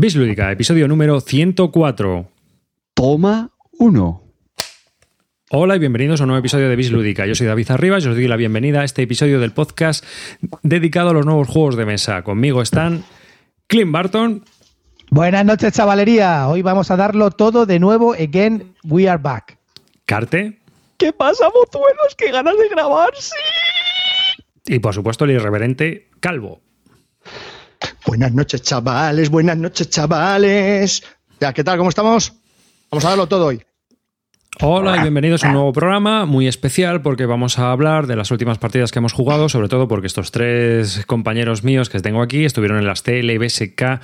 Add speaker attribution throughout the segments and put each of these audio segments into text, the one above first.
Speaker 1: Bislúdica, episodio número 104.
Speaker 2: Toma 1.
Speaker 1: Hola y bienvenidos a un nuevo episodio de Bislúdica. Yo soy David Arribas y os doy la bienvenida a este episodio del podcast dedicado a los nuevos juegos de mesa. Conmigo están Clint Barton.
Speaker 3: Buenas noches, chavalería. Hoy vamos a darlo todo de nuevo. Again, we are back.
Speaker 1: Carte.
Speaker 4: ¿Qué pasa, mozuelos? ¡Qué ganas de grabar! ¡Sí!
Speaker 1: Y por supuesto, el irreverente Calvo.
Speaker 5: Buenas noches, chavales. Buenas noches, chavales. Ya, ¿qué tal? ¿Cómo estamos? Vamos a darlo todo hoy.
Speaker 1: Hola y bienvenidos a un nuevo programa muy especial porque vamos a hablar de las últimas partidas que hemos jugado, sobre todo porque estos tres compañeros míos que tengo aquí estuvieron en las TL y BSK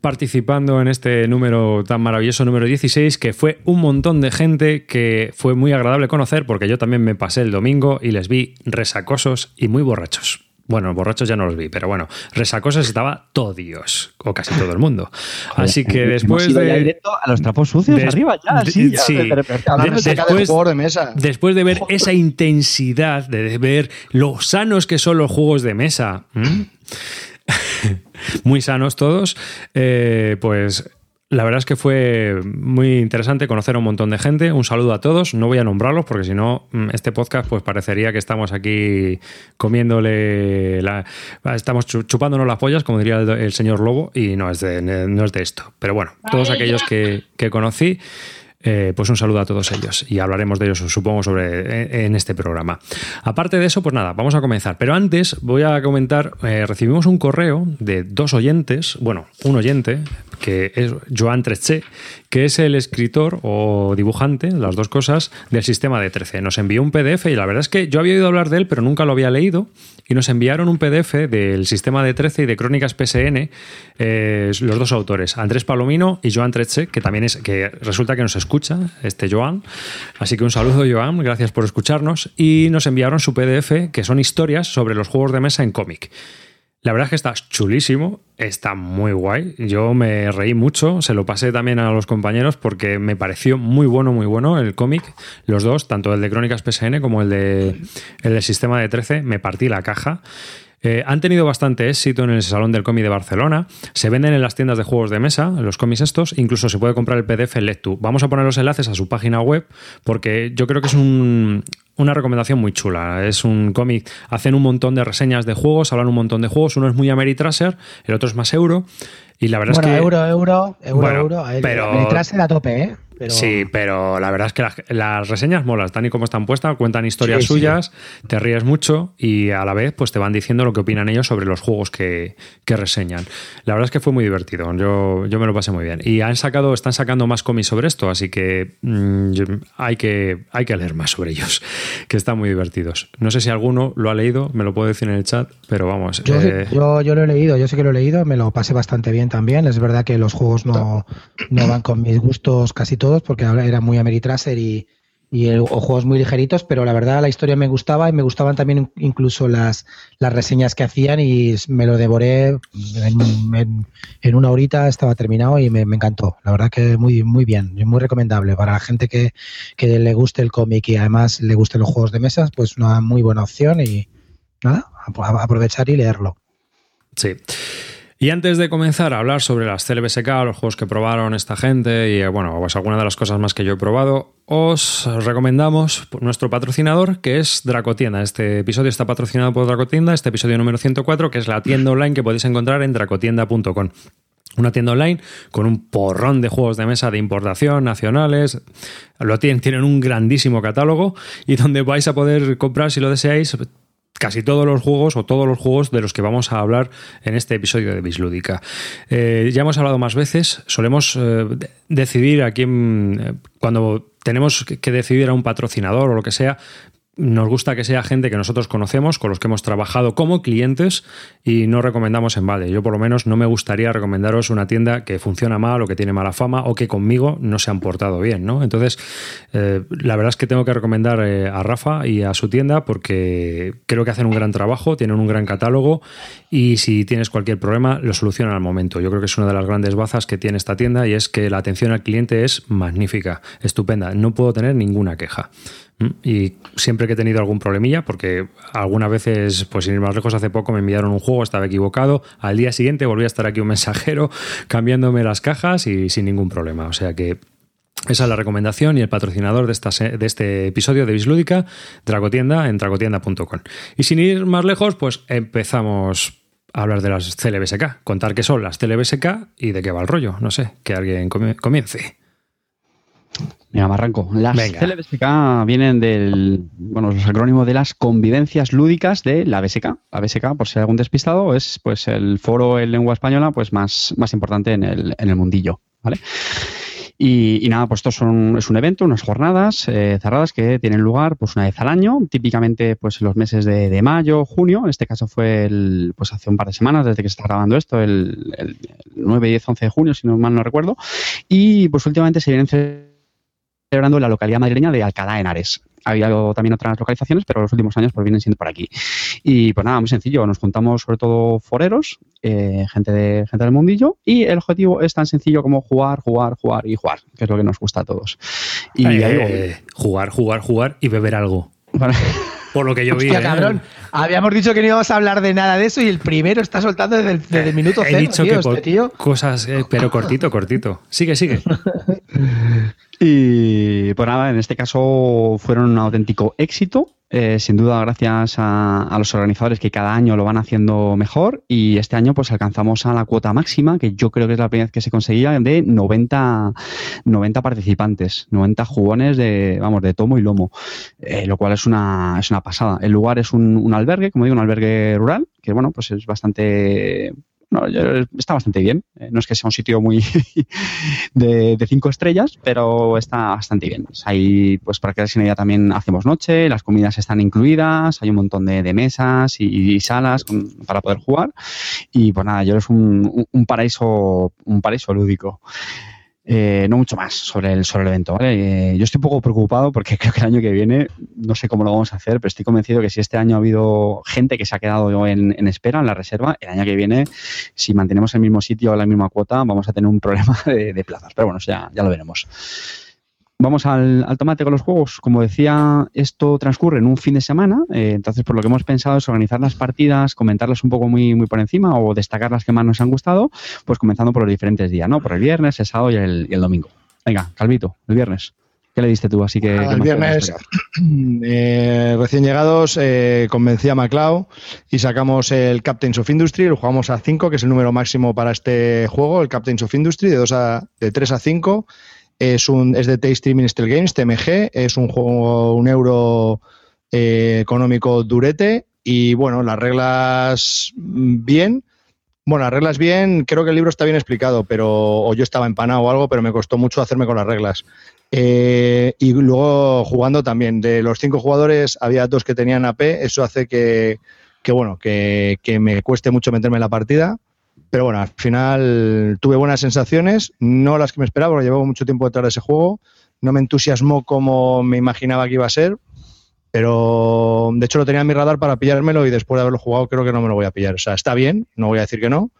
Speaker 1: participando en este número tan maravilloso, número 16, que fue un montón de gente que fue muy agradable conocer porque yo también me pasé el domingo y les vi resacosos y muy borrachos. Bueno, borrachos ya no los vi, pero bueno, resacosos estaba todo Dios, o casi todo el mundo. Así que después
Speaker 3: Hemos ido ya
Speaker 1: de.
Speaker 3: directo a los trapos sucios
Speaker 1: Des-
Speaker 3: arriba ya,
Speaker 1: de-
Speaker 3: sí, ya,
Speaker 1: sí.
Speaker 3: de-
Speaker 1: después-
Speaker 5: de mesa.
Speaker 1: Después de ver esa intensidad, de ver lo sanos que son los juegos de mesa, muy sanos todos, eh, pues la verdad es que fue muy interesante conocer a un montón de gente. Un saludo a todos. No voy a nombrarlos porque si no, mm, este podcast pues parecería que estamos aquí comiéndole, la- estamos chu- chupándonos las pollas, como diría el, el señor Lobo, y no es de, no es de esto. Pero bueno, todos aquellos que, que conocí. Eh, pues un saludo a todos ellos y hablaremos de ellos, supongo, sobre en este programa. Aparte de eso, pues nada, vamos a comenzar. Pero antes voy a comentar, eh, recibimos un correo de dos oyentes, bueno, un oyente, que es Joan Treche, que es el escritor o dibujante, las dos cosas, del sistema de 13. Nos envió un PDF y la verdad es que yo había oído hablar de él, pero nunca lo había leído. Y nos enviaron un PDF del sistema de 13 y de Crónicas PSN, eh, los dos autores, Andrés Palomino y Joan Treche, que también es, que resulta que nos escucha, este Joan. Así que un saludo, Joan, gracias por escucharnos. Y nos enviaron su PDF, que son historias sobre los juegos de mesa en cómic. La verdad es que está chulísimo, está muy guay. Yo me reí mucho, se lo pasé también a los compañeros porque me pareció muy bueno, muy bueno el cómic. Los dos, tanto el de Crónicas PSN como el de el del Sistema de 13, me partí la caja. Eh, han tenido bastante éxito en el Salón del Cómic de Barcelona. Se venden en las tiendas de juegos de mesa, los cómics estos. Incluso se puede comprar el PDF en Lectu. Vamos a poner los enlaces a su página web porque yo creo que es un- una recomendación muy chula. Es un cómic, hacen un montón de reseñas de juegos, hablan un montón de juegos. Uno es muy Ameritraser, el otro es más euro. Y la verdad
Speaker 3: Bueno,
Speaker 1: es que.
Speaker 3: euro, euro, euro,
Speaker 1: Bueno,
Speaker 3: euro. El-
Speaker 1: pero-
Speaker 3: a tope, ¿eh? Pero-
Speaker 1: Sí, pero la verdad es que las, las reseñas molas, están y como están puestas, cuentan historias
Speaker 3: Sí, sí.
Speaker 1: suyas, te ríes mucho y a la vez pues te van diciendo lo que opinan ellos sobre los juegos que, que reseñan. La verdad es que fue muy divertido, yo, yo me lo pasé muy bien. Y han sacado, están sacando más cómics sobre esto, así que mm, hay que hay que leer más sobre ellos, que están muy divertidos. No sé si alguno lo ha leído, me lo puede decir en el chat, pero vamos.
Speaker 3: Yo,
Speaker 1: eh,
Speaker 3: yo, yo lo he leído, yo sé que lo he leído, me lo pasé bastante bien también. Es verdad que los juegos no, no van con mis gustos casi todos, porque ahora era muy Ameritraser y, y el- o juegos muy ligeritos, pero la verdad la historia me gustaba y me gustaban también incluso las, las reseñas que hacían y me lo devoré en, una horita, estaba terminado y me, me encantó. La verdad que muy, muy bien, muy recomendable para la gente que, que le guste el cómic y además le gusten los juegos de mesas, pues una muy buena opción y nada, aprovechar y leerlo.
Speaker 1: Sí. Y antes de comenzar a hablar sobre las CLBSK, los juegos que probaron esta gente y eh, bueno, pues algunas de las cosas más que yo he probado, os recomendamos nuestro patrocinador que es Dracotienda. Este episodio está patrocinado por Dracotienda, este episodio número 104, que es la tienda online que podéis encontrar en dracotienda.com. Una tienda online con un porrón de juegos de mesa de importación nacionales. Lo tienen, tienen un grandísimo catálogo y donde vais a poder comprar, si lo deseáis, casi todos los juegos o todos los juegos de los que vamos a hablar en este episodio de Bislúdica. Eh, ya hemos hablado más veces, solemos eh, de- decidir a quién, eh, cuando tenemos que decidir a un patrocinador o lo que sea, nos gusta que sea gente que nosotros conocemos, con los que hemos trabajado como clientes y no recomendamos en balde. Yo por lo menos no me gustaría recomendaros una tienda que funciona mal o que tiene mala fama o que conmigo no se han portado bien, ¿no? Entonces, eh, la verdad es que tengo que recomendar eh, a Rafa y a su tienda porque creo que hacen un gran trabajo, tienen un gran catálogo y si tienes cualquier problema lo solucionan al momento. Yo creo que es una de las grandes bazas que tiene esta tienda y es que la atención al cliente es magnífica, estupenda. No puedo tener ninguna queja. ¿Mm? Y siempre que he tenido algún problemilla, porque algunas veces, pues sin ir más lejos, hace poco me enviaron un juego, estaba equivocado, al día siguiente volví a estar aquí un mensajero cambiándome las cajas y sin ningún problema. O sea que esa es la recomendación y el patrocinador de, esta, de este episodio de Bislúdica, Dragotienda, en dragotienda.com. Y sin ir más lejos, pues empezamos a hablar de las CLBSK, contar qué son las CLBSK y de qué va el rollo. No sé, que alguien comience.
Speaker 2: Mira, me arranco. Las CLBSK vienen del, bueno, los acrónimos de las convivencias lúdicas de la BSK. La BSK, por si hay algún despistado, es pues el foro en lengua española pues más, más importante en el, en el mundillo, ¿vale? Y, nada, pues esto son, es un evento, unas jornadas eh, cerradas que tienen lugar pues una vez al año, típicamente pues en los meses de, mayo, junio, en este caso fue el, pues hace un par de semanas desde que se está grabando esto, el, el 9, 10, 11 de junio, si no mal no recuerdo, y pues últimamente se vienen celebrando en la localidad madrileña de Alcalá de Henares. Ha habido también otras localizaciones, pero los últimos años pues vienen siendo por aquí. Y pues nada, muy sencillo, nos juntamos sobre todo foreros, eh, gente, de, gente del mundillo, y el objetivo es tan sencillo como jugar, jugar, jugar y jugar, que es lo que nos gusta a todos. Y
Speaker 1: eh, jugar, jugar, jugar y beber algo. Por lo que yo vi.
Speaker 3: ¿eh? Habíamos dicho que no íbamos a hablar de nada de eso y el primero está soltando desde el, desde el minuto cero.
Speaker 1: He dicho que este cosas, pero cortito, cortito. Sigue, sigue.
Speaker 2: Y pues nada, en este caso fueron un auténtico éxito. Eh, sin duda, gracias a, los organizadores que cada año lo van haciendo mejor. Y este año, pues alcanzamos a la cuota máxima, que yo creo que es la primera vez que se conseguía, de 90, 90 participantes, 90 jugones de, vamos, de tomo y lomo, eh, lo cual es una, es una pasada. El lugar es un, un albergue, como digo, un albergue rural, que bueno, pues es bastante está bastante bien. Eh, no es que sea un sitio muy de, cinco estrellas, pero está bastante bien. Ahí, pues para que sin idea, también hacemos noche, las comidas están incluidas, hay un montón de, mesas y, salas para poder jugar. Y pues nada, yo es un paraíso, un paraíso lúdico. Eh, no mucho más sobre el, sobre el evento. ¿vale? Eh, yo estoy un poco preocupado porque creo que el año que viene, no sé cómo lo vamos a hacer, pero estoy convencido que si este año ha habido gente que se ha quedado en, en espera, en la reserva, el año que viene, si mantenemos el mismo sitio o la misma cuota, vamos a tener un problema de, de plazas. Pero bueno, ya, ya lo veremos. Vamos al, tomate con los juegos. Como decía, esto transcurre en un fin de semana, eh, entonces por lo que hemos pensado es organizar las partidas, comentarlas un poco muy, muy por encima o destacar las que más nos han gustado, pues comenzando por los diferentes días, ¿no? Por el viernes, el sábado y el, domingo. Venga, Calvito, el viernes. ¿Qué le diste tú? Así que.
Speaker 5: el viernes, eh, recién llegados, eh, convencí a MacLeod y sacamos el Captains of Industry, lo jugamos a 5, que es el número máximo para este juego, el Captains of Industry, de, dos a, de 3 a 5. Es, un, es de Tasty Minister Games, TMG, es un juego, un euro eh, económico durete y bueno, las reglas mm, bien. Bueno, las reglas bien, creo que el libro está bien explicado, pero o yo estaba empanado o algo, pero me costó mucho hacerme con las reglas. Eh, y luego jugando también, de los cinco jugadores había dos que tenían AP, eso hace que, que bueno, que, que me cueste mucho meterme en la partida. Pero bueno, al final tuve buenas sensaciones, no las que me esperaba, porque llevaba mucho tiempo detrás de ese juego. No me entusiasmó como me imaginaba que iba a ser, pero de hecho lo tenía en mi radar para pillármelo y después de haberlo jugado creo que no me lo voy a pillar. O sea, está bien, no voy a decir que no,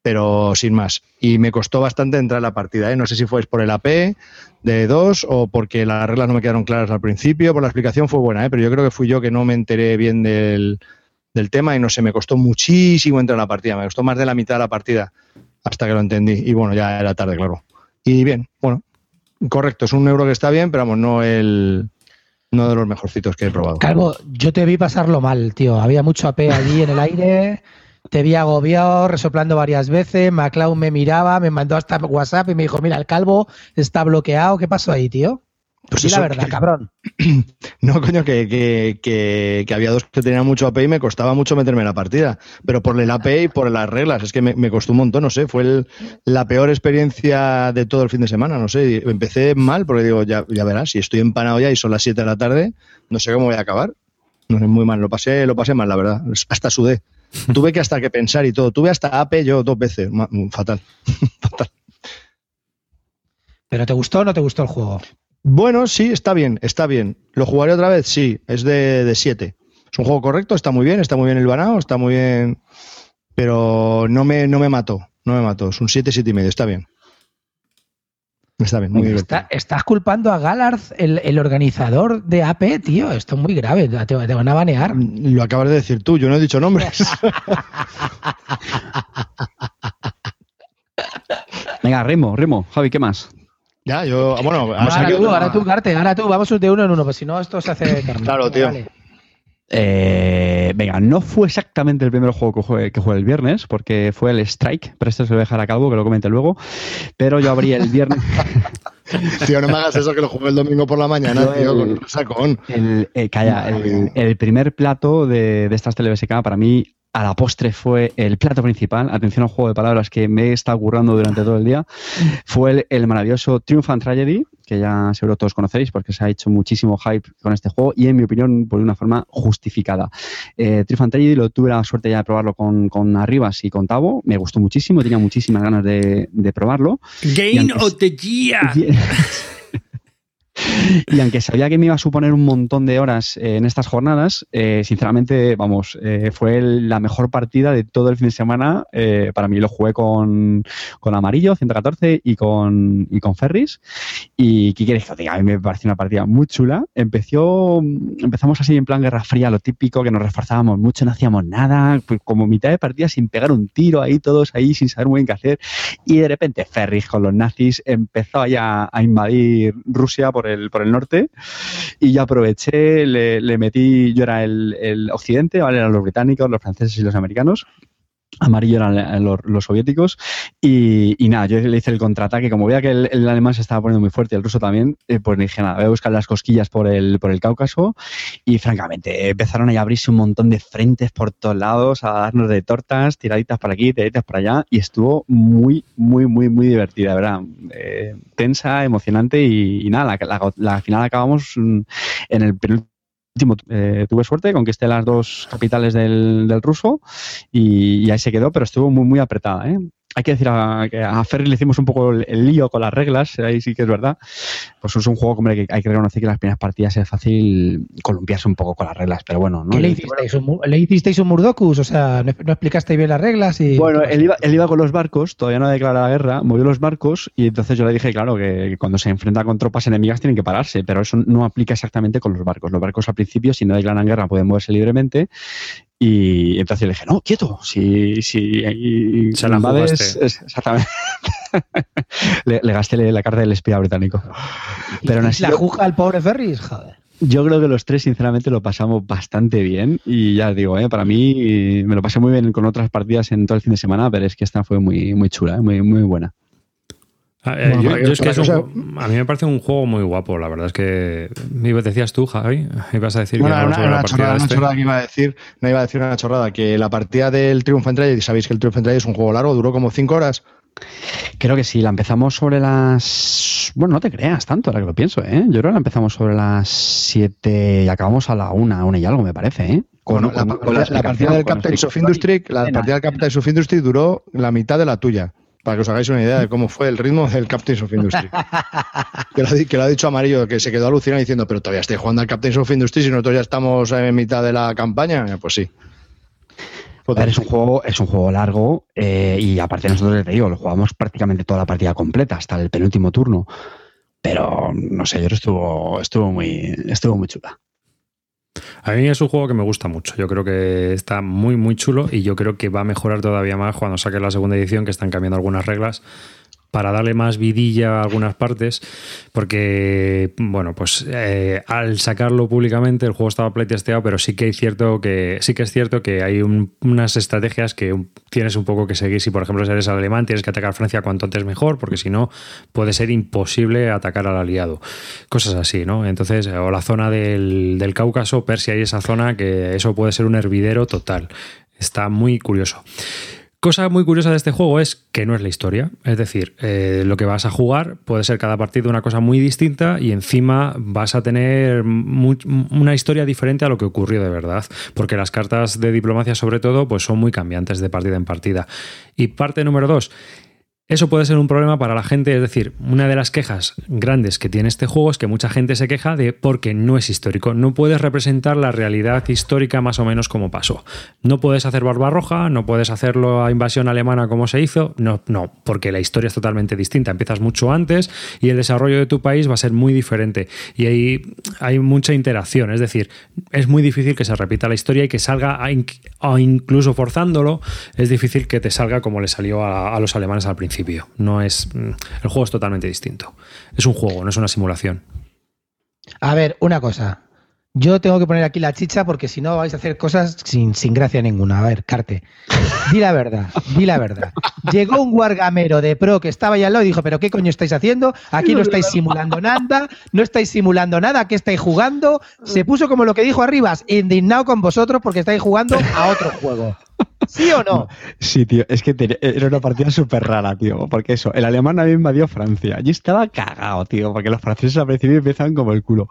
Speaker 5: pero sin más. Y me costó bastante entrar en la partida. ¿eh? No sé si fue por el AP de dos o porque las reglas no me quedaron claras al principio, por la explicación fue buena, ¿eh? pero yo creo que fui yo que no me enteré bien del, del tema y no sé, me costó muchísimo entrar en la partida, me costó más de la mitad de la partida hasta que lo entendí y bueno, ya era tarde, claro. Y bien, bueno, correcto, es un euro que está bien, pero vamos, no el no de los mejorcitos que he probado.
Speaker 3: Calvo, yo te vi pasarlo mal, tío. Había mucho AP allí en el aire, te vi agobiado, resoplando varias veces, MacLeod me miraba, me mandó hasta WhatsApp y me dijo, mira, el calvo está bloqueado, ¿qué pasó ahí, tío? Pues sí, la verdad, cabrón.
Speaker 5: No, coño, que, había dos que tenían mucho AP y me costaba mucho meterme en la partida. Pero por el AP y por las reglas, es que me, costó un montón, no sé. Fue la peor experiencia de todo el fin de semana, no sé. Empecé mal porque digo, ya, ya verás, si estoy empanado ya y son las 7 de la tarde, no sé cómo voy a acabar. No sé, muy mal. Lo pasé, lo pasé mal, la verdad. Hasta sudé. Tuve que hasta que pensar y todo. Tuve hasta AP yo dos veces. Fatal. Fatal.
Speaker 3: ¿Pero te gustó o no te gustó el juego?
Speaker 5: Bueno, sí, está bien, está bien. ¿Lo jugaré otra vez? Sí, es de 7. Es un juego correcto, está muy bien, está muy bien el banao, está muy bien. Pero no me, no me mató, no me mató. Es un 7, 7 y medio, está bien. Está bien, muy divertido.
Speaker 3: está- estás culpando a Gallard, el, el organizador de AP, tío. Esto es muy grave. Te, te van a banear.
Speaker 5: Lo acabas de decir tú, yo no he dicho nombres.
Speaker 2: Venga, Remo, Remo, Javi, ¿qué más?
Speaker 5: Ya, yo, bueno,
Speaker 3: No,
Speaker 5: ahora
Speaker 3: tú, ahora tú, Carte, ahora tú. Vamos de uno en uno, pues si no, esto se hace carne.
Speaker 5: Claro, tío.
Speaker 2: Eh, venga, no fue exactamente el primer juego que jugué, que jugué el viernes, porque fue el Strike, pero esto se lo voy a dejar a Calvo, que lo comente luego. Pero yo abrí el viernes.
Speaker 5: Tío, no me hagas eso que lo jugué el domingo por la mañana,
Speaker 2: Yo,
Speaker 5: tío,
Speaker 2: el-
Speaker 5: con un sacón.
Speaker 2: El, eh, calla, el, el primer plato de, de estas TLBSK para mí a la postre fue el plato principal. Atención al juego de palabras que me está currando durante todo el día. Fue el, el maravilloso Triumph and Tragedy, que ya seguro todos conocéis porque se ha hecho muchísimo hype con este juego y en mi opinión por una forma justificada. Eh, Triumph and Tragedy lo tuve la suerte ya de probarlo con, con Arribas y con Tavo. Me gustó muchísimo, tenía muchísimas ganas de, de probarlo.
Speaker 1: Game
Speaker 2: antes-
Speaker 1: of the Year.
Speaker 2: Y aunque sabía que me iba a suponer un montón de horas eh, en estas jornadas, eh, sinceramente, vamos, eh, fue el- la mejor partida de todo el fin de semana. eh, para mí lo jugué con, con Amarillo, 114, y con, y con Ferris. Y ¿qué quieres que diga? A mí me pareció una partida muy chula. Empezó, empezamos así en plan guerra fría, lo típico, que nos reforzábamos mucho, no hacíamos nada, pues como mitad de partida sin pegar un tiro ahí, todos ahí sin saber muy bien qué hacer. Y de repente Ferris con los nazis empezó ya a invadir Rusia por por el norte y yo aproveché, le, metí, yo era el, el occidente, ¿vale? eran los británicos, los franceses y los americanos. Amarillo eran los, soviéticos y, nada, yo le hice el contraataque, como veía que el, alemán se estaba poniendo muy fuerte y el ruso también, eh, pues dije, nada, voy a buscar las cosquillas por el, por el Cáucaso y francamente empezaron a abrirse un montón de frentes por todos lados, a darnos de tortas, tiraditas para aquí, tiraditas para allá y estuvo muy, muy, muy, muy divertida, ¿verdad? Eh, tensa, emocionante y, nada, la, la- la final acabamos mm, en el penúltimo. Eh, tuve suerte, conquisté las dos capitales del, del ruso y, y ahí se quedó, pero estuvo muy, muy apretada. ¿eh? Hay que decir a, que a Ferry le hicimos un poco el, el lío con las reglas, ahí sí que es verdad. Pues es un juego hombre, que hay que reconocer que las primeras partidas es fácil columpiarse un poco con las reglas, pero bueno. ¿no?
Speaker 3: ¿Qué le hicisteis? ¿Un, ¿Le hicisteis un Murdocus? O sea, no, no explicasteis bien las reglas y...
Speaker 2: Bueno, él iba, él iba con los barcos, todavía no ha declarado la guerra, movió los barcos y entonces yo le dije, claro, que cuando se enfrenta con tropas enemigas tienen que pararse, pero eso no aplica exactamente con los barcos. Los barcos al principio, si no declaran guerra, pueden moverse libremente. Y entonces yo le dije, no, quieto, si, si y-
Speaker 1: Se la
Speaker 2: invades- es- exactamente. le, le gasté la carta del espía británico. Pero así,
Speaker 3: la juja al pobre Ferris, joder.
Speaker 2: yo creo que los tres, sinceramente, lo pasamos bastante bien. Y ya os digo, ¿eh? para mí me lo pasé muy bien con otras partidas en todo el fin de semana, pero es que esta fue muy, muy chula, ¿eh? muy, muy buena.
Speaker 1: Ah, eh,
Speaker 5: Bueno,
Speaker 1: yo-
Speaker 5: para
Speaker 1: yo
Speaker 5: que-
Speaker 1: es que
Speaker 5: para
Speaker 1: es
Speaker 5: que
Speaker 1: un
Speaker 5: os-
Speaker 1: ju- a mí me parece un juego muy guapo, la verdad es que me decías tú, Javi, ibas a decir
Speaker 5: Bueno,
Speaker 1: que
Speaker 5: una, una
Speaker 1: la partida
Speaker 5: chorrada,
Speaker 1: de
Speaker 5: una
Speaker 1: este.
Speaker 5: chorrada que iba a decir, no iba a decir una chorrada, que la partida del Triumph Tragedy, sabéis que el Triumph Tragedy es un juego largo, duró como cinco horas.
Speaker 2: Creo que sí, la empezamos sobre las. Bueno, no te creas tanto, ahora que lo pienso, ¿eh? Yo creo que la empezamos sobre las 7 y acabamos a la 1, una y algo, me parece, ¿eh?
Speaker 5: Bueno, la,
Speaker 2: con- con
Speaker 5: la
Speaker 2: explicación,
Speaker 5: partida del Captain of. Industry, la partida del Captain of Industry duró la mitad de la tuya. Para que os hagáis una idea de cómo fue el ritmo del Captain of Industry. que, lo, ha di- que lo ha dicho Amarillo, que se quedó alucinado diciendo, pero todavía estoy jugando al Captain of Industry si nosotros ya estamos en mitad de la campaña. Eh, Pues sí.
Speaker 2: Ver, es un juego, es un juego largo eh, y aparte nosotros, te digo, lo jugamos prácticamente toda la partida completa, hasta el penúltimo turno. Pero no sé, yo estuvo, estuvo muy, estuvo muy chula.
Speaker 1: A mí es un juego que me gusta mucho. Yo creo que está muy, muy chulo y yo creo que va a mejorar todavía más cuando saque la segunda edición, que están cambiando algunas reglas para darle más vidilla a algunas partes, porque, bueno, pues eh, al sacarlo públicamente el juego estaba playtesteado, pero sí que hay cierto que sí que es cierto que hay un- unas estrategias que tienes un poco que seguir. Si, por ejemplo, eres alemán, tienes que atacar Francia cuanto antes mejor, porque si no, puede ser imposible atacar al aliado. Cosas así, ¿no? Entonces, o la zona del, del Cáucaso, Persia y esa zona, que eso puede ser un hervidero total. Está muy curioso. Cosa muy curiosa de este juego es que no es la historia. Es decir, eh, lo que vas a jugar puede ser cada partido una cosa muy distinta y encima vas a tener una historia diferente a lo que ocurrió de verdad. Porque las cartas de diplomacia, sobre todo, pues son muy cambiantes de partida en partida. Y parte número dos. Eso puede ser un problema para la gente, es decir, una de las quejas grandes que tiene este juego es que mucha gente se queja de porque no es histórico, no puedes representar la realidad histórica más o menos como pasó. No puedes hacer Barbarroja, no puedes hacerlo a invasión alemana como se hizo, no, no, porque la historia es totalmente distinta, empiezas mucho antes y el desarrollo de tu país va a ser muy diferente y ahí hay mucha interacción, es decir, es muy difícil que se repita la historia y que salga, o incluso forzándolo, es difícil que te salga como le salió a los alemanes al principio. No es. Mm, el juego es totalmente distinto. Es un juego, no es una simulación.
Speaker 3: A ver, una cosa. Yo tengo que poner aquí la chicha porque si no vais a hacer cosas sin, sin gracia ninguna. A ver, Carte, di la verdad, di la verdad. Llegó un guargamero de pro que estaba allá al lado y dijo, pero ¿qué coño estáis haciendo? Aquí no estáis simulando nada, no estáis simulando nada, ¿qué estáis jugando? Se puso como lo que dijo Arribas, indignado con vosotros porque estáis jugando a otro juego. ¿Sí o no?
Speaker 2: Sí, tío, es que era una partida súper rara, tío, porque eso, el alemán había invadido Francia. Yo estaba cagado, tío, porque los franceses al principio empezaban como el culo.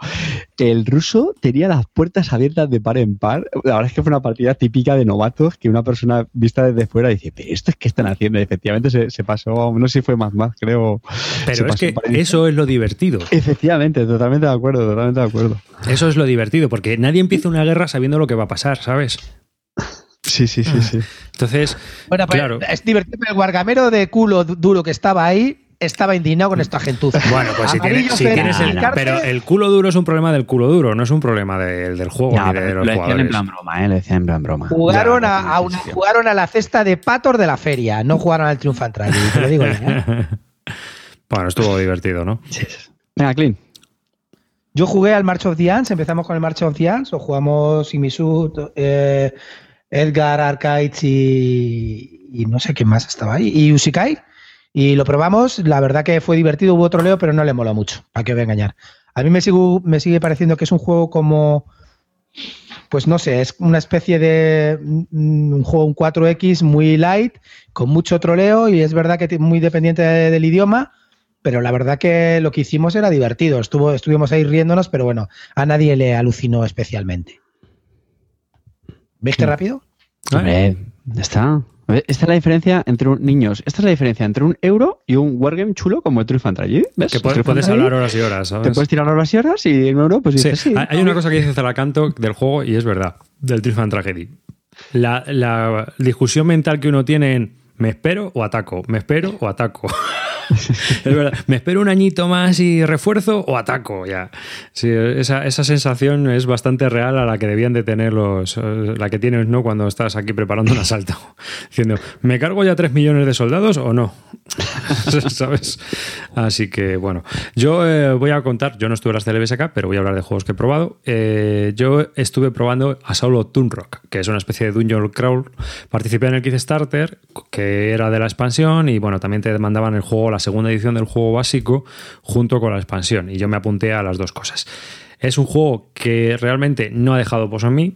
Speaker 2: El ruso tenía las puertas abiertas de par en par. La verdad es que fue una partida típica de novatos que una persona vista desde fuera dice, pero esto es que están haciendo. Y efectivamente se, pasó, no sé si fue más más, creo.
Speaker 1: Pero es que eso es lo divertido.
Speaker 2: Efectivamente, totalmente de acuerdo, totalmente de acuerdo.
Speaker 1: Eso es lo divertido, porque nadie empieza una guerra sabiendo lo que va a pasar, ¿sabes?
Speaker 2: Sí, sí, sí, sí.
Speaker 1: Entonces,
Speaker 3: bueno, pues claro. es divertido. El guargamero de culo duro que estaba ahí estaba indignado con esta gentuza.
Speaker 1: Bueno, pues si, tienes, el, Pero el culo duro es un problema del culo duro, no es un problema del juego ni de los lo jugadores.
Speaker 2: en plan broma, ¿eh? Lo decían en plan broma.
Speaker 3: Jugaron, a, jugaron a la cesta de patos de la feria, no jugaron al Triunfant Rally, te lo digo ¿eh?
Speaker 1: Bueno, estuvo divertido, ¿no?
Speaker 2: Sí. Venga, Clean.
Speaker 3: Yo jugué al March of the Ants, empezamos con el March of the Ants, o jugamos Simisut, eh, Edgar Arcaiz y, no sé qué más estaba ahí, y Usikai. Y lo probamos, la verdad que fue divertido, hubo otro leo, pero no le mola mucho, para que voy a engañar. A mí me, me sigue pareciendo que es un juego como, pues no sé, es una especie de un juego, un 4X muy light, con mucho troleo y es verdad que muy dependiente del idioma, pero la verdad que lo que hicimos era divertido. Estuvo, estuvimos ahí riéndonos, pero bueno, a nadie le alucinó especialmente. ¿Veis qué rápido?
Speaker 2: Hombre, está. Esta es la diferencia entre un, niños, esta es la diferencia entre un euro y un wargame chulo como el True Fantasy. ¿Ves?
Speaker 1: Que puedes, hablar horas y horas,
Speaker 2: Te puedes tirar horas y horas y un euro, pues dices, sí.
Speaker 1: Hay una cosa que dice Zalacanto del juego y es verdad, del True Tragedy. La, la discusión mental que uno tiene en me espero o ataco, me espero o ataco. es verdad. Me espero un añito más y refuerzo o ataco ya. Sí, esa, esa, sensación es bastante real a la que debían de tener los. Eh, la que tienes, ¿no? Cuando estás aquí preparando un asalto. Diciendo, ¿me cargo ya 3 millones de soldados o no? ¿Sabes? Así que, bueno. Yo eh, voy a contar, yo no estuve en las CLBSK, pero voy a hablar de juegos que he probado. Eh, yo estuve probando a Saulo Rock, que es una especie de Dungeon Crawl. Participé en el Kickstarter, que era de la expansión, y bueno, también te demandaban el juego la segunda edición del juego básico junto con la expansión y yo me apunté a las dos cosas. Es un juego que realmente no ha dejado pozo en mí,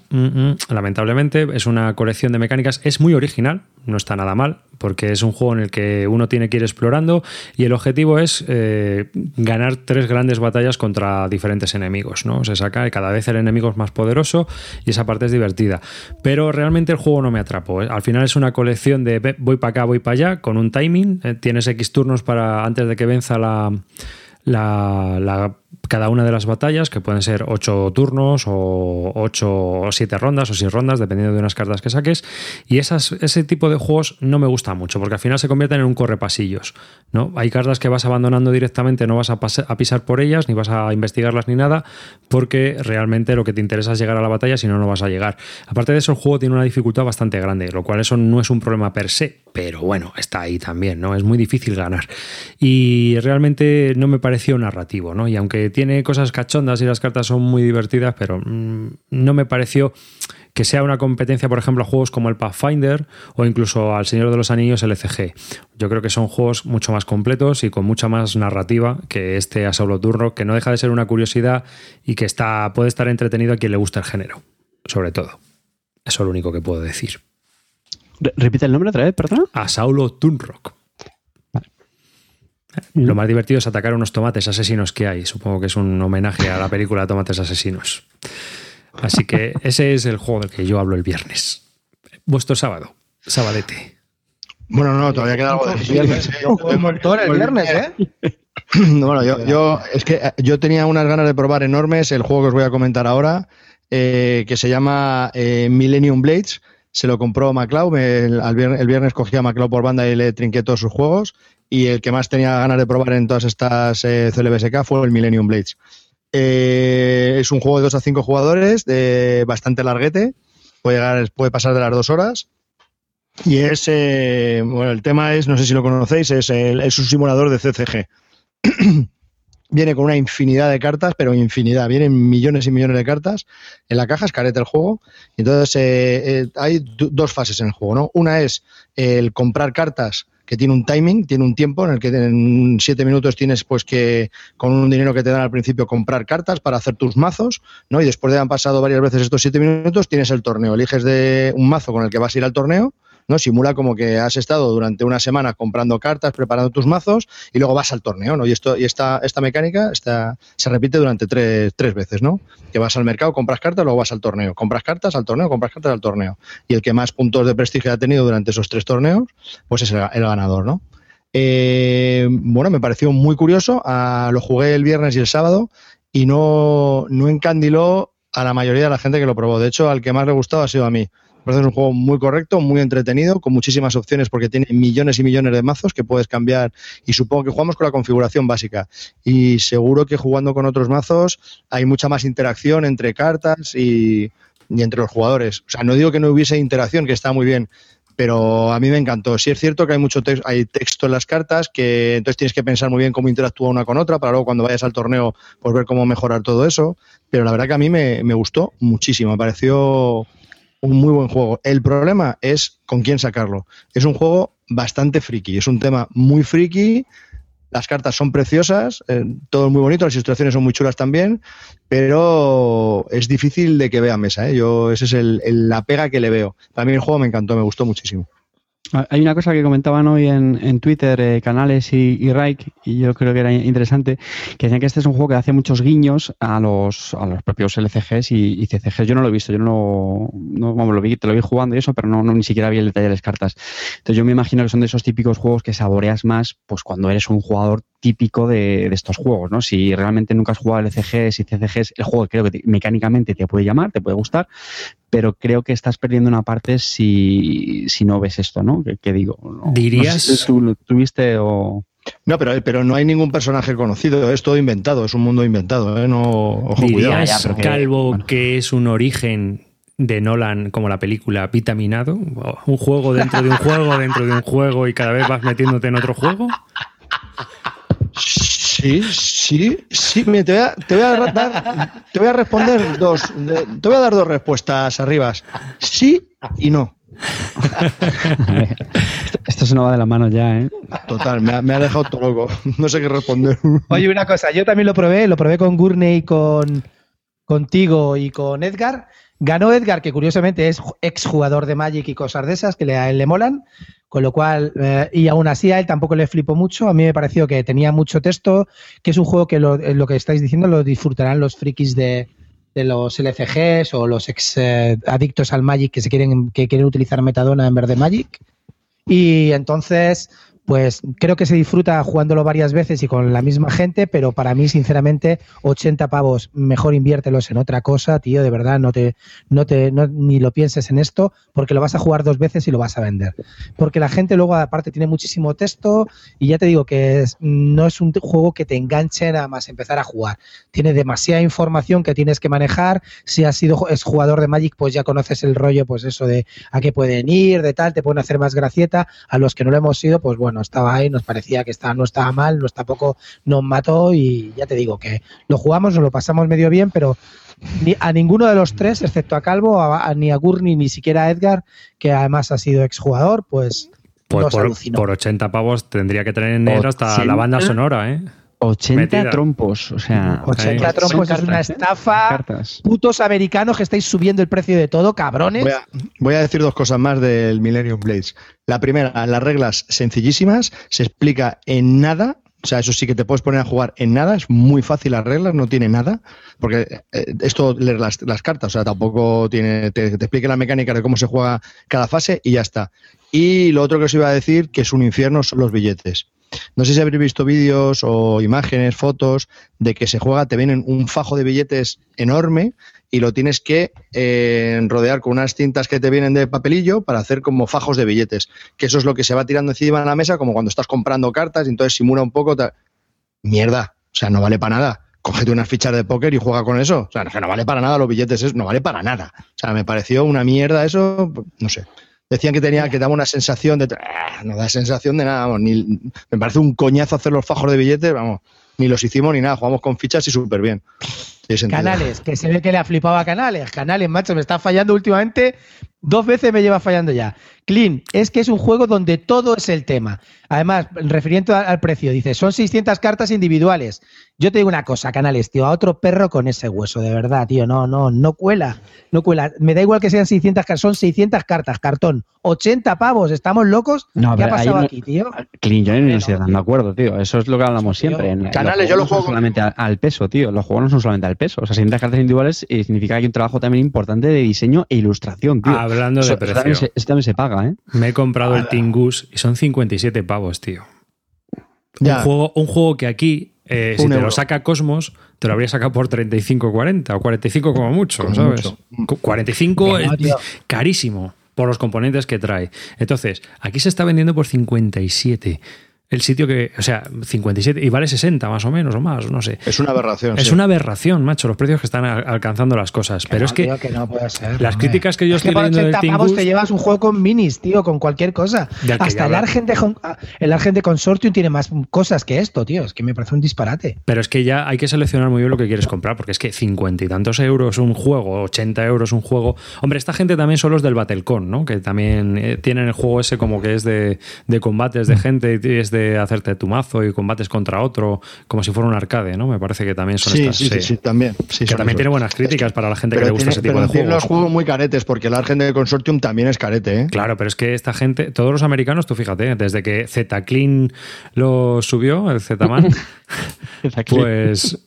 Speaker 1: lamentablemente. Es una colección de mecánicas, es muy original, no está nada mal, porque es un juego en el que uno tiene que ir explorando y el objetivo es eh, ganar tres grandes batallas contra diferentes enemigos. ¿no? Se saca cada vez el enemigo es más poderoso y esa parte es divertida. Pero realmente el juego no me atrapó. ¿eh? Al final es una colección de voy para acá, voy para allá, con un timing. ¿eh? Tienes X turnos para antes de que venza la, la cada una de las batallas, que pueden ser ocho turnos o ocho o siete rondas o seis rondas, dependiendo de unas cartas que saques. Y ese tipo de juegos no me gusta mucho, porque al final se convierten en un correpasillos. ¿no? Hay cartas que vas abandonando directamente, no vas a, a, pisar por ellas, ni vas a investigarlas ni nada, porque realmente lo que te interesa es llegar a la batalla, si no, no vas a llegar. Aparte de eso, el juego tiene una dificultad bastante grande, lo cual eso no es un problema per se, pero bueno, está ahí también, ¿no? Es muy difícil ganar. Y realmente no me pareció narrativo, ¿no? Y aunque tiene tiene cosas cachondas y las cartas son muy divertidas, pero mm, no me pareció que sea una competencia, por ejemplo, a juegos como el Pathfinder o incluso al Señor de los Anillos LCG. Yo creo que son juegos mucho más completos y con mucha más narrativa que este Asaulo Turno, que no deja de ser una curiosidad y que está, puede estar entretenido a quien le gusta el género, sobre todo. Eso es lo único que puedo decir.
Speaker 2: Repite el nombre otra vez, perdón.
Speaker 1: Asaulo Tunrock. Lo más divertido es atacar unos tomates asesinos que hay. Supongo que es un homenaje a la película Tomates Asesinos. Así que ese es el juego del que yo hablo el viernes. Vuestro sábado, sabadete.
Speaker 5: Bueno, no, todavía queda algo de viernes. ¿eh?
Speaker 3: El viernes, ¿eh?
Speaker 5: bueno, yo, yo, es que eh, yo tenía unas ganas de probar enormes el juego que os voy a comentar ahora, eh, que se llama eh, Millennium Blades. Se lo compró MacLeod, el, el, viernes, el viernes cogí a MacLeod por banda y le trinqué todos sus juegos. Y el que más tenía ganas de probar en todas estas eh, CLBSK fue el Millennium Blades. Eh, es un juego de 2 a 5 jugadores, de bastante larguete, puede, llegar, puede pasar de las dos horas. Y es, eh, bueno, el tema es, no sé si lo conocéis, es, el, es un simulador de CCG. Viene con una infinidad de cartas, pero infinidad. Vienen millones y millones de cartas. En la caja es careta el juego. Entonces, eh, eh, hay dos fases en el juego, ¿no? Una es el comprar cartas que tiene un timing, tiene un tiempo en el que en siete minutos tienes pues que con un dinero que te dan al principio comprar cartas para hacer tus mazos, ¿no? Y después de haber pasado varias veces estos siete minutos tienes el torneo, eliges de un mazo con el que vas a ir al torneo, ¿no? Simula como que has estado durante una semana comprando cartas, preparando tus mazos y luego vas al torneo, ¿no? Y esto y esta, esta mecánica esta, se repite durante tres, tres veces, ¿no? Que vas al mercado, compras cartas, luego vas al torneo, compras cartas al torneo, compras cartas al torneo. Y el que más puntos de prestigio ha tenido durante esos tres torneos, pues es el, ganador, ¿no? Eh, bueno, me pareció muy curioso. Ah, lo jugué el viernes y el sábado y no, no encandiló a la mayoría de la gente que lo probó. De hecho, al que más le gustaba ha sido a mí. Me parece un juego muy correcto, muy entretenido, con muchísimas opciones porque tiene millones y millones de mazos que puedes cambiar y supongo que jugamos con la configuración básica y seguro que jugando con otros mazos hay mucha más interacción entre cartas y, y entre los jugadores. O sea, no digo que no hubiese interacción, que está muy bien, pero a mí me encantó. Sí es cierto que hay mucho hay texto en las cartas, que entonces tienes que pensar muy bien cómo interactúa una con otra, para luego cuando vayas al torneo, pues ver cómo mejorar todo eso. Pero la verdad que a mí me, me gustó muchísimo, me pareció un muy buen juego. El problema es con quién sacarlo. Es un juego bastante friki, es un tema muy friki. Las cartas son preciosas, eh, todo es muy bonito, las ilustraciones son muy chulas también, pero es difícil de que vea mesa. ¿eh? Yo, esa es el, la pega que le veo. Para mí el juego me encantó, me gustó muchísimo.
Speaker 2: Hay una cosa que comentaban hoy en, en Twitter, eh, Canales y, y Raik, y yo creo que era interesante, que decían que este es un juego que hace muchos guiños a los, a los propios LCGs y, y CCGs. Yo no lo he visto, yo no, no lo vi, te lo vi jugando y eso, pero no, no, ni siquiera vi el detalle de las cartas. Entonces yo me imagino que son de esos típicos juegos que saboreas más pues cuando eres un jugador típico de, de, estos juegos, ¿no? Si realmente nunca has jugado LCGs y CCGs, el juego creo que te, mecánicamente te puede llamar, te puede gustar, pero creo que estás perdiendo una parte si, si no ves esto, ¿no? ¿Qué, qué digo? No,
Speaker 1: ¿Dirías?
Speaker 2: No sé si tú lo tuviste o...
Speaker 5: No, pero, pero no hay ningún personaje conocido, es todo inventado, es un mundo inventado, ¿eh? No, ojo,
Speaker 1: ¿Dirías,
Speaker 5: cuidado.
Speaker 1: que, Calvo, bueno. que es un origen de Nolan como la película Vitaminado? ¿Un juego dentro de un juego, dentro de un juego y cada vez vas metiéndote en otro juego?
Speaker 5: Sí, sí, sí. Mira, te, voy a, te, voy a dar, te voy a responder dos. Te voy a dar dos respuestas arriba. Sí y no.
Speaker 2: Esto se nos va de la mano ya, ¿eh?
Speaker 5: Total, me ha, me ha, dejado todo loco. No sé qué responder.
Speaker 3: Oye, una cosa, yo también lo probé, lo probé con Gurney, con contigo y con Edgar. Ganó Edgar, que curiosamente es exjugador de Magic y cosas de esas que le, a él le molan, con lo cual, eh, y aún así a él tampoco le flipó mucho. A mí me pareció que tenía mucho texto, que es un juego que lo, lo que estáis diciendo lo disfrutarán los frikis de, de los LCGs o los ex eh, adictos al Magic que se quieren que quieren utilizar metadona en vez de Magic. Y entonces, pues creo que se disfruta jugándolo varias veces y con la misma gente, pero para mí, sinceramente, 80 pavos, mejor inviértelos en otra cosa, tío, de verdad, no te, no te, no, ni lo pienses en esto, porque lo vas a jugar dos veces y lo vas a vender. Porque la gente luego, aparte, tiene muchísimo texto y ya te digo que es, no es un juego que te enganche nada más empezar a jugar. Tiene demasiada información que tienes que manejar. Si has sido es jugador de Magic, pues ya conoces el rollo, pues eso de a qué pueden ir, de tal, te pueden hacer más gracieta. A los que no lo hemos sido, pues bueno, estaba ahí, nos parecía que estaba, no estaba mal, no tampoco nos mató y ya te digo que lo jugamos, nos lo pasamos medio bien, pero ni a ninguno de los tres, excepto a Calvo, a, a, ni a Gurney, ni siquiera a Edgar, que además ha sido exjugador, pues...
Speaker 1: Pues por, por, 80 pavos tendría que tener hasta 80? la banda sonora, ¿eh?
Speaker 2: 80 Metida. trompos, o sea.
Speaker 3: 80 ahí. trompos cartas, es una estafa. ¿eh? Putos americanos que estáis subiendo el precio de todo, cabrones.
Speaker 5: Voy a, voy a, decir dos cosas más del Millennium Blades. La primera, las reglas sencillísimas, se explica en nada, O sea, eso sí que te puedes poner a jugar en nada, es muy fácil las reglas, no tiene nada, porque eh, esto leer las, las, cartas, o sea, tampoco tiene, te, te explique la mecánica de cómo se juega cada fase y ya está. Y lo otro que os iba a decir, que es un infierno, son los billetes. No sé si habréis visto vídeos o imágenes, fotos de que se juega, te vienen un fajo de billetes enorme y lo tienes que eh, rodear con unas cintas que te vienen de papelillo para hacer como fajos de billetes. Que eso es lo que se va tirando encima de la mesa, como cuando estás comprando cartas y entonces simula un poco. Mierda, o sea, no vale para nada. Cógete unas fichas de póker y juega con eso. O sea, no, no vale para nada los billetes, no vale para nada. O sea, me pareció una mierda eso, no sé. Decían que tenía que daba una sensación de. Ah, no da sensación de nada, vamos, ni, me parece un coñazo hacer los fajos de billetes, vamos, ni los hicimos ni nada, jugamos con fichas y súper bien.
Speaker 3: Canales, que se ve que le ha flipado a Canales. Canales, macho, me está fallando últimamente. Dos veces me lleva fallando ya. Clean, es que es un juego donde todo es el tema. Además, refiriendo al precio, dice, son 600 cartas individuales. Yo te digo una cosa, Canales, tío, a otro perro con ese hueso, de verdad, tío, no, no, no cuela, no cuela. Me da igual que sean 600 cartas, son 600 cartas, cartón, 80 pavos, ¿estamos locos?
Speaker 2: No,
Speaker 3: ¿Qué ha pasado aquí, tío?
Speaker 2: Clean, yo no estoy de acuerdo, tío, eso es lo que hablamos siempre. En,
Speaker 5: Canales, yo lo juego
Speaker 2: no solamente al, al, peso, tío, los juegos no son solamente al peso, o sea, 600 cartas individuales eh, significa que hay un trabajo también importante de diseño e ilustración, tío.
Speaker 1: Hablando de
Speaker 2: eso,
Speaker 1: precio.
Speaker 2: También se, también se paga, ¿eh?
Speaker 1: Me he comprado el Tingus y son 57 pavos, tío.
Speaker 5: Ya.
Speaker 1: Un, juego, un juego que aquí, eh, si te
Speaker 5: euro.
Speaker 1: lo saca Cosmos, te lo habría sacado por 35, 40 o 45 como mucho,
Speaker 5: Como
Speaker 1: ¿sabes?
Speaker 5: mucho.
Speaker 1: Cu- 45
Speaker 3: No,
Speaker 1: es
Speaker 3: tío.
Speaker 1: carísimo por los componentes que trae. Entonces, aquí se está vendiendo por 57. El sitio que, o sea, 57 y vale 60 más o menos o más, no sé.
Speaker 5: Es una aberración.
Speaker 1: Es
Speaker 5: sí.
Speaker 1: una aberración, macho, los precios que están al- alcanzando las cosas. Pero
Speaker 3: no,
Speaker 1: es que
Speaker 3: tío, no puede ser,
Speaker 1: las
Speaker 3: hombre.
Speaker 1: críticas que yo
Speaker 3: es que
Speaker 1: estoy
Speaker 3: por
Speaker 1: leyendo del
Speaker 3: 80 pavos
Speaker 1: Tingus-
Speaker 3: te llevas un juego con minis, tío, con cualquier cosa.
Speaker 1: Que
Speaker 3: Hasta el Argent, de, el Argent de Consortium tiene más cosas que esto, tío. Es que me parece un disparate.
Speaker 1: Pero es que ya hay que seleccionar muy bien lo que quieres comprar, porque es que 50 y tantos euros un juego, 80 euros un juego. Hombre, esta gente también son los del Battlecon, ¿no? Que también eh, tienen el juego ese como que es de, de combates de gente y es de hacerte tu mazo y combates contra otro, como si fuera un arcade, ¿no? Me parece que también son
Speaker 5: Sí,
Speaker 1: estas.
Speaker 5: sí, sí, sí, también. Sí,
Speaker 1: que también tiene buenas críticas para la gente que le gusta
Speaker 5: tiene-
Speaker 1: ese tipo
Speaker 5: pero
Speaker 1: de
Speaker 5: tienen
Speaker 1: juegos.
Speaker 5: los juegos muy caretes, porque el Argent de Consortium también es carete, ¿eh?
Speaker 1: Claro, pero es que esta gente, todos los americanos, tú fíjate, desde que Z-Clean lo subió, el Z-Man, pues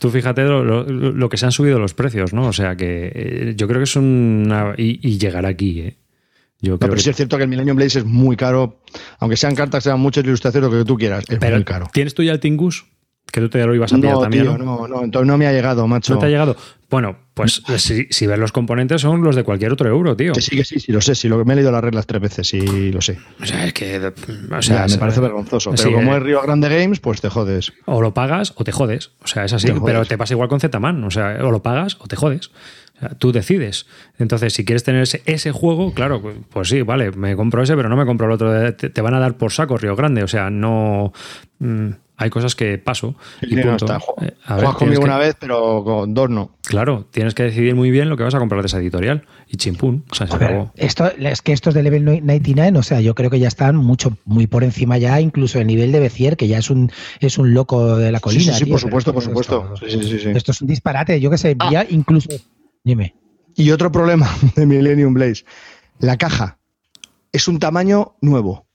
Speaker 1: tú fíjate lo, lo- lo que se han subido los precios, ¿no? O sea que eh, yo creo que es una... Y, y llegará aquí, ¿eh? Yo
Speaker 5: No, pero
Speaker 1: que-
Speaker 5: sí es cierto que el Millennium Blaze es muy caro, aunque sean cartas, sean muchas ilustraciones, lo que tú quieras, es
Speaker 1: pero
Speaker 5: muy caro.
Speaker 1: ¿Tienes tú ya el Tingus? Que tú te lo ibas a pillar
Speaker 5: No,
Speaker 1: también,
Speaker 5: tío,
Speaker 1: ¿no?
Speaker 5: no, no, entonces no me ha llegado, macho.
Speaker 1: ¿No te ha llegado? Bueno, pues si, si ves los componentes son los de cualquier otro euro, tío.
Speaker 5: Que sí, que sí, sí, lo sé, sí, lo, me he leído las reglas tres veces y lo sé.
Speaker 1: O sea, es que... O sea,
Speaker 5: me parece vergonzoso. Pero
Speaker 1: sí,
Speaker 5: como
Speaker 1: eh.
Speaker 5: es Río Grande Games, pues te jodes.
Speaker 1: O lo pagas o te jodes. O sea, es así.
Speaker 5: Te.
Speaker 1: Pero te pasa igual con Z-Man. O sea, o lo pagas o te jodes. Tú decides. Entonces, si quieres tener ese, ese juego, claro, pues sí, vale, me compro ese, pero no me compro el otro. Te, te van a dar por saco Río Grande. O sea, no. mm, hay cosas que paso. Y
Speaker 5: No
Speaker 1: punto.
Speaker 5: está.
Speaker 1: Eh, a ver,
Speaker 5: conmigo
Speaker 1: que-
Speaker 5: una vez, pero con dos no.
Speaker 1: Claro, tienes que decidir muy bien lo que vas a comprar de esa editorial. Y chimpún. O sea, se
Speaker 3: ver,
Speaker 1: acabó.
Speaker 3: esto, es que estos de Level 99, o sea, yo creo que ya están mucho, muy por encima ya, incluso el nivel de Bezier, que ya es un, es un loco de la colina.
Speaker 5: sí, sí,
Speaker 3: tío,
Speaker 5: por supuesto, por
Speaker 3: esto-
Speaker 5: supuesto. Sí, sí, sí, sí.
Speaker 3: Esto es un disparate, yo que sé,
Speaker 5: Ah.
Speaker 3: ya incluso. Dime.
Speaker 5: Y otro problema de Millennium Blaze. La caja es un tamaño nuevo.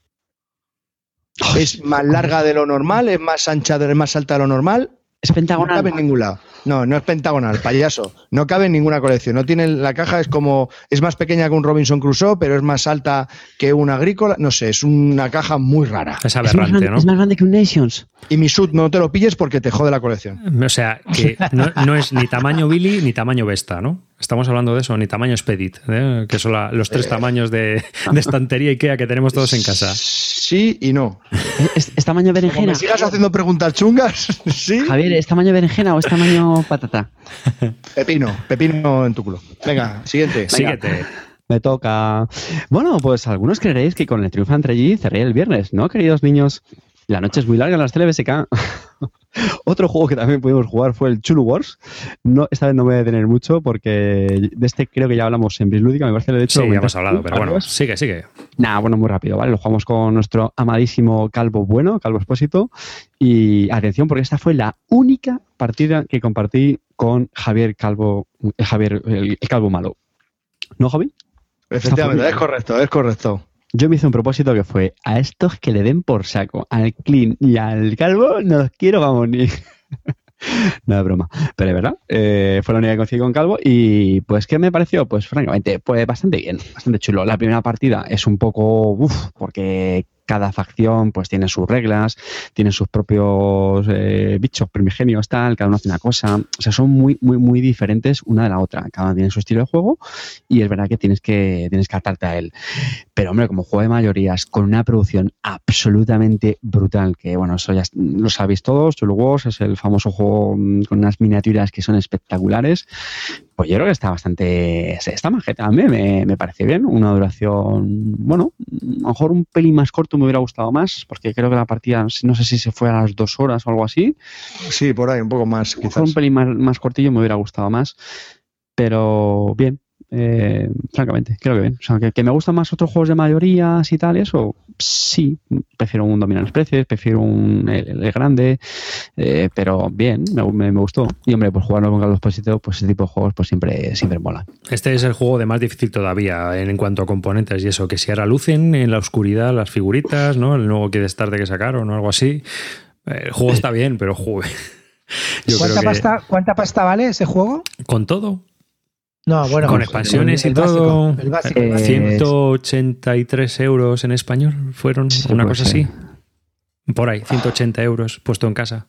Speaker 5: Es más larga de lo normal, es más ancha, es más alta de lo normal.
Speaker 2: Es
Speaker 5: No
Speaker 2: pentagonal.
Speaker 5: cabe en ningún lado. No, no es pentagonal, payaso. No cabe en ninguna colección. No tiene la caja es como es más pequeña que un Robinson Crusoe, pero es más alta que un agrícola. No sé, es una caja muy rara.
Speaker 1: Es aberrante,
Speaker 2: grande,
Speaker 1: ¿no?
Speaker 2: es más grande que un Nations.
Speaker 5: Y mi sud no te lo pilles porque te jode la colección.
Speaker 1: O sea, que no, no es ni tamaño Billy ni tamaño Vesta, ¿no? Estamos hablando de eso, ni tamaño Expedit, ¿eh? que son la- los tres tamaños de, de estantería IKEA que tenemos todos en casa.
Speaker 5: Sí y no.
Speaker 2: ¿Es, es tamaño
Speaker 5: Como
Speaker 2: berenjena?
Speaker 5: me sigas haciendo preguntas chungas, sí.
Speaker 2: Javier, ¿es tamaño berenjena o es tamaño patata?
Speaker 5: Pepino, pepino en tu culo. Venga, siguiente.
Speaker 1: Síguete.
Speaker 2: Me toca. Bueno, pues algunos creeréis que con el triunfo entre allí cerré el viernes, ¿no, queridos niños? La noche es muy larga en las TLBSK. Otro juego que también pudimos jugar fue el Chulu Wars. No, esta vez no me voy a detener mucho porque de este creo que ya hablamos en Brislúdica, me parece de hecho.
Speaker 1: Sí, ya hemos hablado, pero bueno, sigue, sigue.
Speaker 2: Nah, bueno, muy rápido, ¿vale? Lo jugamos con nuestro amadísimo Calvo Bueno, Calvo Espósito. Y atención, porque esta fue la única partida que compartí con Javier Calvo, eh, Javier, el, el Calvo Malo. ¿No, Javi?
Speaker 5: Efectivamente, es correcto, es correcto.
Speaker 2: Yo me hice un propósito que fue a estos que le den por saco, al clean y al calvo, no quiero, vamos, ni. no es broma. Pero es verdad, eh, fue la única que conseguí con Calvo y pues ¿qué me pareció? Pues francamente, pues bastante bien, bastante chulo. La primera partida es un poco, uff, porque cada facción pues tiene sus reglas, tiene sus propios eh, bichos primigenios, tal, cada uno hace una cosa. O sea, son muy, muy, muy diferentes una de la otra. Cada uno tiene su estilo de juego y es verdad que tienes que, tienes que atarte a él. Pero, hombre, como juego de mayorías, con una producción absolutamente brutal, que bueno, eso ya lo sabéis todos, Wars es el famoso juego mm, con unas miniaturas que son espectaculares, pues yo creo que está bastante. Está majeta. A mí me, me parece bien. Una duración, bueno, a lo mejor un pelín más corto me hubiera gustado más, porque creo que la partida, no sé si se fue a las dos horas o algo así.
Speaker 5: Sí, por ahí, un poco más,
Speaker 2: quizás. un pelín más, más cortillo me hubiera gustado más. Pero bien, eh, francamente, creo que bien. O sea, que, me gustan más otros juegos de mayorías y tal, eso sí. Prefiero un Dominar Especies, prefiero un el, grande, eh, pero bien, me, me, gustó. Y hombre, pues jugarlo con Carlos Posito, pues ese tipo de juegos pues siempre, siempre mola.
Speaker 1: Este es el juego de más difícil todavía en, cuanto a componentes y eso, que si ahora lucen en la oscuridad las figuritas, ¿no? El nuevo que de que sacaron o algo así. El juego está bien, pero juegue.
Speaker 3: ¿Cuánta, pasta, ¿Cuánta pasta vale ese juego?
Speaker 1: Con todo.
Speaker 3: No, bueno,
Speaker 1: con expansiones y todo. 183 euros en español fueron una cosa así. Por ahí, 180 euros puesto en casa.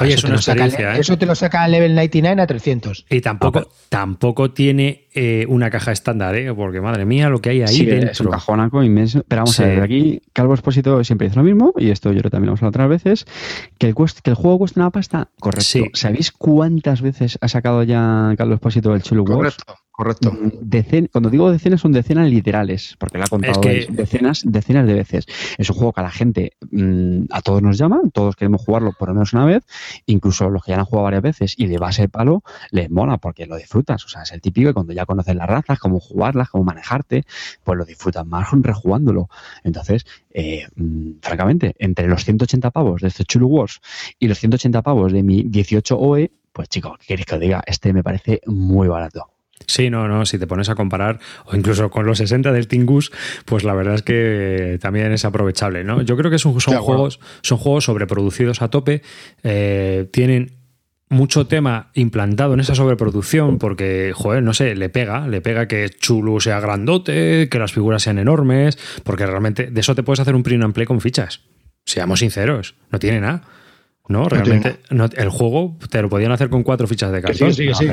Speaker 3: Oye, eso, es una experiencia, ¿eh? eso te lo saca el level 99 a 300.
Speaker 1: Y tampoco, tampoco tiene eh, una caja estándar, ¿eh? porque madre mía, lo que hay ahí dentro.
Speaker 2: Es un cajonaco inmenso. Pero vamos a ver, aquí Calvo Expósito siempre dice lo mismo, y esto yo también lo hemos hablado otras veces, que el, que el juego cuesta una pasta. Correcto. ¿Sabéis cuántas veces ha sacado ya Calvo Expósito el Chulu
Speaker 5: Correcto. Correcto.
Speaker 2: Mm, cuando digo decenas, son decenas literales, porque la ha contado decenas, decenas de veces. Es un juego que a la gente, mm, a todos nos llama, todos queremos jugarlo por lo menos una vez, incluso los que ya han jugado varias veces y le va a ser palo, les mola porque lo disfrutas. O sea, es el típico que cuando ya conoces las razas, cómo jugarlas, cómo manejarte, pues lo disfrutas más rejugándolo. Entonces, eh, mm, francamente, entre los 180 pavos de este Chulu Wars y los 180 pavos de mi 18 OE, pues chicos, ¿qué queréis que os diga? Este me parece muy barato.
Speaker 1: Sí, no, no, si te pones a comparar, o incluso con los 60 del Tingus, pues la verdad es que también es aprovechable, ¿no? Yo creo que son, son juegos, son juegos sobreproducidos a tope, eh, tienen mucho tema implantado en esa sobreproducción porque, joder, no sé, le pega, le pega que Chulu sea grandote, que las figuras sean enormes, porque realmente de eso te puedes hacer un print and play con fichas. Seamos sinceros, no tiene nada. No, realmente el juego te lo podían hacer con cuatro fichas de cartón.
Speaker 5: Sí, sí, sí.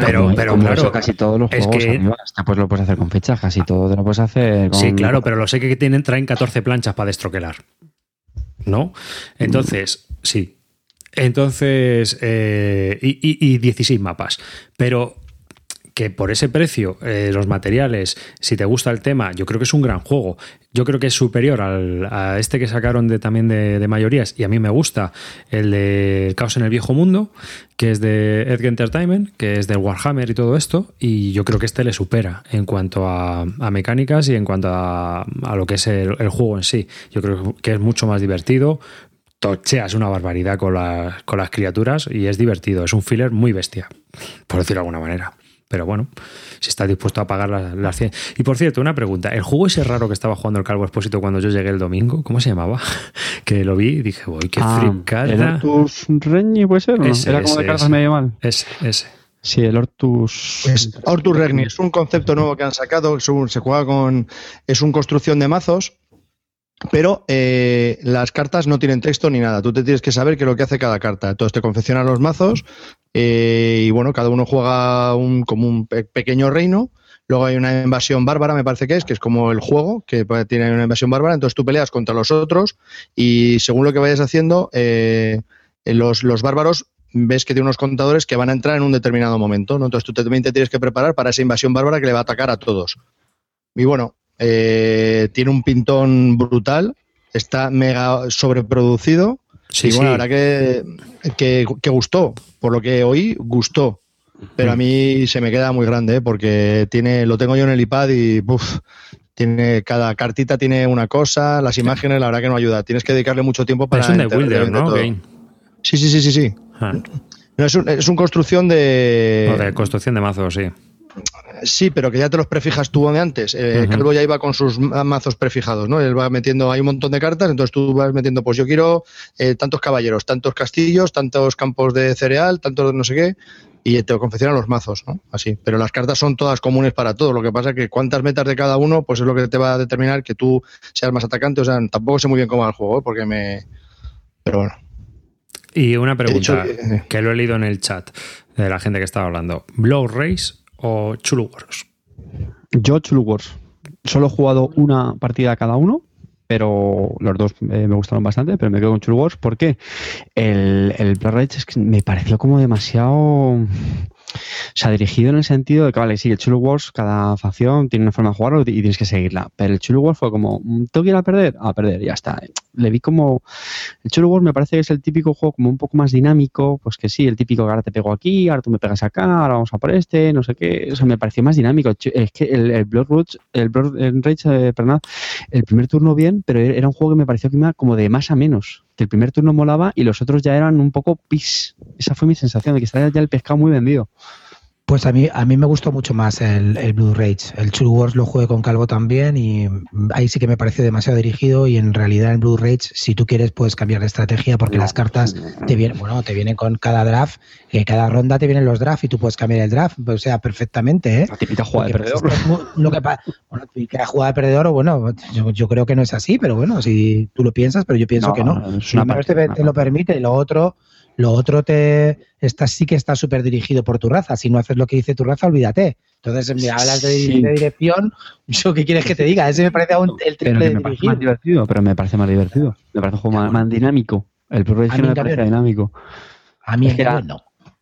Speaker 1: pero, pero, claro,
Speaker 2: casi todos los juegos que, pues lo puedes hacer con fichas, casi todo te lo puedes hacer con...
Speaker 1: Sí, claro, pero lo sé que tienen, traen 14 planchas para destroquelar. ¿No? Entonces, sí. Entonces, eh, y, y 16 mapas. Pero que por ese precio, eh, los materiales, si te gusta el tema, yo creo que es un gran juego. Yo creo que es superior al, a este que sacaron de, también de, mayorías, y a mí me gusta el de Caos en el Viejo Mundo, que es de Edge Entertainment, que es de Warhammer y todo esto, y yo creo que este le supera en cuanto a, mecánicas y en cuanto a, lo que es el, juego en sí. Yo creo que es mucho más divertido, tocheas una barbaridad con, con las criaturas y es divertido, es un filler muy bestia, por decirlo de alguna manera. Pero bueno, si estás dispuesto a pagar las 100. Y por cierto, una pregunta. El juego ese raro que estaba jugando el Calvo Expósito cuando yo llegué el domingo, ¿cómo se llamaba? que lo vi y dije, uy, qué ah, fricada.
Speaker 2: ¿El Ortus Regni puede ser? ¿no? Era como de cargas medio mal.
Speaker 1: Ese, ese.
Speaker 2: Sí, el Ortus.
Speaker 5: Es, Ortus Regni es un concepto nuevo que han sacado. Se juega con. Es una construcción de mazos pero eh, las cartas no tienen texto ni nada. Tú te tienes que saber qué es lo que hace cada carta. Entonces te confeccionan los mazos eh, y bueno, cada uno juega un, como un pequeño reino. Luego hay una invasión bárbara, me parece que es, que es como el juego, que tiene una invasión bárbara. Entonces tú peleas contra los otros y según lo que vayas haciendo, eh, los, los, bárbaros ves que tiene unos contadores que van a entrar en un determinado momento. ¿no? Entonces tú también te tienes que preparar para esa invasión bárbara que le va a atacar a todos. Y bueno, eh, tiene un pintón brutal, está mega sobreproducido. Sí, y bueno, la verdad que, que, gustó, por lo que oí, gustó. Pero a mí se me queda muy grande, ¿eh? porque tiene, lo tengo yo en el iPad y tiene, cada cartita tiene una cosa, las imágenes, la verdad que no ayuda. Tienes que dedicarle mucho tiempo para.
Speaker 1: Es un de Wilder, ¿no?
Speaker 5: Sí, sí, sí, sí, sí. Ah. No, es, un, es construcción de.
Speaker 1: de construcción de mazos, sí.
Speaker 5: Sí, pero que ya te los prefijas tú de antes. Eh. Calvo ya iba con sus ma- mazos prefijados, ¿no? Él va metiendo, hay un montón de cartas, entonces tú vas metiendo, pues yo quiero eh, tantos caballeros, tantos castillos, tantos campos de cereal, tantos no sé qué, y te confeccionan los mazos, ¿no? Así. Pero las cartas son todas comunes para todos. Lo que pasa es que cuántas metas de cada uno, pues es lo que te va a determinar que tú seas más atacante. O sea, tampoco sé muy bien cómo va el juego, ¿eh? porque me. Pero bueno.
Speaker 1: Y una pregunta
Speaker 5: dicho-
Speaker 1: que lo he leído en el chat de la gente que estaba hablando. ¿Block Race o Chulu Wars?
Speaker 2: Yo, Chulu Wars. Solo he jugado una partida cada uno, pero los dos eh, me gustaron bastante, pero me quedo con Chulu Wars porque el, el Blood Rage es que me pareció como demasiado. O sea, dirigido en el sentido de que, vale, sí, el Chulu Wars, cada facción tiene una forma de jugarlo y tienes que seguirla. Pero el Chulu Wars fue como, mm, ¿tengo que ir a perder? A perder, ya está. Le vi como. El Chulu Wars me parece que es el típico juego como un poco más dinámico, pues que sí, el típico que ahora te pego aquí, ahora tú me pegas acá, ahora vamos a por este, no sé qué. O sea, me pareció más dinámico. Es que el, el Blood Rage, el Blood Rage, eh, perdón, el primer turno bien, pero era un juego que me pareció que iba como de más a menos. Que el primer turno molaba y los otros ya eran un poco pis. Esa fue mi sensación, de que estaba ya el pescado muy vendido.
Speaker 3: Pues a mí, a mí me gustó mucho más el, el Blue Rage. El True Wars lo jugué con Calvo también y ahí sí que me pareció demasiado dirigido y en realidad en Blue Rage, si tú quieres, puedes cambiar de estrategia porque las cartas te vienen, bueno, te vienen con cada draft, que cada ronda te vienen los drafts y tú puedes cambiar el draft, o sea, perfectamente, ¿eh?
Speaker 2: La típica jugada de perdedor.
Speaker 3: lo que bueno, típica jugada de perdedor, o bueno, yo, yo creo que no es así, pero bueno, si tú lo piensas, pero yo pienso
Speaker 2: No,
Speaker 3: que no.
Speaker 2: es una
Speaker 3: Primero
Speaker 2: parte,
Speaker 3: te,
Speaker 2: una
Speaker 3: te lo permite y lo otro, lo otro te está, sí que está súper dirigido por tu raza. Si no haces lo que dice tu raza, olvídate. Entonces, me hablas de,
Speaker 2: Sí.
Speaker 3: de dirección, ¿yo qué quieres que te diga? Ese me parece aún el
Speaker 2: Pero
Speaker 3: triple
Speaker 2: que
Speaker 3: de
Speaker 2: me parece más divertido, pero me parece más divertido. Me parece un juego más, más dinámico. El no me parece
Speaker 3: no.
Speaker 2: dinámico.
Speaker 3: A mí
Speaker 2: Es que era-
Speaker 3: no.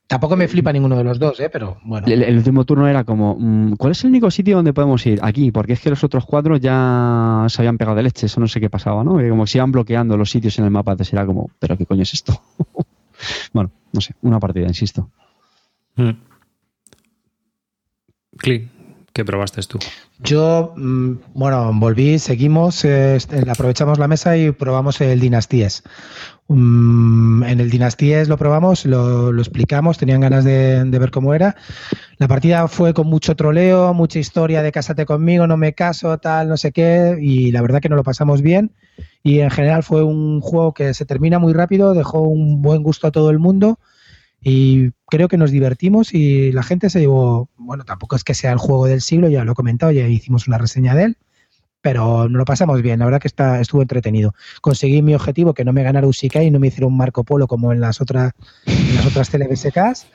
Speaker 3: Tampoco me flipa ninguno de los dos, ¿eh? pero bueno.
Speaker 2: El, el último turno era como, mm, ¿cuál es el único sitio donde podemos ir? Aquí, porque es que los otros cuatro ya se habían pegado de leche, eso no sé qué pasaba, ¿no? Que como que se iban bloqueando los sitios en el mapa, entonces era como, ¿pero qué coño es esto? bueno, no sé, una partida, insisto.
Speaker 1: Mm. ¿Qué probaste tú?
Speaker 3: Yo, mm, bueno, volví, seguimos, eh, este, aprovechamos la mesa y probamos el Dinastíes. Mm, en el Dinastíes lo probamos, lo, explicamos, tenían ganas de, ver cómo era. La partida fue con mucho troleo, mucha historia de cásate conmigo, no me caso, tal, no sé qué, y la verdad que nos lo pasamos bien. Y en general fue un juego que se termina muy rápido, dejó un buen gusto a todo el mundo. Y creo que nos divertimos y la gente se llevó, bueno, tampoco es que sea el juego del siglo, ya lo he comentado, ya hicimos una reseña de él, pero nos lo pasamos bien, la verdad que está, estuvo entretenido. Conseguí mi objetivo, que no me ganara Usikai y no me hiciera un Marco Polo como en las otras, en las otras CLBSKs.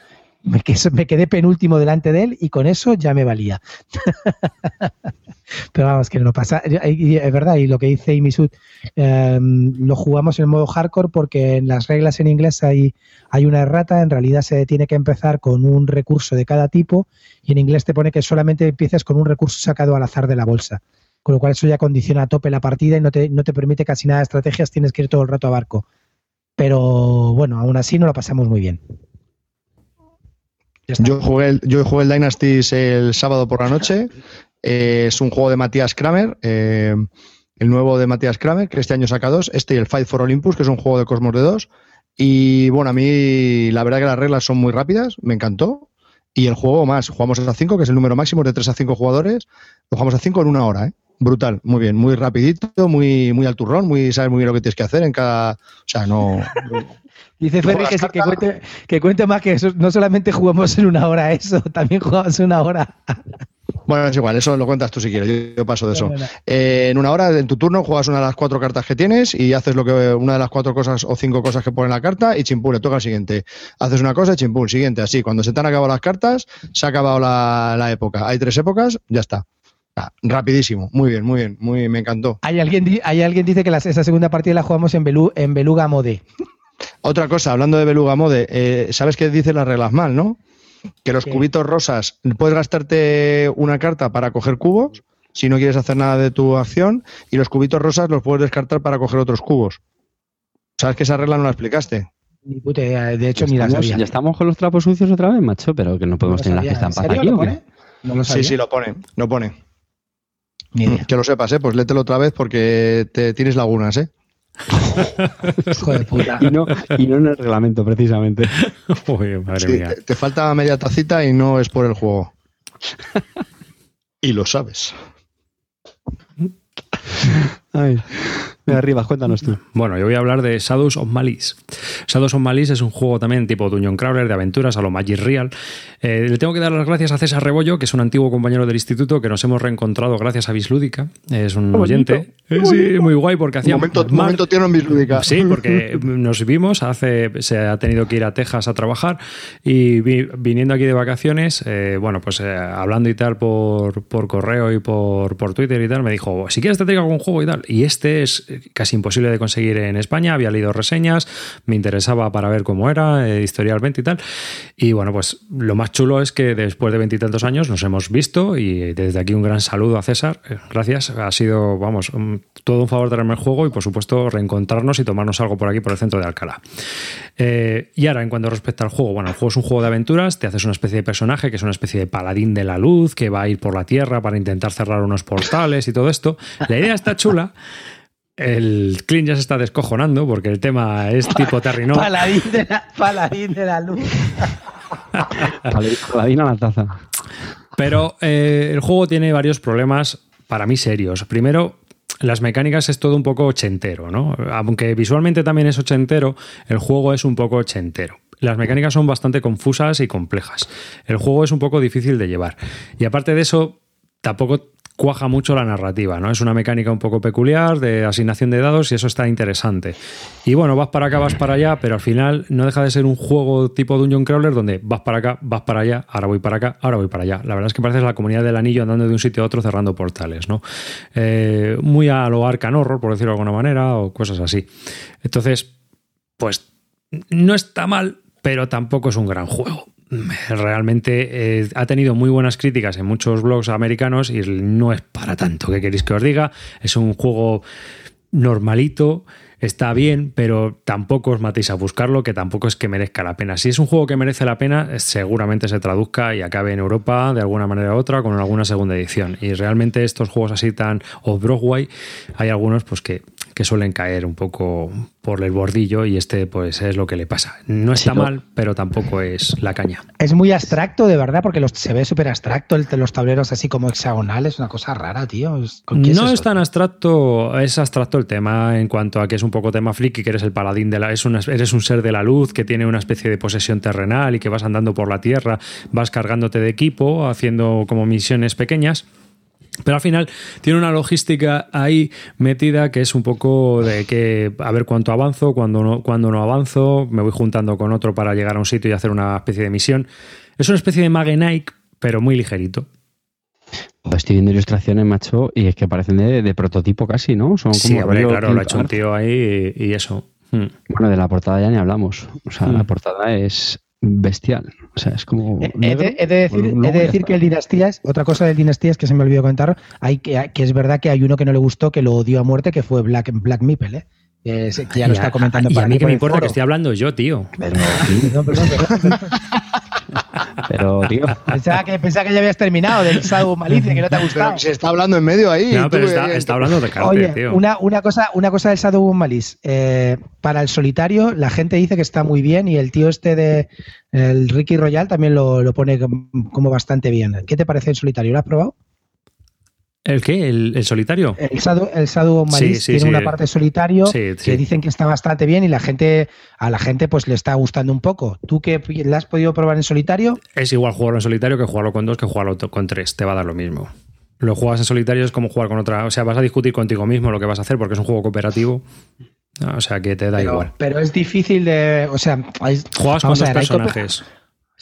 Speaker 3: Me quedé penúltimo delante de él y con eso ya me valía. Pero vamos, que no pasa. Es verdad, y lo que dice Imisud, eh, lo jugamos en modo hardcore porque en las reglas en inglés hay, hay una errata, en realidad se tiene que empezar con un recurso de cada tipo y en inglés te pone que solamente empiezas con un recurso sacado al azar de la bolsa. Con lo cual eso ya condiciona a tope la partida y no te, no te permite casi nada de estrategias, tienes que ir todo el rato a barco. Pero bueno, aún así no lo pasamos muy bien.
Speaker 5: Yo jugué, el, yo jugué el Dynasties el sábado por la noche. Eh, es un juego de Matías Kramer. eh, el nuevo de Matías Kramer, que este año saca dos. Este y el Fight for Olympus, que es un juego de Cosmos de dos. Y bueno, a mí la verdad que las reglas son muy rápidas, me encantó. Y el juego más, jugamos a 5, que es el número máximo de 3 a 5 jugadores. Lo jugamos a 5 en una hora, ¿eh? Brutal, muy bien, muy rapidito, muy, muy al turrón, muy, sabes muy bien lo que tienes que hacer en cada. O sea, no.
Speaker 3: Dice Ferri que, sí, que, cuente, que cuente más que eso, no solamente jugamos en una hora eso, también jugamos en una hora.
Speaker 5: Bueno, es igual, eso lo cuentas tú si quieres, yo, yo paso de eso. Eh, en una hora, en tu turno, juegas una de las cuatro cartas que tienes y haces lo que una de las cuatro cosas o cinco cosas que pone en la carta y chimpún, le toca el siguiente. Haces una cosa y chimpún, siguiente. Así, cuando se te han acabado las cartas, se ha acabado la, la época. Hay tres épocas, ya está. Ah, rapidísimo, muy bien, muy bien, muy, me encantó.
Speaker 3: Hay alguien, hay alguien dice que las- esa segunda partida la jugamos en, Belu- en Beluga Mode.
Speaker 5: Otra cosa, hablando de Beluga Mode, eh, ¿sabes qué dicen las reglas mal, no? Que los
Speaker 3: ¿Qué?
Speaker 5: cubitos rosas, puedes gastarte una carta para coger cubos si no quieres hacer nada de tu acción y los cubitos rosas los puedes descartar para coger otros cubos. ¿Sabes que esa regla no la explicaste?
Speaker 3: Ni puta idea, de hecho
Speaker 2: Ya
Speaker 3: ni la sabía.
Speaker 2: ya estamos con los trapos sucios otra vez, macho, pero que no podemos tener las que
Speaker 3: ¿En
Speaker 2: están
Speaker 3: serio
Speaker 2: aquí.
Speaker 3: lo
Speaker 2: ¿o qué?
Speaker 3: pone? No lo
Speaker 5: Sí, sí, lo pone, lo pone.
Speaker 3: Ni idea.
Speaker 5: Que lo sepas, ¿eh? Pues léetelo otra vez porque te tienes lagunas, ¿eh?
Speaker 3: Hijo de puta.
Speaker 2: Y no, y no en el reglamento, precisamente.
Speaker 1: Uy, madre
Speaker 5: Sí,
Speaker 1: mía.
Speaker 5: te, te falta media tacita y no es por el juego. y lo sabes.
Speaker 2: Ay, de arriba, cuéntanos tú.
Speaker 1: Bueno, yo voy a hablar de Shadows of Malice. Shadows of Malice es un juego también tipo Dungeon Crawler de aventuras a lo Magic Real. Eh, le tengo que dar las gracias a César Rebollo, que es un antiguo compañero del instituto que nos hemos reencontrado gracias a Bislúdica. Es un oyente. Sí, muy guay porque hacía.
Speaker 5: Un momento,
Speaker 1: más-
Speaker 5: momento tiene en Bislúdica.
Speaker 1: Sí, porque nos vimos, hace, se ha tenido que ir a Texas a trabajar y vi- viniendo aquí de vacaciones, eh, bueno, pues eh, hablando y tal por, por correo y por, por Twitter y tal, me dijo, si quieres te traigo algún juego y tal. Y este es casi imposible de conseguir en España, había leído reseñas, me interesaba para ver cómo era, eh, historialmente y tal. Y bueno, pues lo más chulo es que después de veintitantos años nos hemos visto y desde aquí un gran saludo a César. Eh, Gracias, ha sido, vamos, todo un favor traerme el juego y por supuesto reencontrarnos y tomarnos algo por aquí, por el centro de Alcalá. Eh, y ahora, en cuanto respecta al juego, bueno, el juego es un juego de aventuras, te haces una especie de personaje que es una especie de paladín de la luz que va a ir por la tierra para intentar cerrar unos portales y todo esto. La idea está chula. El Clint ya se está descojonando porque el tema es tipo Terrinó.
Speaker 3: Paladín de la, paladín de la luz.
Speaker 2: Paladina la taza.
Speaker 1: Pero eh, el juego tiene varios problemas para mí serios. Primero, las mecánicas es todo un poco ochentero, ¿no? Aunque visualmente también es ochentero, el juego es un poco ochentero. Las mecánicas son bastante confusas y complejas. El juego es un poco difícil de llevar. Y aparte de eso, tampoco cuaja mucho la narrativa, ¿no? Es una mecánica un poco peculiar de asignación de dados y eso está interesante. Y bueno, vas para acá, vas para allá, pero al final no deja de ser un juego tipo Dungeon Crawler donde vas para acá, vas para allá, ahora voy para acá, ahora voy para allá. La verdad es que parece la comunidad del anillo andando de un sitio a otro cerrando portales, ¿no? Eh, muy a lo Arcan Horror, por decirlo de alguna manera, o cosas así. Entonces, pues no está mal, pero tampoco es un gran juego. Realmente eh, ha tenido muy buenas críticas en muchos blogs americanos y no es para tanto. ¿Qué queréis que os diga? Es un juego normalito, está bien, pero tampoco os matéis a buscarlo, que tampoco es que merezca la pena. Si es un juego que merece la pena, eh, seguramente se traduzca y acabe en Europa de alguna manera u otra con alguna segunda edición. Y realmente estos juegos así tan off-Broadway, hay algunos pues que, que suelen caer un poco por el bordillo y este pues es lo que le pasa. No está
Speaker 2: Sí,
Speaker 1: mal, pero tampoco es la caña.
Speaker 3: Es muy abstracto, de verdad, porque los- se ve súper abstracto el, los tableros así como hexagonales, una cosa rara, tío. Es- ¿con qué
Speaker 1: No
Speaker 3: es
Speaker 1: tan abstracto, es abstracto el tema en cuanto a que es un poco tema friki, que eres el paladín de la. Es una- eres un ser de la luz que tiene una especie de posesión terrenal y que vas andando por la tierra, vas cargándote de equipo, haciendo como misiones pequeñas. Pero al final tiene una logística ahí metida que es un poco de que a ver cuánto avanzo, cuándo no, cuándo no avanzo, me voy juntando con otro para llegar a un sitio y hacer una especie de misión. Es una especie de Mage Knight, pero muy ligerito.
Speaker 2: Joder, Estoy viendo ilustraciones, macho, y es que parecen de, de prototipo casi, ¿no? Son
Speaker 1: Sí,
Speaker 2: como
Speaker 1: hombre,
Speaker 2: rollo
Speaker 1: claro, lo ha hecho un tío ahí y, y eso. Hmm.
Speaker 2: Bueno, de la portada ya ni hablamos. O sea, la portada es bestial. O sea, es como.
Speaker 3: Eh, He de, he de decir, he de decir que el Dinastías, otra cosa del Dinastías que se me olvidó comentar, hay que, que es verdad que hay uno que no le gustó, que lo odió a muerte, que fue Black, Black Meeple, ¿eh? Que, es- que ya lo está comentando
Speaker 1: y
Speaker 3: para
Speaker 1: a mí que me importa que estoy hablando yo, tío.
Speaker 2: Pero,
Speaker 3: perdón, perdón, perdón.
Speaker 2: pero, tío.
Speaker 3: Pensaba que, pensaba que ya habías terminado del Shadow Malice, que no te ha gustado.
Speaker 5: Pero se está hablando en medio ahí.
Speaker 1: No,
Speaker 5: tú,
Speaker 1: pero
Speaker 5: eh,
Speaker 1: está, hablando de
Speaker 3: Oye,
Speaker 1: tío.
Speaker 3: una, una cosa, una cosa del Shadow Malice. Eh, para el solitario, la gente dice que está muy bien y el tío este de el Ricky Royal también lo, lo pone como, como bastante bien. ¿Qué te parece el solitario? ¿Lo has probado?
Speaker 1: ¿El qué? ¿El, el solitario?
Speaker 3: El Shadow, el Shadow of Malice
Speaker 1: Sí, sí,
Speaker 3: tiene
Speaker 1: sí.
Speaker 3: una parte solitario que dicen que está bastante bien y la gente a la gente pues le está gustando un poco. ¿Tú que la has podido probar en solitario?
Speaker 1: Es igual jugarlo en solitario que jugarlo con dos que jugarlo con tres. Te va a dar lo mismo. Lo juegas en solitario es como jugar con otra. O sea, vas a discutir contigo mismo lo que vas a hacer porque es un juego cooperativo. O sea, que te da
Speaker 3: pero,
Speaker 1: igual.
Speaker 3: pero es difícil de, o sea, hay-
Speaker 1: Juegas con dos
Speaker 3: hay
Speaker 1: personajes.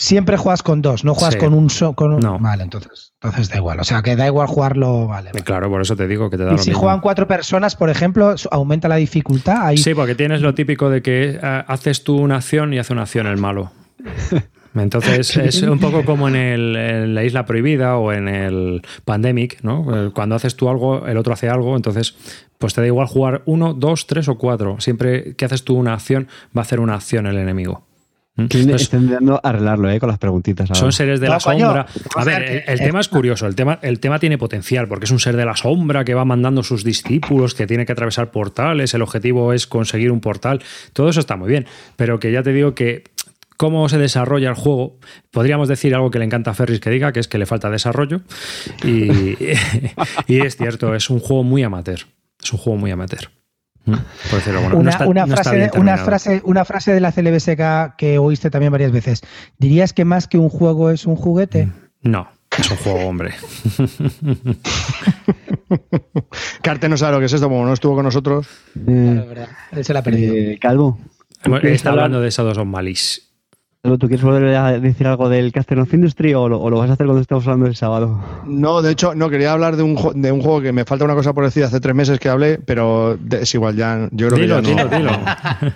Speaker 3: Siempre juegas con dos, no juegas
Speaker 1: Sí.
Speaker 3: con un so- con un-
Speaker 1: No.
Speaker 3: Vale, entonces, entonces da igual. O sea, que da igual jugarlo, vale. vale.
Speaker 1: Claro, por eso te digo que te da
Speaker 3: Y
Speaker 1: lo
Speaker 3: si
Speaker 1: mismo.
Speaker 3: juegan cuatro personas, por ejemplo, aumenta la dificultad. Ahí
Speaker 1: Sí, porque tienes lo típico de que eh, haces tú una acción y hace una acción el malo. Entonces es un poco como en, el- en la isla prohibida o en el pandemic, ¿no? Eh, Cuando haces tú algo, el otro hace algo, entonces pues te da igual jugar uno, dos, tres o cuatro. Siempre que haces tú una acción, va a hacer una acción el enemigo. ¿Mm?
Speaker 2: Estoy estoy intentando arreglarlo, ¿eh? Con las preguntitas. ahora.
Speaker 1: son seres de la sombra. A ver, el, tema es curioso, el tema, el tema tiene potencial, porque es un ser de la sombra que va mandando sus discípulos, que tiene que atravesar portales, el objetivo es conseguir un portal, todo eso está muy bien, pero que ya te digo que cómo se desarrolla el juego, podríamos decir algo que le encanta a Ferris que diga, que es que le falta desarrollo. Y, y es cierto, es un juego muy amateur. Es un juego muy amateur. Mm, por decirlo, bueno, no
Speaker 3: Una,
Speaker 1: está-
Speaker 3: una
Speaker 1: no está
Speaker 3: frase, una, frase, una frase de la CLBSK que oíste también varias veces. ¿Dirías que más que un juego es un juguete?
Speaker 1: No, es un juego, hombre.
Speaker 5: Carte no sabe lo que es esto, como no estuvo con nosotros.
Speaker 2: Eh,
Speaker 3: verdad. Él se la ha perdido.
Speaker 2: eh, Calvo, ¿tú quieres
Speaker 1: Está
Speaker 2: hablar-
Speaker 1: hablando de Shadows of Malice.
Speaker 2: ¿Tú quieres volver a decir algo del Caster of Industry o lo, o lo vas a hacer cuando estemos hablando el sábado?
Speaker 5: No, de hecho, no, quería hablar de un, de un juego que me falta una cosa por decir hace tres meses que hablé, pero de- es igual, ya. Yo creo
Speaker 1: Dilo,
Speaker 5: que ya
Speaker 1: dilo,
Speaker 5: no.
Speaker 1: dilo.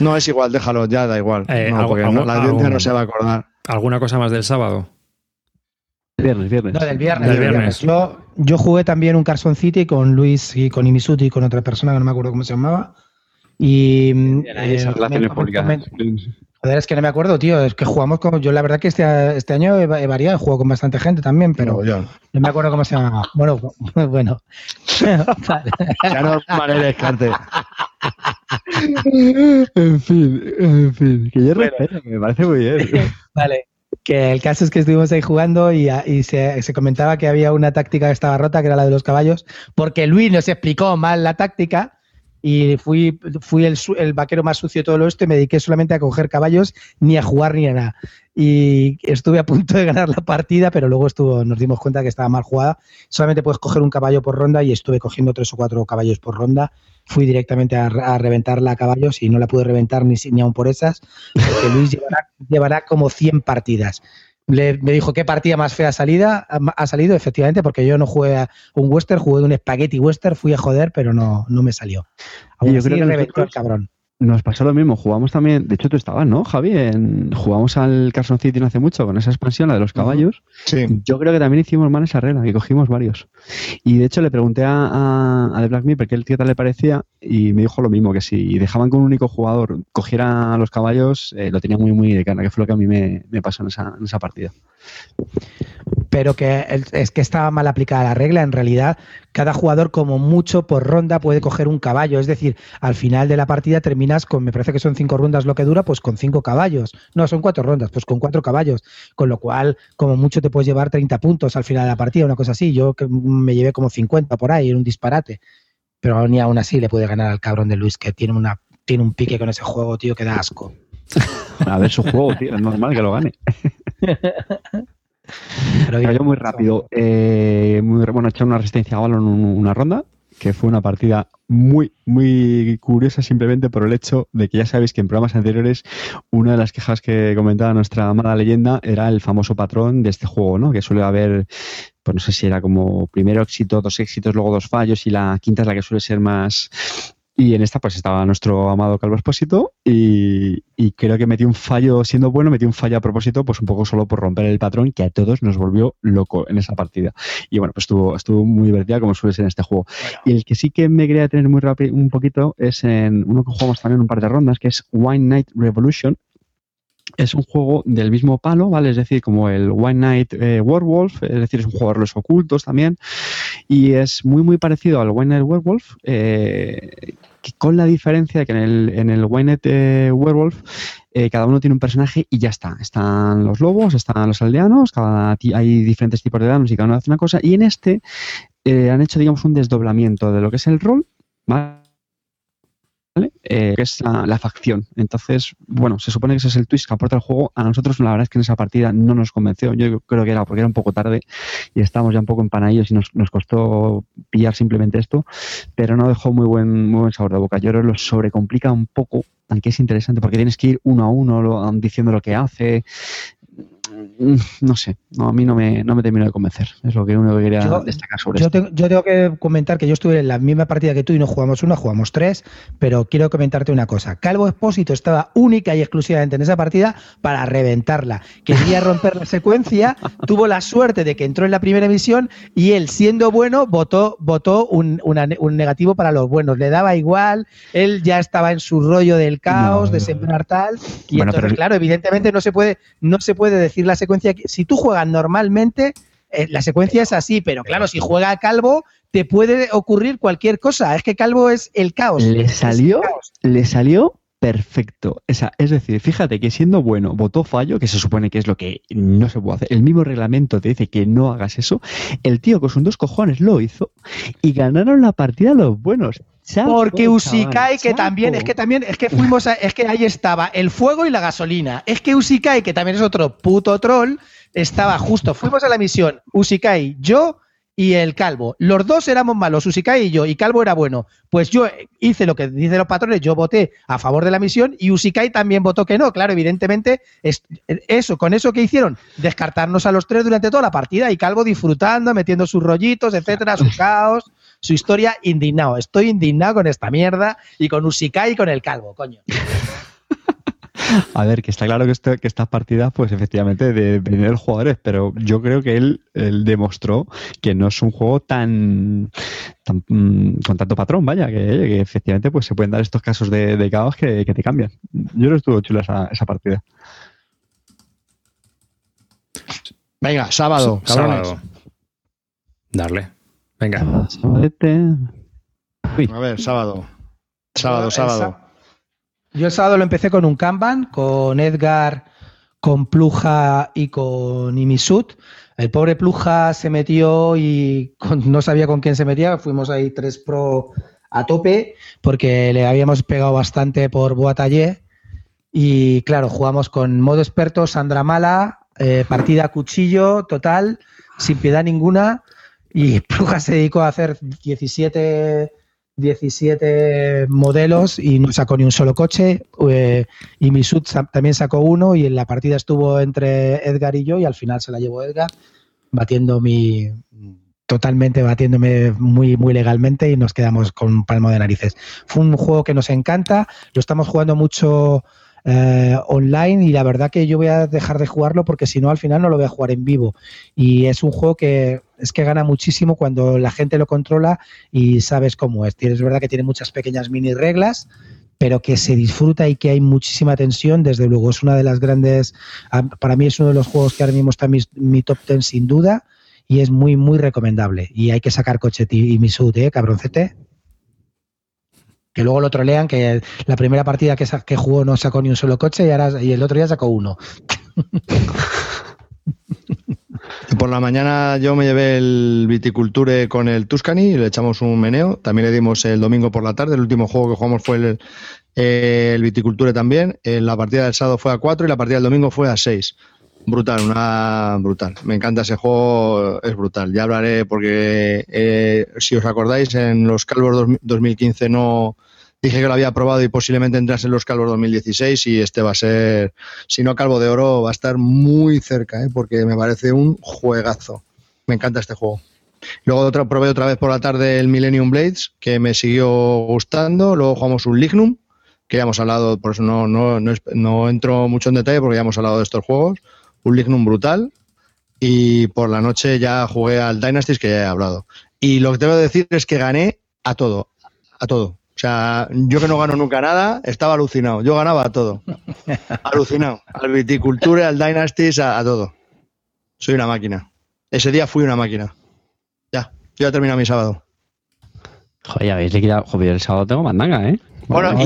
Speaker 5: No, es igual, déjalo, ya da igual.
Speaker 1: Eh,
Speaker 5: no,
Speaker 1: algo-
Speaker 5: porque
Speaker 1: algo-
Speaker 5: no- la audiencia
Speaker 1: algo-
Speaker 5: no se va a acordar.
Speaker 1: ¿Alguna cosa más del sábado?
Speaker 2: Viernes, viernes.
Speaker 3: No, del viernes.
Speaker 1: Del
Speaker 3: del
Speaker 1: viernes.
Speaker 3: Yo, yo jugué también un Carson City con Luis y con Imisuti y con otra persona que no me acuerdo cómo se llamaba. Y. eh, Joder, es que no me acuerdo, tío. Es que jugamos con. Yo, la verdad, que este, este año he, he variado, he jugado con bastante gente también, pero
Speaker 5: No, yo-
Speaker 3: no me acuerdo cómo se llamaba. Bueno, bueno. Vale.
Speaker 5: ya no maneres, Carte.
Speaker 2: en fin, en fin. Que yo respeto, me parece muy bien.
Speaker 3: Vale. Que el caso es que estuvimos ahí jugando y, y se, se comentaba que había una táctica que estaba rota, que era la de los caballos, porque Luis nos explicó mal la táctica y fui, fui el, el vaquero más sucio de todo lo esto y me dediqué solamente a coger caballos, ni a jugar ni a nada. Y estuve a punto de ganar la partida, pero luego estuvo, nos dimos cuenta que estaba mal jugada. Solamente puedes coger un caballo por ronda y estuve cogiendo tres o cuatro caballos por ronda. Fui directamente a, a reventarla a caballos y no la pude reventar ni, ni aun por esas, porque Luis llevará, llevará como 100 partidas. Le- me dijo qué partida más fea salida, ha salido, efectivamente, porque yo no jugué a un western, jugué un spaghetti western, fui a joder, pero no, no me salió. Aún
Speaker 2: yo
Speaker 3: así,
Speaker 2: creo que
Speaker 3: reventó
Speaker 2: nosotros-
Speaker 3: el cabrón.
Speaker 2: Nos pasó lo mismo, jugamos también, de hecho tú estabas, ¿no, Javi? En- jugamos al Carson City no hace mucho con esa expansión, la de los caballos.
Speaker 5: Sí.
Speaker 2: Yo creo que también hicimos mal esa regla, que cogimos varios. Y de hecho le pregunté a, a, a The Black Mirror qué qué tal le parecía y me dijo lo mismo, que si dejaban que un único jugador cogiera a los caballos, eh, lo tenía muy, muy de cara, que fue lo que a mí me, me pasó en esa, en esa partida.
Speaker 3: pero que el- es que estaba mal aplicada la regla. En realidad, cada jugador, como mucho por ronda, puede coger un caballo. Es decir, al final de la partida terminas con, me parece que son cinco rondas lo que dura, pues con cinco caballos. No, son cuatro rondas, pues con cuatro caballos. Con lo cual, como mucho te puedes llevar 30 puntos al final de la partida, una cosa así. Yo que me llevé como 50 por ahí, era un disparate. Pero ni aún así le puede ganar al cabrón de Luis, que tiene, una, tiene un pique con ese juego, tío, que da asco.
Speaker 2: A ver su juego, tío, es normal que lo gane. Cayó muy rápido. Eh, muy, bueno, hecho una resistencia a balón un- una ronda, que fue una partida muy, muy curiosa simplemente por el hecho de que ya sabéis que en programas anteriores una de las quejas que comentaba nuestra amada leyenda era el famoso patrón de este juego, ¿no? Que suele haber, pues no sé si era como primero éxito, dos éxitos, luego dos fallos y la quinta es la que suele ser más... Y en esta pues estaba nuestro amado Calvo Espósito y, y creo que metió un fallo, siendo bueno, metió un fallo a propósito, pues un poco solo por romper el patrón que a todos nos volvió loco en esa partida. Y bueno, pues estuvo, estuvo muy divertida como suele ser en este juego. Y el que sí que me quería tener muy rápido un poquito es en uno que jugamos también un par de rondas, que es Wine Night Revolution. Es un juego del mismo palo, ¿vale? Es decir, como el Wine Night eh, Werewolf, es decir, es un juego de roles ocultos también. Y es muy, muy parecido al Night Werewolf, eh, con la diferencia de que en el, en el eh, Werewolf eh, cada uno tiene un personaje y ya está. Están los lobos, están los aldeanos, cada hay diferentes tipos de danos y cada uno hace una cosa. Y en este eh, han hecho, digamos, un desdoblamiento de lo que es el rol, ¿vale? Eh, que es la, la facción. Entonces, bueno, se supone que ese es el twist que aporta el juego. A nosotros, la verdad es que en esa partida no nos convenció. Yo creo que era porque era un poco tarde y estábamos ya un poco empanadillos y nos, nos costó pillar simplemente esto, pero no dejó muy buen, muy buen sabor de boca. Yo creo que lo sobrecomplica un poco, aunque es interesante, porque tienes que ir uno a uno lo- diciendo lo que hace. Mm, No sé, no, a mí no me, no me terminó de convencer. Es lo que único que quería
Speaker 3: Yo-
Speaker 2: destacar sobre
Speaker 3: Yo,
Speaker 2: esto.
Speaker 3: tengo- yo tengo que comentar que yo estuve en la misma partida que tú y no jugamos una, jugamos tres, pero quiero comentarte una cosa. Calvo Expósito estaba única y exclusivamente en esa partida para reventarla. Quería romper la secuencia, tuvo la suerte de que entró en la primera emisión y él, siendo bueno, votó, votó un, una- un negativo para los buenos. Le daba igual, él ya estaba en su rollo del caos,
Speaker 2: No.
Speaker 3: de sembrar tal. Y
Speaker 2: Bueno,
Speaker 3: entonces,
Speaker 2: pero-
Speaker 3: claro, evidentemente no se puede, no se puede decir la secuencia. Si tú juegas normalmente, eh, la secuencia es así, pero claro, si juega Calvo, te puede ocurrir cualquier cosa. Es que Calvo es el caos.
Speaker 2: Le salió,
Speaker 3: el caos.
Speaker 2: le salió perfecto. Esa, es decir, fíjate que siendo bueno, votó fallo, que se supone que es lo que no se puede hacer. El mismo reglamento te dice que no hagas eso. El tío con sus dos cojones lo hizo y ganaron la partida los buenos.
Speaker 3: Porque Usikai, que también, es que también, es que fuimos a, es que ahí estaba el fuego y la gasolina. Es que Usikai, que también es otro puto troll, estaba justo, fuimos a la misión, Usikai, yo y el Calvo. Los dos éramos malos, Usikai y yo, y Calvo era bueno. Pues yo hice lo que dicen los patrones, yo voté a favor de la misión y Usikai también votó que no. Claro, evidentemente, eso, con eso que hicieron, descartarnos a los tres durante toda la partida y Calvo disfrutando, metiendo sus rollitos, etcétera, su caos, su historia, indignado. Estoy indignado con esta mierda y con Usikai y con el Calvo, coño.
Speaker 2: A ver, que está claro que, este, que estas partidas, pues efectivamente, de venir jugadores, pero yo creo que él, demostró que no es un juego tan, mm, con tanto patrón, vaya, que, efectivamente pues se pueden dar estos casos de, caos que, te cambian. Yo no estuvo chula esa, esa partida.
Speaker 5: Venga, sábado,
Speaker 1: sábado. Darle. Venga.
Speaker 5: A ver, sábado. Sábado, sábado.
Speaker 3: Yo el sábado lo empecé con un Kanban, con Edgar, con Pluja y con Imisut. El pobre Pluja se metió y no sabía con quién se metía. Fuimos ahí tres pro a tope porque le habíamos pegado bastante por Boatallé. Y claro, jugamos con modo experto, Sandra Mala, eh, partida cuchillo total, sin piedad ninguna. Y Pluja se dedicó a hacer 17 17 modelos y no sacó ni un solo coche. Eh, y Misut también sacó uno y en la partida estuvo entre Edgar y yo y al final se la llevó Edgar, batiendo mi totalmente batiéndome muy muy legalmente y nos quedamos con un palmo de narices. Fue un juego que nos encanta, lo estamos jugando mucho eh, online y la verdad que yo voy a dejar de jugarlo porque si no al final no lo voy a jugar en vivo. Y es un juego que es que gana muchísimo cuando la gente lo controla y sabes cómo es. Es verdad que tiene muchas pequeñas mini reglas, pero que se disfruta y que hay muchísima tensión, desde luego es una de las grandes, para mí es uno de los juegos que ahora mismo está en mi, top 10 sin duda y es muy, muy recomendable. Y hay que sacar coche y mi sud, ¿eh, cabroncete? que luego lo trolean, que la primera partida que, que jugó no sacó ni un solo coche y, ahora, y el otro día sacó uno.
Speaker 5: Por la mañana yo me llevé el Viticulture con el Tuscany y le echamos un meneo. También le dimos el domingo por la tarde. El último juego que jugamos fue el, Viticulture también. La partida del sábado fue a 4 y la partida del domingo fue a 6. Brutal, una brutal. Me encanta ese juego, es brutal. Ya hablaré porque eh, si os acordáis en los Calvos 2015 no dije que lo había probado y posiblemente entrase en los Calvos 2016 y este va a ser, si no Calvo de Oro, va a estar muy cerca, ¿eh? porque me parece un juegazo. Me encanta este juego. Luego otra, probé otra vez por la tarde el Millennium Blades, que me siguió gustando. Luego jugamos un Lignum, que ya hemos hablado, por eso no, no, no, no entro mucho en detalle porque ya hemos hablado de estos juegos un Lignum brutal. Y por la noche ya jugué al Dynasties, que ya he hablado. Y lo que tengo que decir es que gané a todo, a todo. O sea, yo que no gano nunca nada, estaba alucinado. Yo ganaba a todo. alucinado. Al viticulture, al Dynasties, a, todo. Soy una máquina. Ese día fui una máquina. Ya, yo ya he terminado mi sábado.
Speaker 2: Joder, ya veis Joder, el sábado tengo mandanga, ¿eh?
Speaker 3: Bueno,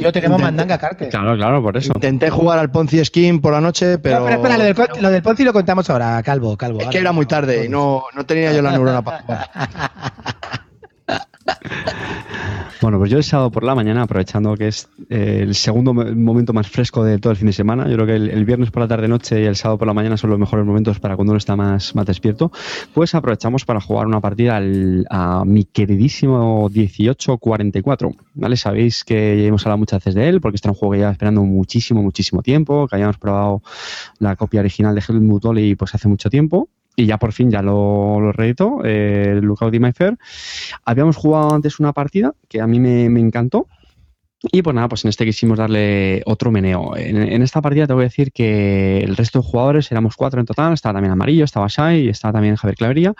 Speaker 3: yo tenemos mandanga, Carter.
Speaker 2: Claro, claro, por eso.
Speaker 5: Intenté jugar al Ponzi Skin por la noche, pero. No, pero
Speaker 3: espera, lo del, Ponzi lo contamos ahora, Calvo, Calvo.
Speaker 5: Es que era muy tarde y no, no tenía yo la neurona para jugar.
Speaker 2: Bueno, pues yo el sábado por la mañana, aprovechando que es eh, el segundo momento más fresco de todo el fin de semana, yo creo que el, viernes por la tarde-noche y el sábado por la mañana son los mejores momentos para cuando uno está más, más despierto, pues aprovechamos para jugar una partida a mi queridísimo 1844. ¿vale? Sabéis que ya hemos hablado muchas veces de él, porque está un juego que lleva esperando muchísimo, muchísimo tiempo, que habíamos probado la copia original de Helmut Olli pues hace mucho tiempo, y ya por fin ya lo, lo reeditó, eh, Lookout My. Habíamos jugado antes una partida que a mí me, me encantó, y pues nada, pues en este quisimos darle otro meneo. En, esta partida te voy a decir que el resto de jugadores éramos cuatro en total, estaba también Amarillo, estaba Shai estaba también Javier Clavería.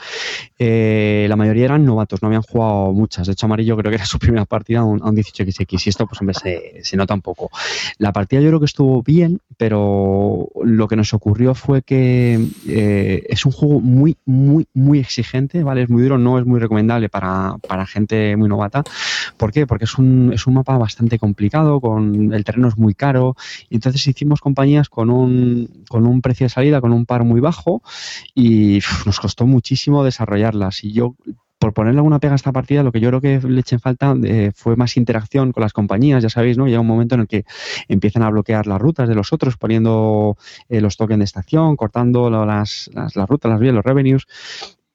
Speaker 2: Eh, la mayoría eran novatos, no habían jugado muchas. De hecho, Amarillo creo que era su primera partida a un, 18XX y esto pues hombre se, se, nota un poco. La partida yo creo que estuvo bien, pero lo que nos ocurrió fue que eh, es un juego muy, muy, muy exigente, ¿vale? Es muy duro, no es muy recomendable para, para gente muy novata. ¿Por qué? Porque es un, es un mapa bastante complicado, con el terreno es muy caro, y entonces hicimos compañías con un, con un precio de salida, con un par muy bajo, y nos costó muchísimo desarrollarlas. Y yo por ponerle alguna pega a esta partida, lo que yo creo que le echen falta eh, fue más interacción con las compañías, ya sabéis, ¿no? Llega un momento en el que empiezan a bloquear las rutas de los otros, poniendo eh, los tokens de estación, cortando las, las, las rutas, las vías, los revenues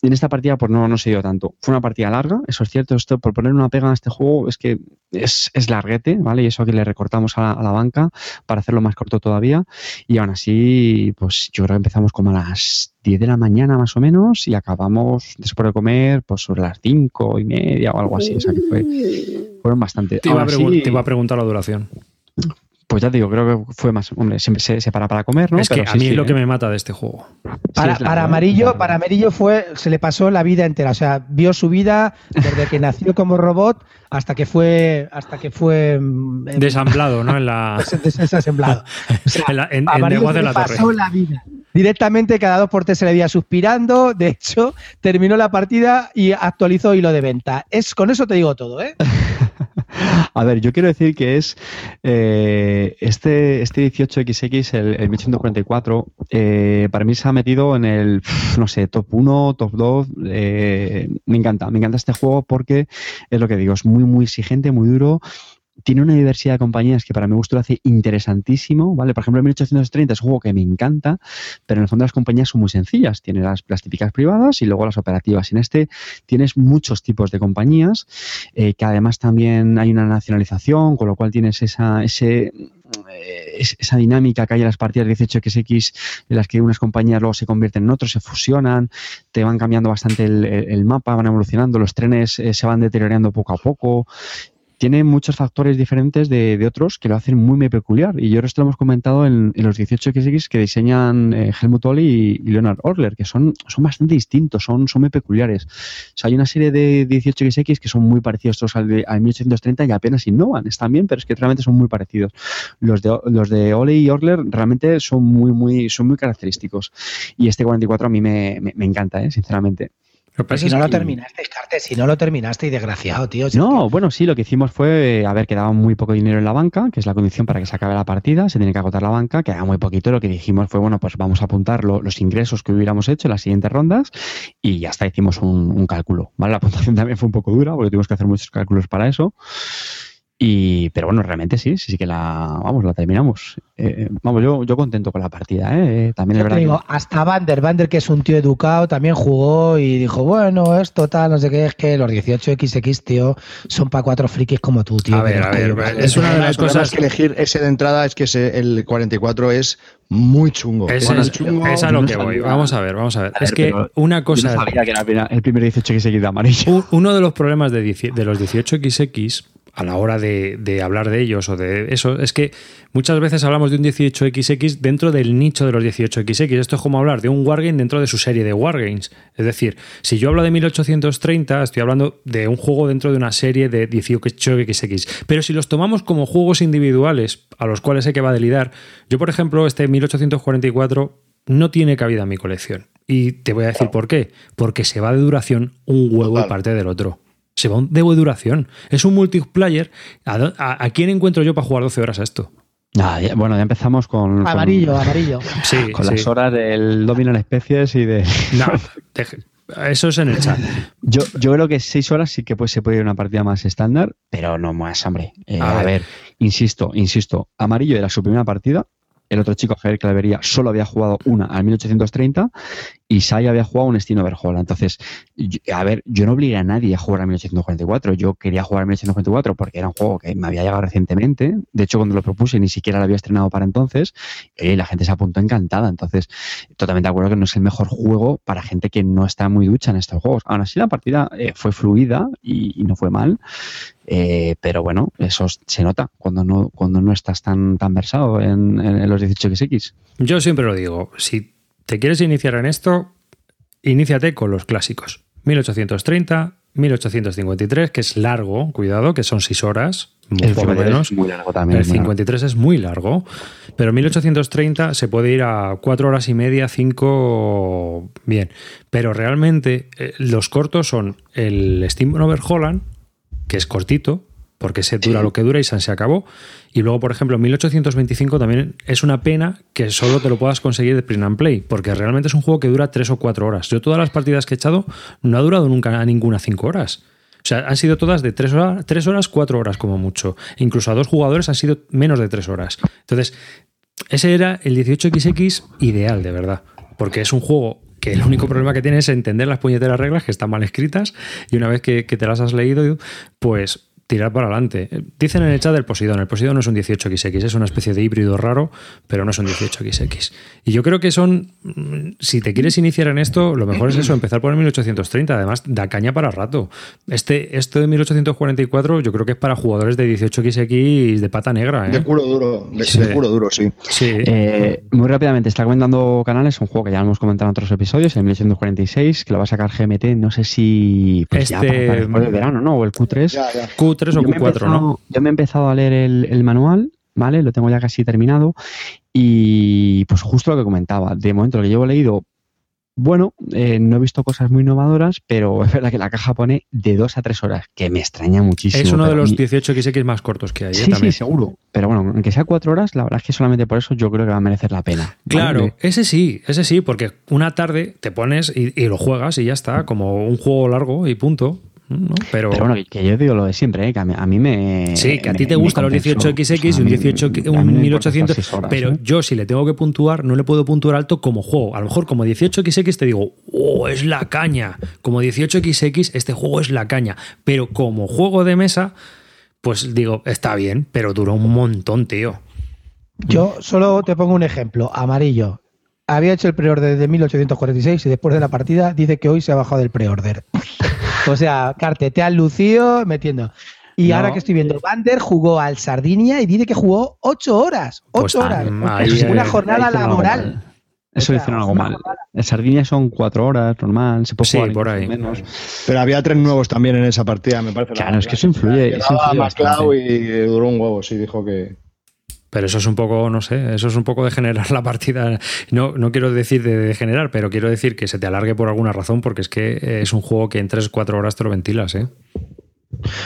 Speaker 2: en esta partida pues no, no se dio tanto. Fue una partida larga, eso es cierto. Esto, por poner una pega a este juego es que es, es larguete, ¿vale? Y eso aquí le recortamos a la, a la, banca para hacerlo más corto todavía. Y aún así, pues yo creo que empezamos como a las 10 de la mañana más o menos y acabamos después de comer pues sobre las 5 y media o algo así. O sea que fue, fueron bastante.
Speaker 1: Te iba, a, sí, te iba a preguntar la duración.
Speaker 2: Pues ya te digo, creo que fue más. Hombre, siempre se, se para para comer, ¿no?
Speaker 1: Es que Pero a mí sí, es lo ¿eh? que me mata de este juego.
Speaker 3: Para,
Speaker 2: Sí, es
Speaker 3: para
Speaker 2: largo,
Speaker 3: amarillo, para amarillo fue, se le pasó la vida entera. O sea, vio su vida desde que nació como robot hasta que fue, hasta que fue mm,
Speaker 1: Desamblado, ¿no? En la.
Speaker 3: O sea,
Speaker 1: en, la- en- en
Speaker 3: se pasó
Speaker 1: Torre.
Speaker 3: la vida. Directamente cada dos por tres se le veía suspirando. De hecho, terminó la partida y actualizó hilo de venta. Es con eso te digo todo, ¿eh?
Speaker 2: A ver, yo quiero decir que es eh, este, este 18XX, el, el 1144, eh, para mí se ha metido en el, no sé, top 1, top 2. eh, me encanta, me encanta este juego porque es lo que digo, es muy, muy exigente, muy duro. Tiene una diversidad de compañías que para mi gusto lo hace interesantísimo, ¿vale? Por ejemplo, el 1830 es un juego que me encanta, pero en el fondo las compañías son muy sencillas. Tienes las, las típicas privadas y luego las operativas. En este tienes muchos tipos de compañías, eh, que además también hay una nacionalización, con lo cual tienes esa, ese, eh, es- esa dinámica que hay en las partidas 18XX, en las que unas compañías luego se convierten en otros, se fusionan, te van cambiando bastante el, el- el mapa, van evolucionando, los trenes eh, se van deteriorando poco a poco. Tiene muchos factores diferentes de, otros que lo hacen muy, muy peculiar. Y yo esto lo hemos comentado en, los 18XX que diseñan eh, Helmut Olli y, Leonard Orler, que son, son bastante distintos, son, son muy peculiares. O hay una serie de 18XX que son muy parecidos todos al, de, al 1830 y apenas innovan. Están bien, pero es que realmente son muy parecidos. Los de, los de Ole y Orler realmente son muy, muy, son muy característicos. Y este 44 a mí me, me, me encanta, ¿eh? sinceramente.
Speaker 3: Pero si no lo terminaste, Carte, si no lo terminaste, y desgraciado, tío. si es
Speaker 2: No, bueno, sí, lo que hicimos fue, eh, a ver, quedaba muy poco dinero en la banca, que es la condición para que se acabe la partida, se tiene que agotar la banca, quedaba muy poquito, lo que dijimos fue, bueno, pues vamos a apuntar lo- los ingresos que hubiéramos hecho en las siguientes rondas y ya está, hicimos un, un cálculo, ¿vale? La puntuación también fue un poco dura, porque tuvimos que hacer muchos cálculos para eso. Y, pero bueno, realmente sí, sí, sí que la, vamos, la terminamos. Eh, vamos, yo, yo contento con la partida, ¿eh? También es
Speaker 3: te
Speaker 2: verdad
Speaker 3: digo,
Speaker 2: que...
Speaker 3: hasta Vander, Vander, que es un tío educado, también jugó y dijo, bueno, esto tal, no sé qué, es que los 18XX, tío, son para cuatro frikis como tú, tío.
Speaker 1: A ver, a ver, es una de las cosas-
Speaker 5: que elegir ese de entrada es que ese- el 44 es muy chungo.
Speaker 1: Es,
Speaker 2: Bueno,
Speaker 1: es-
Speaker 2: chungo,
Speaker 1: es a lo que voy. Vamos a ver, vamos a ver.
Speaker 2: A
Speaker 1: es
Speaker 2: ver,
Speaker 1: que una
Speaker 2: Yo
Speaker 1: cosa.
Speaker 2: no sabía que era el primer 18XX de amarillo.
Speaker 1: Un- Uno de los problemas de, de los 18XX a la hora de, de hablar de ellos o de eso es que muchas veces hablamos de un 18XX dentro del nicho de los 18XX. Esto es como hablar de un Wargame dentro de su serie de Wargames. Es decir, si yo hablo de 1830, estoy hablando de un juego dentro de una serie de 18XX. Pero si los tomamos como juegos individuales a los cuales hay que validar, yo por ejemplo, este 1844 no tiene cabida en mi colección. Y te voy a decir por qué. Porque se va de duración un huevo
Speaker 5: Total.
Speaker 1: y parte del otro. Se va un de duración. Es un multiplayer. ¿A, dó- a- a quién encuentro yo para jugar 12 horas a esto?
Speaker 2: Nada, ya- bueno, ya empezamos con, con-
Speaker 3: Amarillo, amarillo.
Speaker 1: Sí,
Speaker 2: con
Speaker 1: sí.
Speaker 2: las horas del Dominan especies y de.
Speaker 1: No, deje- eso es en el chat.
Speaker 2: Yo, yo creo que seis horas sí que pues, se puede ir a una partida más estándar, pero no más, hombre. Eh,
Speaker 1: A
Speaker 2: a,
Speaker 1: ver.
Speaker 2: ver. insisto, insisto. Amarillo era su primera partida. El otro chico, Javier Clavería, solo había jugado una al 1830 y Sai había jugado un Destino Verjola. Entonces, a ver, yo no obligué a nadie a jugar al 1844. Yo quería jugar al 1844 porque era un juego que me había llegado recientemente. De hecho, cuando lo propuse ni siquiera lo había estrenado para entonces. Y la gente se apuntó encantada. Entonces, totalmente de acuerdo que no es el mejor juego para gente que no está muy ducha en estos juegos. Aún así, la partida eh, fue fluida y, no fue mal. Eh, pero bueno, eso se nota cuando no, cuando no estás tan, tan versado en- en los 18XX.
Speaker 1: Yo siempre lo digo. Si te quieres iniciar en esto, iníciate con los clásicos. 1830, 1853, que es largo, cuidado, que son 6 horas,
Speaker 2: El
Speaker 1: por lo
Speaker 2: 53
Speaker 1: menos.
Speaker 2: es muy largo también.
Speaker 1: El
Speaker 2: muy largo.
Speaker 1: 53 es muy largo, pero 1830 se puede ir a 4 horas y media, 5 bien. Pero realmente eh, los cortos son el Steam Over Holland, que es cortito, porque se dura lo que dura y se se acabó. Y luego, por ejemplo, 1825 también es una pena que solo te lo puedas conseguir de print and play, porque realmente es un juego que dura 3 o 4 horas. Yo todas las partidas que he echado no ha durado nunca a ninguna 5 horas. O sea, han sido todas de 3 horas, 3 horas, 4 horas como mucho. Incluso a dos jugadores han sido menos de 3 horas. Entonces, ese era el 18XX ideal, de verdad. Porque es un juego que el único problema que tiene es entender las puñeteras reglas que están mal escritas y una vez que, que te las has leído, pues tirar para adelante. Dicen en el chat del Poseidón, el Poseidón no es un 18XX, es una especie de híbrido raro, pero no es un 18XX. Y yo creo que son, mm, si te quieres iniciar en esto, lo mejor es eso, empezar por el 1830, además da caña para rato. Este, esto de 1844 yo creo que es para jugadores de 18XX de pata negra. ¿eh?
Speaker 5: De culo duro, de,
Speaker 1: Sí.
Speaker 5: de culo duro, sí.
Speaker 1: Sí.
Speaker 2: Eh, muy rápidamente, está comentando canales, un juego que ya hemos comentado en otros episodios, en 1946, que lo va a sacar GMT, no sé si pues ya
Speaker 1: Este-
Speaker 2: para- para del verano, ¿no? O el Q3.
Speaker 5: Ya, ya.
Speaker 1: Q3 o
Speaker 2: Yo me he
Speaker 1: Q4, ¿no?
Speaker 2: Yo me he empezado a leer el, el manual, ¿vale? Lo tengo ya casi terminado. Y pues justo lo que comentaba, de momento lo que llevo leído, bueno, eh, no he visto cosas muy innovadoras, pero es verdad que la caja pone de dos a tres horas, que me extraña muchísimo.
Speaker 1: Es uno de los
Speaker 2: mi-
Speaker 1: 18XX más cortos que hay, ¿eh?
Speaker 2: Sí, sí,
Speaker 1: también.
Speaker 2: seguro. Pero bueno, aunque sea cuatro horas, la verdad es que solamente por eso yo creo que va a merecer la pena. ¿vale?
Speaker 1: Claro, ese sí, ese sí, porque una tarde te pones y, y lo juegas y ya está, como un juego largo y punto. ¿No? Pero,
Speaker 2: Pero bueno, que, yo digo lo de siempre, ¿eh? que a mí, a mí me.
Speaker 1: sí, que a ti te gustan los
Speaker 2: compensó.
Speaker 1: 18XX
Speaker 2: O sea,
Speaker 1: y un
Speaker 2: a mí-
Speaker 1: 18,
Speaker 2: a mí
Speaker 1: un
Speaker 2: no me importa
Speaker 1: 1800,
Speaker 2: estar seis horas,
Speaker 1: pero
Speaker 2: ¿eh?
Speaker 1: yo si le tengo que puntuar, no le puedo puntuar alto como juego. A lo mejor como 18XX te digo, oh, es la caña. Como 18XX, este juego es la caña. Pero como juego de mesa, pues digo, está bien, pero duró un montón, tío.
Speaker 3: Yo solo te pongo un ejemplo. Amarillo. Había hecho el preorder de 1846 y después de la partida dice que hoy se ha bajado del preorder. o sea, Carte, te has lucido metiendo. Y
Speaker 2: No.
Speaker 3: ahora que estoy viendo, Bander jugó al Sardinia y dice que jugó ocho horas.
Speaker 1: Pues,
Speaker 3: Ocho horas.
Speaker 1: ah, ahí,
Speaker 3: una jornada
Speaker 2: Ahí
Speaker 3: laboral.
Speaker 2: Eso hicieron algo mal. En Sardinia son cuatro horas, normal, se puede
Speaker 1: Sí,
Speaker 2: jugar
Speaker 1: por ahí.
Speaker 2: menos.
Speaker 5: Pero había tres nuevos también en esa partida, me parece.
Speaker 2: Claro, es que eso influye, eso influye
Speaker 5: y duró un huevo, sí, dijo que.
Speaker 1: Pero eso es un poco, no sé, eso es un poco de generar la partida. No, no quiero decir de degenerar, pero quiero decir que se te alargue por alguna razón, porque es que es un juego que en 3-4 horas te lo ventilas, ¿eh?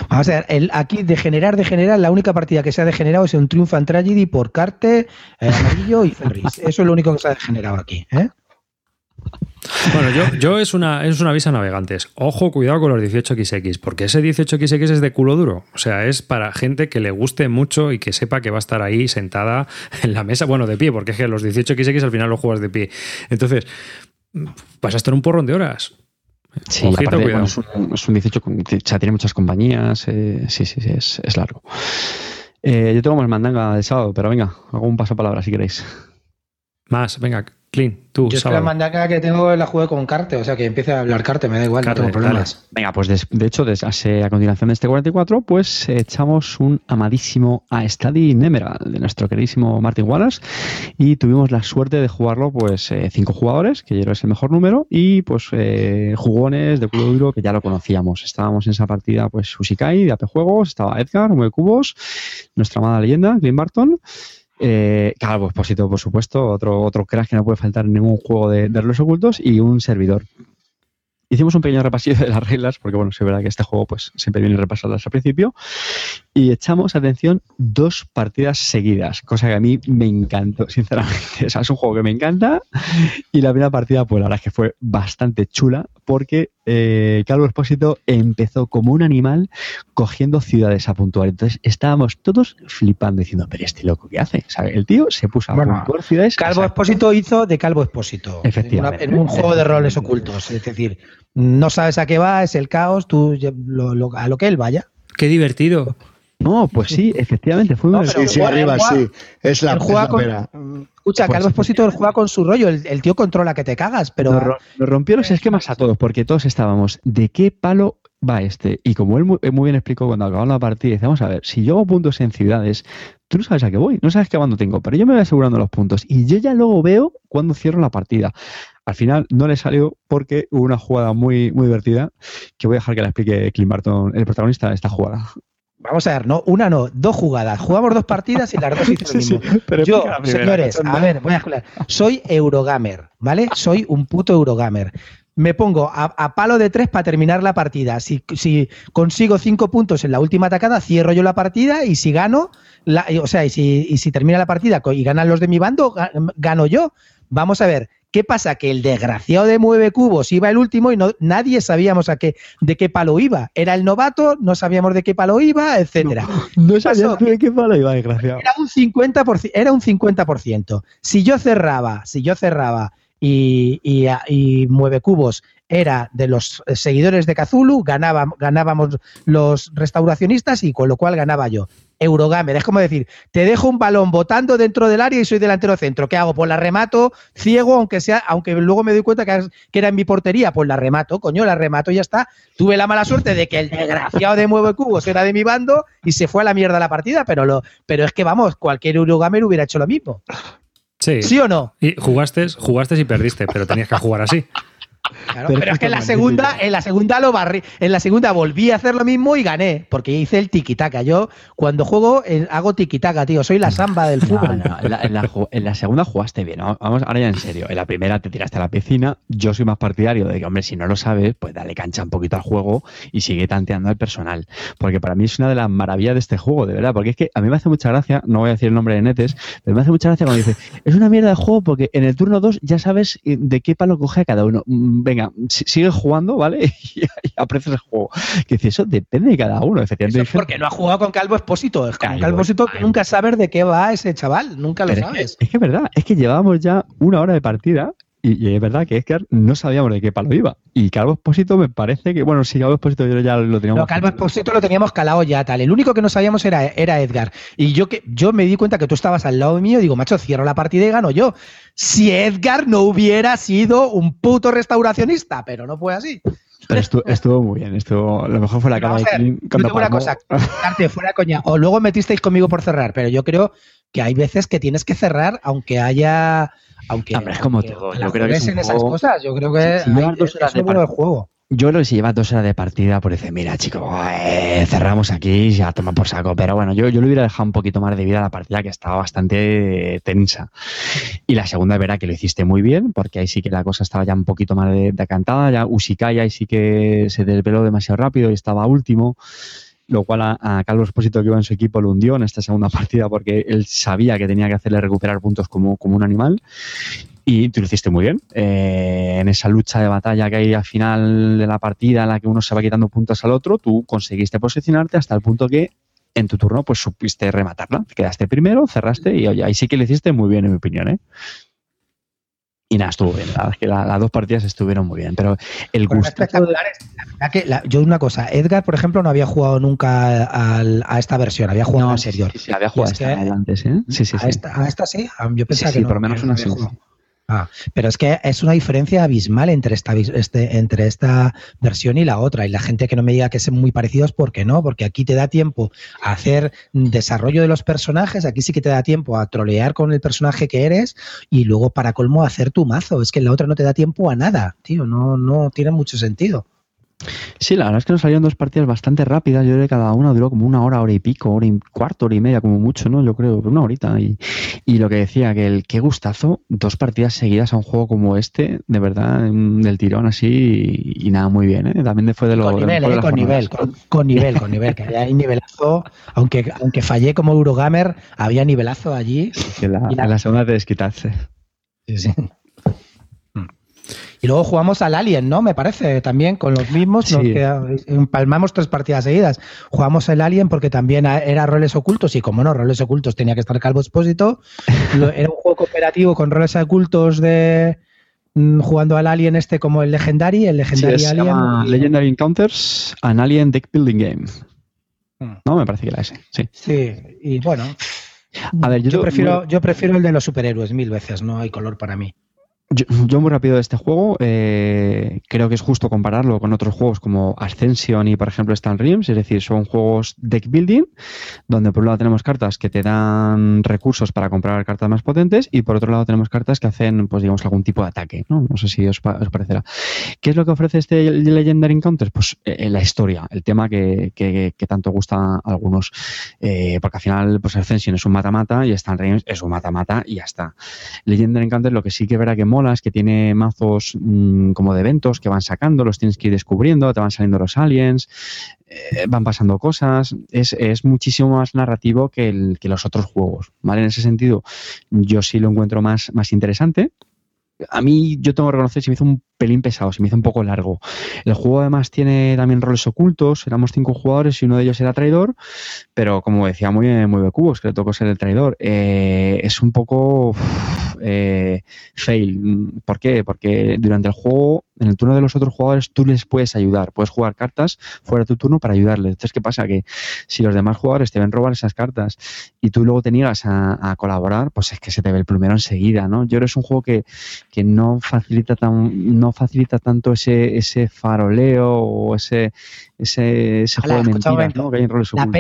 Speaker 3: Vamos a ver, el, aquí de generar, de generar, la única partida que se ha degenerado es un Triumphant Tragedy por Carte, eh, Amarillo y Ferris. Eso es lo único que se ha degenerado aquí. ¿eh?
Speaker 1: Bueno, yo, yo es una es una aviso a navegantes. Ojo, cuidado con los 18XX, porque ese 18XX es de culo duro. O sea, es para gente que le guste mucho y que sepa que va a estar ahí sentada en la mesa, bueno, de pie, porque es que los 18XX al final los juegas de pie. Entonces, vas a estar un porrón de horas.
Speaker 2: Sí,
Speaker 1: Ojito,
Speaker 2: aparte,
Speaker 1: cuidado.
Speaker 2: bueno, es, un, es un 18, con- o sea, tiene muchas compañías, eh, sí, sí, sí, es, es largo. Eh, yo tengo más mandanga de sábado, pero venga, hago un paso palabra si queréis.
Speaker 1: Más, venga, Clean, tú,
Speaker 3: Yo es que la mandanga que tengo la jugué con Carte, o sea que empiece a hablar Carte, me da igual,
Speaker 1: Carte,
Speaker 3: no tengo problemas.
Speaker 2: Venga, pues de hecho, hace- a continuación de este 44, pues eh, echamos un amadísimo a Study Emerald de nuestro queridísimo Martin Wallace y tuvimos la suerte de jugarlo, pues, eh, cinco jugadores, que yo creo que es el mejor número, y pues eh, jugones de culo duro que ya lo conocíamos. Estábamos en esa partida, pues, Sushikai de AP Juegos, estaba Edgar, Mueve Cubos, nuestra amada leyenda, Clint Barton. Eh, Calvo Expósito, por supuesto, otro, otro crack que no puede faltar en ningún juego de, de los ocultos y un servidor. Hicimos un pequeño repasillo de las reglas, porque bueno, es verdad que este juego pues siempre viene repasarlas al principio, y echamos, atención, dos partidas seguidas, cosa que a mí me encantó, sinceramente. O sea, es un juego que me encanta, y la primera partida, pues la verdad es que fue bastante chula, porque eh, Calvo Expósito empezó como un animal cogiendo ciudades a puntuar. Entonces estábamos todos flipando, diciendo, pero este loco, ¿qué hace? O sea, el tío se puso a
Speaker 3: Bueno,
Speaker 2: puntuar ciudades.
Speaker 3: Calvo
Speaker 2: o sea,
Speaker 3: Expósito hizo de Calvo Expósito.
Speaker 2: Efectivamente.
Speaker 3: En, una- en un juego de roles ocultos. Es decir, no sabes a qué va, es el caos, tú lo- a lo que él vaya.
Speaker 1: Qué divertido.
Speaker 2: No, pues sí, efectivamente, fue
Speaker 3: No,
Speaker 5: Sí, sí,
Speaker 3: juega-
Speaker 5: arriba,
Speaker 3: juega-
Speaker 5: sí. Es la,
Speaker 3: él
Speaker 5: es
Speaker 3: juega
Speaker 5: la
Speaker 3: con-
Speaker 5: pera.
Speaker 3: Escucha,
Speaker 2: Pues-
Speaker 3: Calvo Expósito él juega con su rollo, el, el tío controla que te cagas, pero
Speaker 2: nos, ro- nos rompió los esquemas a todos, porque todos estábamos, ¿de qué palo va este? Y como él muy, muy bien explicó cuando acabamos la partida, dice, vamos a ver, si yo hago puntos en ciudades, tú no sabes a qué voy, no sabes qué bando tengo, pero yo me voy asegurando los puntos y yo ya luego veo cuando cierro la partida. Al final no le salió porque hubo una jugada muy, muy divertida que voy a dejar que la explique Clint Barton, el protagonista de esta jugada.
Speaker 3: Vamos a ver, no, una no, dos jugadas. Jugamos dos partidas y las dos hicieron lo mismo. Yo, señores, a ver, voy a escuchar. Soy Eurogamer, ¿vale? Soy un puto Eurogamer. Me pongo a, palo de tres para terminar la partida. Si, si, consigo cinco puntos en la última atacada, cierro yo la partida y si gano, o sea, y si, y si termina la partida y ganan los de mi bando, gano yo. Vamos a ver, ¿Qué pasa? Que el desgraciado de Mueve Cubos iba el último y no, nadie sabíamos a qué, de qué palo iba. Era el novato, no sabíamos de qué palo iba, etcétera.
Speaker 2: No, sabíamos de qué palo iba, desgraciado.
Speaker 3: Era un 50%, era un 50%. Si yo cerraba, si yo cerraba y, y, Mueve Cubos era de los seguidores de Kazulu, ganábamos los restauracionistas y con lo cual ganaba yo. Eurogamer. Es como decir, te dejo un balón botando dentro del área y soy delantero centro. ¿Qué hago? Pues la remato ciego, aunque sea, aunque luego me doy cuenta que, era en mi portería, pues la remato, coño, la remato y ya está. Tuve la mala suerte de que el desgraciado de Mueve Cubos era de mi bando y se fue a la mierda la partida, pero lo, pero es que vamos, cualquier Eurogamer hubiera hecho lo mismo.
Speaker 1: Sí.
Speaker 3: ¿Sí o no?
Speaker 1: Y jugaste, jugaste y perdiste, pero tenías que jugar así
Speaker 3: pero, es que en la segunda, en la segunda lo barrí, en la segunda volví a hacer lo mismo y gané, porque hice el tiquitaca. Yo cuando juego eh, hago tiquitaca, tío, soy la samba del fútbol.
Speaker 2: en, la, segunda jugaste bien, vamos ahora ya en serio. En la primera te tiraste a la piscina, yo soy más partidario de que, hombre, si no lo sabes, pues dale cancha un poquito al juego y sigue tanteando al personal. Porque para mí es una de las maravillas de este juego, de verdad, porque es que a mí me hace mucha gracia, no voy a decir el nombre de Netes, pero me hace mucha gracia cuando dice, es una mierda de juego porque en el turno 2 ya sabes eh, de qué palo coge a cada uno venga, sigue jugando, ¿vale? y, aprecias el juego. Que dice, eso depende de cada uno, efectivamente.
Speaker 3: porque no ha jugado con Calvo Espósito. Con Calvo Espósito nunca sabes de qué va ese chaval, nunca lo sabes.
Speaker 2: Es que, es verdad, es que llevábamos ya una hora de partida y, es verdad que Edgar no sabíamos de qué palo iba. Y Calvo Espósito me parece que, bueno, sí, Calvo Espósito ya lo teníamos. No,
Speaker 3: Calvo Espósito lo teníamos calado ya, tal. El único que no sabíamos era, era Edgar. Y yo que yo me di cuenta que tú estabas al lado mío y digo, macho, cierro la partida y gano yo. Si Edgar no hubiera sido un puto restauracionista, pero no fue así.
Speaker 2: estuvo, muy bien, estuvo, lo mejor fue la cara de
Speaker 3: una cosa, fuera coña. O luego metisteis conmigo por cerrar, pero yo creo que hay veces que tienes que cerrar aunque haya aunque,
Speaker 2: es como todo. Yo creo que
Speaker 3: es en esas cosas. Yo creo que si, dos horas de juego.
Speaker 2: Yo creo que si lleva dos horas de partida, por decir, mira, chico, eh, cerramos aquí, ya toma por saco. Pero bueno, yo, yo le hubiera dejado un poquito más de vida a la partida que estaba bastante tensa. Y la segunda verá que lo hiciste muy bien, porque ahí sí que la cosa estaba ya un poquito más decantada. Ya Usikaya ahí sí que se desveló demasiado rápido y estaba último lo cual a, Carlos Espósito que iba en su equipo lo hundió en esta segunda partida porque él sabía que tenía que hacerle recuperar puntos como, como un animal. Y tú lo hiciste muy bien. Eh, en esa lucha de batalla que hay al final de la partida en la que uno se va quitando puntos al otro, tú conseguiste posicionarte hasta el punto que en tu turno pues supiste rematarla. Quedaste primero, cerraste y oye, ahí sí que lo hiciste muy bien en mi opinión. ¿eh? Y nada, estuvo bien. La es que las dos partidas estuvieron muy bien. Pero el gusto.
Speaker 3: Que yo una cosa, Edgar, por ejemplo, no había jugado nunca a esta versión, había jugado a la anterior.
Speaker 2: Sí, sí, había jugado a esta antes, ¿eh? Sí, sí,
Speaker 3: a, Esta, a esta sí, yo pensaba
Speaker 2: que
Speaker 3: no,
Speaker 2: por lo menos una sí.
Speaker 3: Ah, pero es que es una diferencia abismal entre esta, este, entre esta versión y la otra. Y la gente que no me diga que son muy parecidos, ¿por qué no? Porque aquí te da tiempo a hacer desarrollo de los personajes, aquí sí que te da tiempo a trolear con el personaje que eres y luego para colmo hacer tu mazo. Es que la otra no te da tiempo a nada, tío, no, no tiene mucho sentido.
Speaker 2: Sí, la verdad es que nos salieron dos partidas bastante rápidas. Yo creo que cada una duró como una hora, hora y pico, hora y cuarto, hora y media, como mucho, ¿no? Yo creo, una horita. Y, y lo que decía, que el qué gustazo, dos partidas seguidas a un juego como este, de verdad, del tirón así, y, nada, muy bien, ¿eh? También fue de lo
Speaker 3: Con nivel, ¿eh? con, nivel con, nivel, con nivel, que hay nivelazo. Aunque, aunque fallé como Eurogamer, había nivelazo allí.
Speaker 2: la, la, la segunda de desquitarse.
Speaker 3: Sí, sí. Y luego jugamos al Alien, ¿no? Me parece, también con los mismos. que empalmamos tres partidas seguidas. Jugamos el Alien porque también era roles ocultos y como no, roles ocultos tenía que estar Calvo Expósito. era un juego cooperativo con roles ocultos de mm, jugando al Alien este como el Legendary, el Legendary Alien.
Speaker 2: Legendary Encounters, an Alien Deck Building Game. Hmm. No, me parece que era ese. Sí.
Speaker 3: Sí, y bueno. A ver, yo, prefiero, yo prefiero el de los superhéroes mil veces, no hay color para mí.
Speaker 2: Yo, muy rápido de este juego, eh, creo que es justo compararlo con otros juegos como Ascension y por ejemplo Stan Realms, es decir, son juegos deck building, donde por un lado tenemos cartas que te dan recursos para comprar cartas más potentes y por otro lado tenemos cartas que hacen, pues digamos, algún tipo de ataque, ¿no? No sé si os, parecerá. ¿Qué es lo que ofrece este Legendary Encounters? Pues eh, la historia, el tema que, que, tanto gusta a algunos, eh, porque al final, pues Ascension es un mata-mata y Stan Realms es un mata-mata y ya está. Legendary Encounters lo que sí que verá que mola es que tiene mazos mm, como de eventos que van sacando, los tienes que ir descubriendo, te van saliendo los aliens, eh, van pasando cosas, es, muchísimo más narrativo que, que, los otros juegos, ¿vale? En ese sentido, yo sí lo encuentro más, más interesante. A mí, yo tengo que reconocer, se me hizo un pelín pesado, se me hizo un poco largo. El juego además tiene también roles ocultos, éramos cinco jugadores y uno de ellos era traidor, pero como decía muy, muy Cubos, que le tocó ser el traidor, eh, es un poco eh, fail. ¿Por qué? Porque durante el juego, en el turno de los otros jugadores, tú les puedes ayudar, puedes jugar cartas fuera de tu turno para ayudarles. Entonces, ¿qué pasa? Que si los demás jugadores te ven robar esas cartas y tú luego te niegas a, colaborar, pues es que se te ve el plumero enseguida, ¿no? Yo creo que es un juego que, que no facilita tan, no facilita tanto ese, ese faroleo o ese, ese, juego de mentiras, ¿no?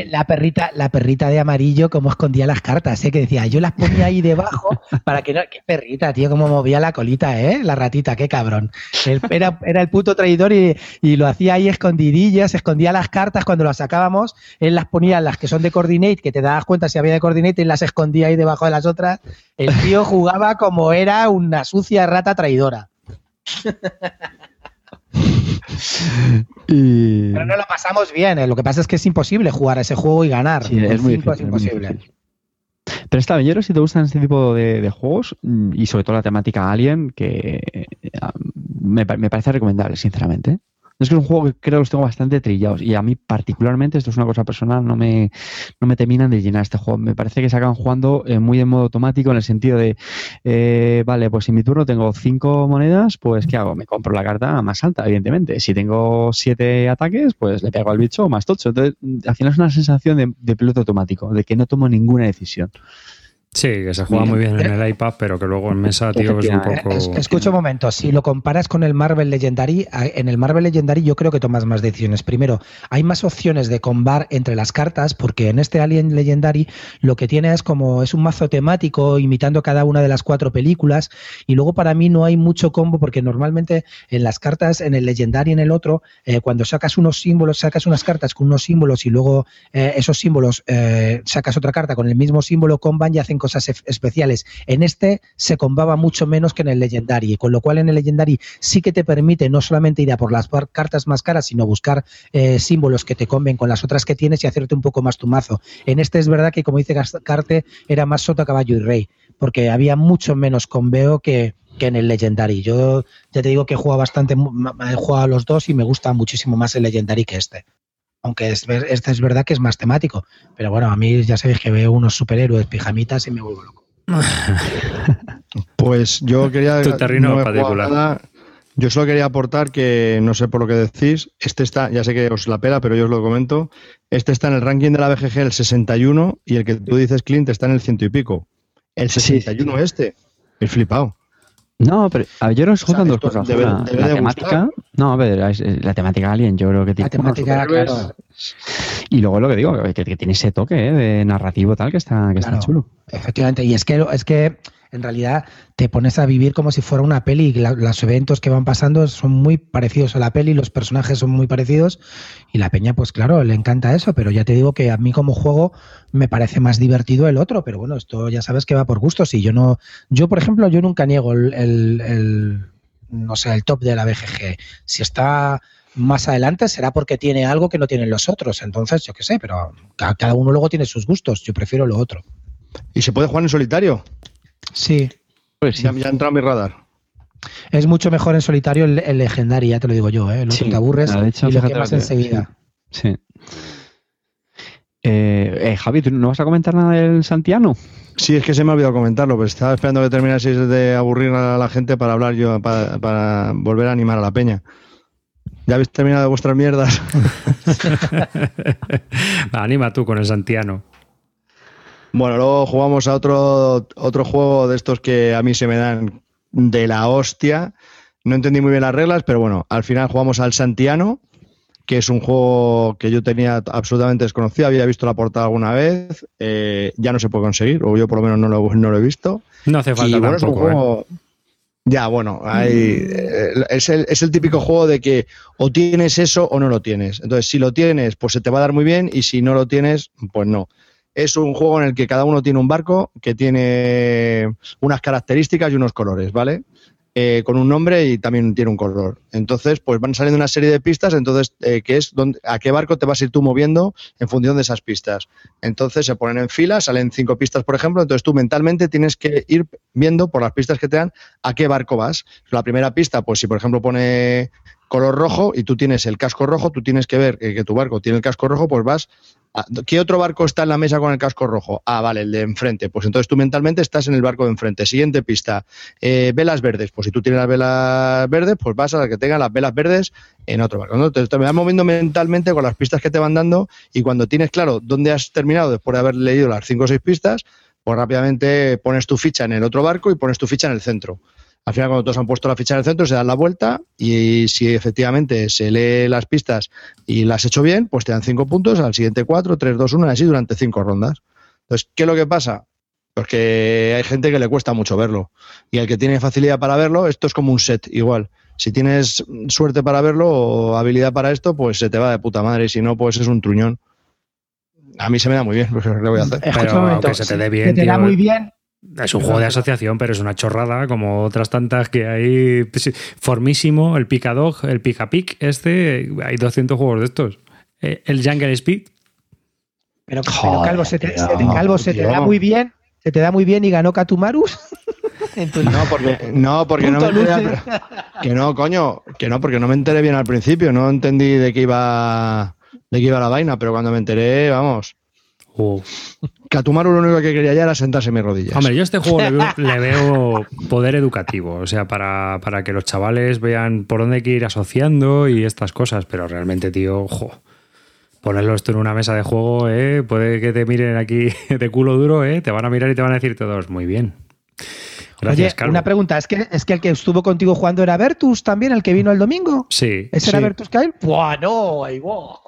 Speaker 3: la, perrita, la perrita de amarillo, como escondía las cartas, ¿eh? que decía, yo las ponía ahí debajo para que no. Qué perrita, tío, cómo movía la colita, ¿eh? La ratita, qué cabrón. Era, era, el puto traidor y, y, lo hacía ahí escondidillas, escondía las cartas cuando las sacábamos, él las ponía las que son de coordinate, que te das cuenta si había de coordinate y las escondía ahí debajo de las otras. El tío jugaba como era una sucia rata traidora. Pero no lo pasamos bien. ¿eh? Lo que pasa es que es imposible jugar a ese juego y ganar.
Speaker 2: es, muy imposible. Pero está bien, yo si te gustan este tipo de, juegos mm, y sobre todo la temática Alien, que eh, me, parece recomendable, sinceramente. Es que es un juego que creo que los tengo bastante trillados y a mí particularmente, esto es una cosa personal, no me, no me terminan de llenar este juego. Me parece que se acaban jugando eh, muy en modo automático en el sentido de, eh, vale, pues en mi turno tengo cinco monedas, pues ¿qué hago? Me compro la carta más alta, evidentemente. Si tengo siete ataques, pues le pego al bicho más tocho. Entonces, al final es una sensación de, de piloto automático, de que no tomo ninguna decisión.
Speaker 1: Sí, que se juega muy bien en el iPad, pero que luego en mesa, tío, es un poco.
Speaker 3: Escucha un momento, si lo comparas con el Marvel Legendary, en el Marvel Legendary yo creo que tomas más decisiones. Primero, hay más opciones de combar entre las cartas, porque en este Alien Legendary lo que tiene es como es un mazo temático imitando cada una de las cuatro películas, y luego para mí no hay mucho combo, porque normalmente en las cartas, en el Legendary y en el otro, eh, cuando sacas unos símbolos, sacas unas cartas con unos símbolos y luego eh, esos símbolos eh, sacas otra carta con el mismo símbolo, comban y hacen cosas especiales. En este se combaba mucho menos que en el Legendary, con lo cual en el Legendary sí que te permite no solamente ir a por las cartas más caras, sino buscar eh, símbolos que te comben con las otras que tienes y hacerte un poco más tu mazo. En este es verdad que, como dice Carte, era más sota, caballo y rey, porque había mucho menos conveo que, que en el Legendary. Yo ya te digo que he jugado bastante, he jugado a los dos y me gusta muchísimo más el Legendary que este aunque es, este es verdad que es más temático. Pero bueno, a mí ya sabéis que veo unos superhéroes, pijamitas y me vuelvo loco.
Speaker 5: pues yo quería.
Speaker 1: Tu terreno particular.
Speaker 5: Yo solo quería aportar que, no sé por lo que decís, este está, ya sé que os la pela, pero yo os lo comento, este está en el ranking de la BGG el 61 y el que tú dices, Clint, está en el ciento y pico. El 61 este, el flipado.
Speaker 2: No, pero yo no estoy dos cosas. la, temática. No, a ver, la temática Alien, yo creo que
Speaker 3: tiene. La temática, claro.
Speaker 2: Y luego lo que digo, que, tiene ese toque eh, de narrativo tal que está, que está chulo.
Speaker 3: Efectivamente, y es que, es que en realidad te pones a vivir como si fuera una peli. los eventos que van pasando son muy parecidos a la peli, los personajes son muy parecidos y la peña, pues claro, le encanta eso, pero ya te digo que a mí como juego me parece más divertido el otro, pero bueno, esto ya sabes que va por gustos y yo no, yo por ejemplo, yo nunca niego el, el no sé, el top de la BGG. Si está más adelante será porque tiene algo que no tienen los otros. Entonces, yo qué sé, pero cada uno luego tiene sus gustos. Yo prefiero lo otro.
Speaker 5: ¿Y se puede jugar en solitario?
Speaker 3: Sí.
Speaker 5: Pues Ya, ha entrado mi radar.
Speaker 3: Es mucho mejor en solitario el, el legendario, ya te lo digo yo, ¿eh? te aburres y lo quemas enseguida.
Speaker 2: Sí. Eh, eh, Javi, ¿tú no vas a comentar nada del Santiano?
Speaker 5: Sí, es que se me ha olvidado comentarlo, pero estaba esperando que terminaseis de aburrir a la gente para hablar yo, para, para volver a animar a la peña. ¿Ya habéis terminado de vuestras mierdas?
Speaker 1: Anima tú con el Santiano.
Speaker 5: Bueno, luego jugamos a otro, otro juego de estos que a mí se me dan de la hostia. No entendí muy bien las reglas, pero bueno, al final jugamos al Santiano, que es un juego que yo tenía absolutamente desconocido, había visto la portada alguna vez, eh, ya no se puede conseguir, o yo por lo menos no lo, no lo he visto.
Speaker 1: No hace falta
Speaker 5: Y bueno, es un
Speaker 1: tampoco, ¿eh?
Speaker 5: juego- Ya, bueno, hay, eh, es, el, es el típico juego de que o tienes eso o no lo tienes. Entonces, si lo tienes, pues se te va a dar muy bien y si no lo tienes, pues no. Es un juego en el que cada uno tiene un barco que tiene unas características y unos colores, ¿vale? Eh, con un nombre y también tiene un color. Entonces, pues van saliendo una serie de pistas, entonces, eh, que es dónde- a qué barco te vas a ir tú moviendo en función de esas pistas. Entonces se ponen en fila, salen cinco pistas, por ejemplo, entonces tú mentalmente tienes que ir viendo por las pistas que te dan a qué barco vas. La primera pista, pues si por ejemplo pone color rojo y tú tienes el casco rojo, tú tienes que ver que tu barco tiene el casco rojo, pues vas... a- ¿Qué otro barco está en la mesa con el casco rojo? Ah, vale, el de enfrente. Pues entonces tú mentalmente estás en el barco de enfrente. Siguiente pista, eh, velas verdes. Pues si tú tienes las velas verdes, pues vas a la que tenga las velas verdes en otro barco. ¿no? Entonces te vas moviendo mentalmente con las pistas que te van dando y cuando tienes claro dónde has terminado después de haber leído las cinco o seis pistas, pues rápidamente pones tu ficha en el otro barco y pones tu ficha en el centro. Al final, cuando todos han puesto la ficha en el centro, se dan la vuelta y si efectivamente se lee las pistas y las has hecho bien, pues te dan cinco puntos, al siguiente cuatro, tres, dos, uno, y así durante cinco rondas. Entonces, ¿qué es lo que pasa? Pues que hay gente que le cuesta mucho verlo. Y el que tiene facilidad para verlo, esto es como un set igual. Si tienes suerte para verlo o habilidad para esto, pues se te va de puta madre. Y si no, pues es un truñón. A mí se me da muy bien, pues ¿qué le voy a hacer?
Speaker 1: Pero
Speaker 3: un momento,
Speaker 1: que se te dé bien,
Speaker 3: que te da
Speaker 1: tío.
Speaker 3: muy bien.
Speaker 1: Es un juego de asociación, pero es una chorrada, como otras tantas que hay. Formísimo, el Picadog, el Picapic, este, hay 200 juegos de estos. Eh, El Jungle Speed,
Speaker 3: Pero, Calvo, se te,
Speaker 2: tío.
Speaker 3: se te- Calvo, se te da muy bien. Se te da muy bien y ganó Katumarus.
Speaker 5: No, porque no, porque no me enteré al- que no, coño, que no, porque no me enteré bien al principio, no entendí de qué iba de qué iba la vaina, pero cuando me enteré, vamos,
Speaker 1: uh,
Speaker 5: Katumaru lo único que quería ya era sentarse en mis rodillas.
Speaker 1: Hombre, yo a este juego le veo, le veo poder educativo, o sea, para, para que los chavales vean por dónde hay que ir asociando y estas cosas, pero realmente, tío, ojo, ponerlo esto en una mesa de juego, ¿eh? puede que te miren aquí de culo duro, ¿eh? te van a mirar y te van a decir todos, muy bien. Gracias,
Speaker 3: Oye, una pregunta, ¿es que, ¿es que el que estuvo contigo jugando era Bertus también, el que vino el domingo?
Speaker 1: Sí.
Speaker 3: ¿Ese
Speaker 1: sí.
Speaker 3: era Bertus Kyle? ¡Buah, no! ahí va.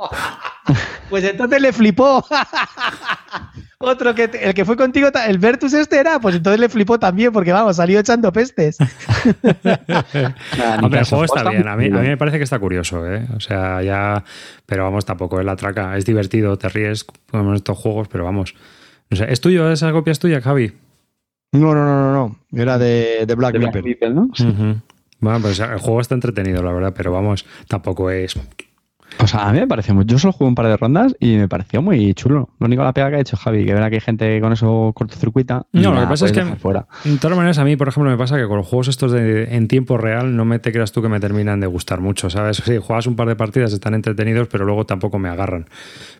Speaker 3: Pues entonces le flipó. Otro que te- el que fue contigo, el Bertus este era, pues entonces le flipó también, porque vamos, salió echando pestes.
Speaker 2: Nada,
Speaker 1: Hombre, el juego está
Speaker 2: Está
Speaker 1: bien. A mí, a me parece que está curioso, ¿eh? O sea, ya. Pero vamos, tampoco es la traca. Es divertido, te ríes con estos juegos, pero vamos. No sé, ¿Es tuyo? ¿Esa copia es tuya, Javi?
Speaker 5: No, no, no, no, no. Era de, de Black
Speaker 2: Black ¿no? Sí.
Speaker 1: Bueno, pues el juego está entretenido, la verdad, pero vamos, tampoco es.
Speaker 2: Pues a mí me pareció muy. Yo solo jugué un par de rondas y me pareció muy chulo. Lo único la pega que ha hecho Javi, que verá que hay gente con eso cortocircuita.
Speaker 1: No, lo que pasa es que-
Speaker 2: Fuera.
Speaker 1: De todas maneras, a mí, por ejemplo, me pasa que con los juegos estos de, en tiempo real no me te creas tú que me terminan de gustar mucho, ¿sabes? Sí, juegas un par de partidas, están entretenidos, pero luego tampoco me agarran.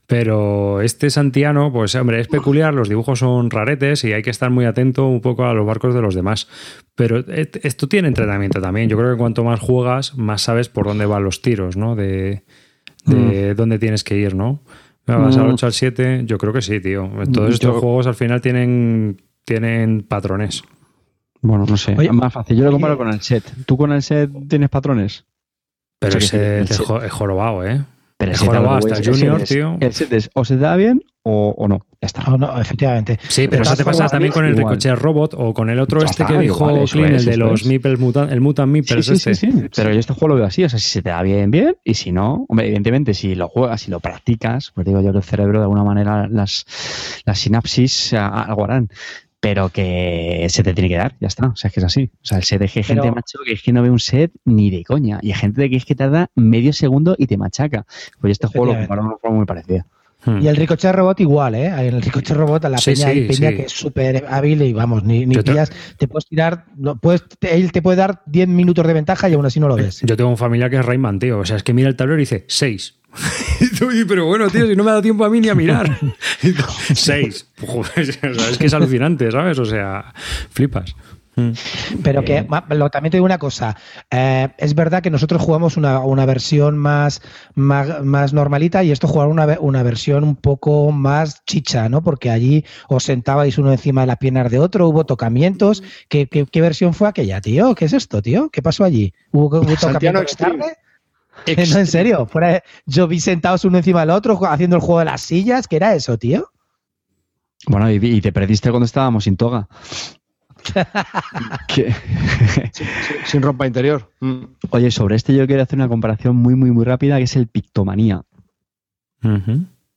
Speaker 1: Pero este Santiano, pues hombre, es peculiar, los dibujos son raretes y hay que estar muy atento un poco a los barcos de los demás. Pero esto tiene entrenamiento también. Yo creo que cuanto más juegas, más sabes por dónde van los tiros, ¿no? De, de dónde tienes que ir, ¿no? ¿Vas al
Speaker 2: Mm.
Speaker 1: 8 al 7? Yo creo que sí, tío. Todos estos
Speaker 2: Yo-
Speaker 1: juegos al final tienen, tienen patrones.
Speaker 2: Bueno, no sé.
Speaker 3: Oye,
Speaker 2: es más fácil. Yo lo comparo
Speaker 3: oye.
Speaker 2: con el set. ¿Tú con el set tienes patrones?
Speaker 1: Pero
Speaker 2: O sea, que
Speaker 1: ese es jorobado, ¿eh?
Speaker 2: Pero
Speaker 1: El
Speaker 2: set,
Speaker 1: jorobado hasta Junior,
Speaker 2: el set es-
Speaker 1: tío.
Speaker 2: El set es o se te da bien o, o no. Ya está.
Speaker 3: Oh, no, efectivamente.
Speaker 1: Sí, pero eso te pasa también con el
Speaker 2: igual.
Speaker 1: Ricochet Robot o con el otro
Speaker 2: Ya
Speaker 1: este
Speaker 2: está,
Speaker 1: que dijo
Speaker 2: igual, eso
Speaker 1: Clean,
Speaker 2: es,
Speaker 1: el de los
Speaker 2: es.
Speaker 1: Meeples Mutant, el Mutant
Speaker 2: Sí,
Speaker 1: Meeples
Speaker 2: sí,
Speaker 1: este.
Speaker 2: sí, sí. Pero yo este juego lo veo así. O sea, si se te da bien, bien. Y si no, hombre, evidentemente, si lo juegas, si lo practicas, pues digo yo que el cerebro, de alguna manera, las, las sinapsis algo harán. Pero que se te tiene que dar, ya está. O sea, es que es así. O sea, el set es que hay gente,
Speaker 3: Pero-
Speaker 2: macho, que es que no ve un set ni de coña. Y hay gente que es que tarda medio segundo y te machaca. Pues este juego lo comparo de una forma muy parecida.
Speaker 1: Hmm.
Speaker 3: Y el Ricochet Robot igual, ¿eh? En el Ricochet Robot a la
Speaker 1: Sí,
Speaker 3: peña hay
Speaker 1: sí,
Speaker 3: peña
Speaker 1: sí.
Speaker 3: que es súper hábil y vamos, ni, ni
Speaker 1: te-
Speaker 3: pillas, te puedes tirar, no, puedes, te- él te puede dar 10 minutos de ventaja y aún así no lo ves.
Speaker 1: Yo tengo un familiar que es Rayman, tío. O sea, es que mira el tablero y dice 6. pero bueno, tío, si no me ha dado tiempo a mí ni a mirar. 6. es que es alucinante, ¿sabes? O sea, flipas.
Speaker 3: Mm. Pero que lo, también te digo una cosa, eh, es verdad que nosotros jugamos una, una versión más, más, más, normalita y esto jugar una, una, versión un poco más chicha, ¿no? Porque allí os sentabais uno encima de las piernas de otro, hubo tocamientos. ¿Qué, qué, versión fue aquella, tío? ¿Qué es esto, tío? ¿Qué pasó allí? ¿Hubo, hubo tocamientos No, en serio, fuera, yo vi sentados uno encima del otro haciendo el juego de las sillas, ¿qué era eso, tío?
Speaker 2: Bueno, y, y te perdiste cuando estábamos sin toga.
Speaker 5: sin, ropa interior. Mm.
Speaker 2: Oye, sobre este yo quería hacer una comparación muy, muy, muy rápida, que es el Pictomanía.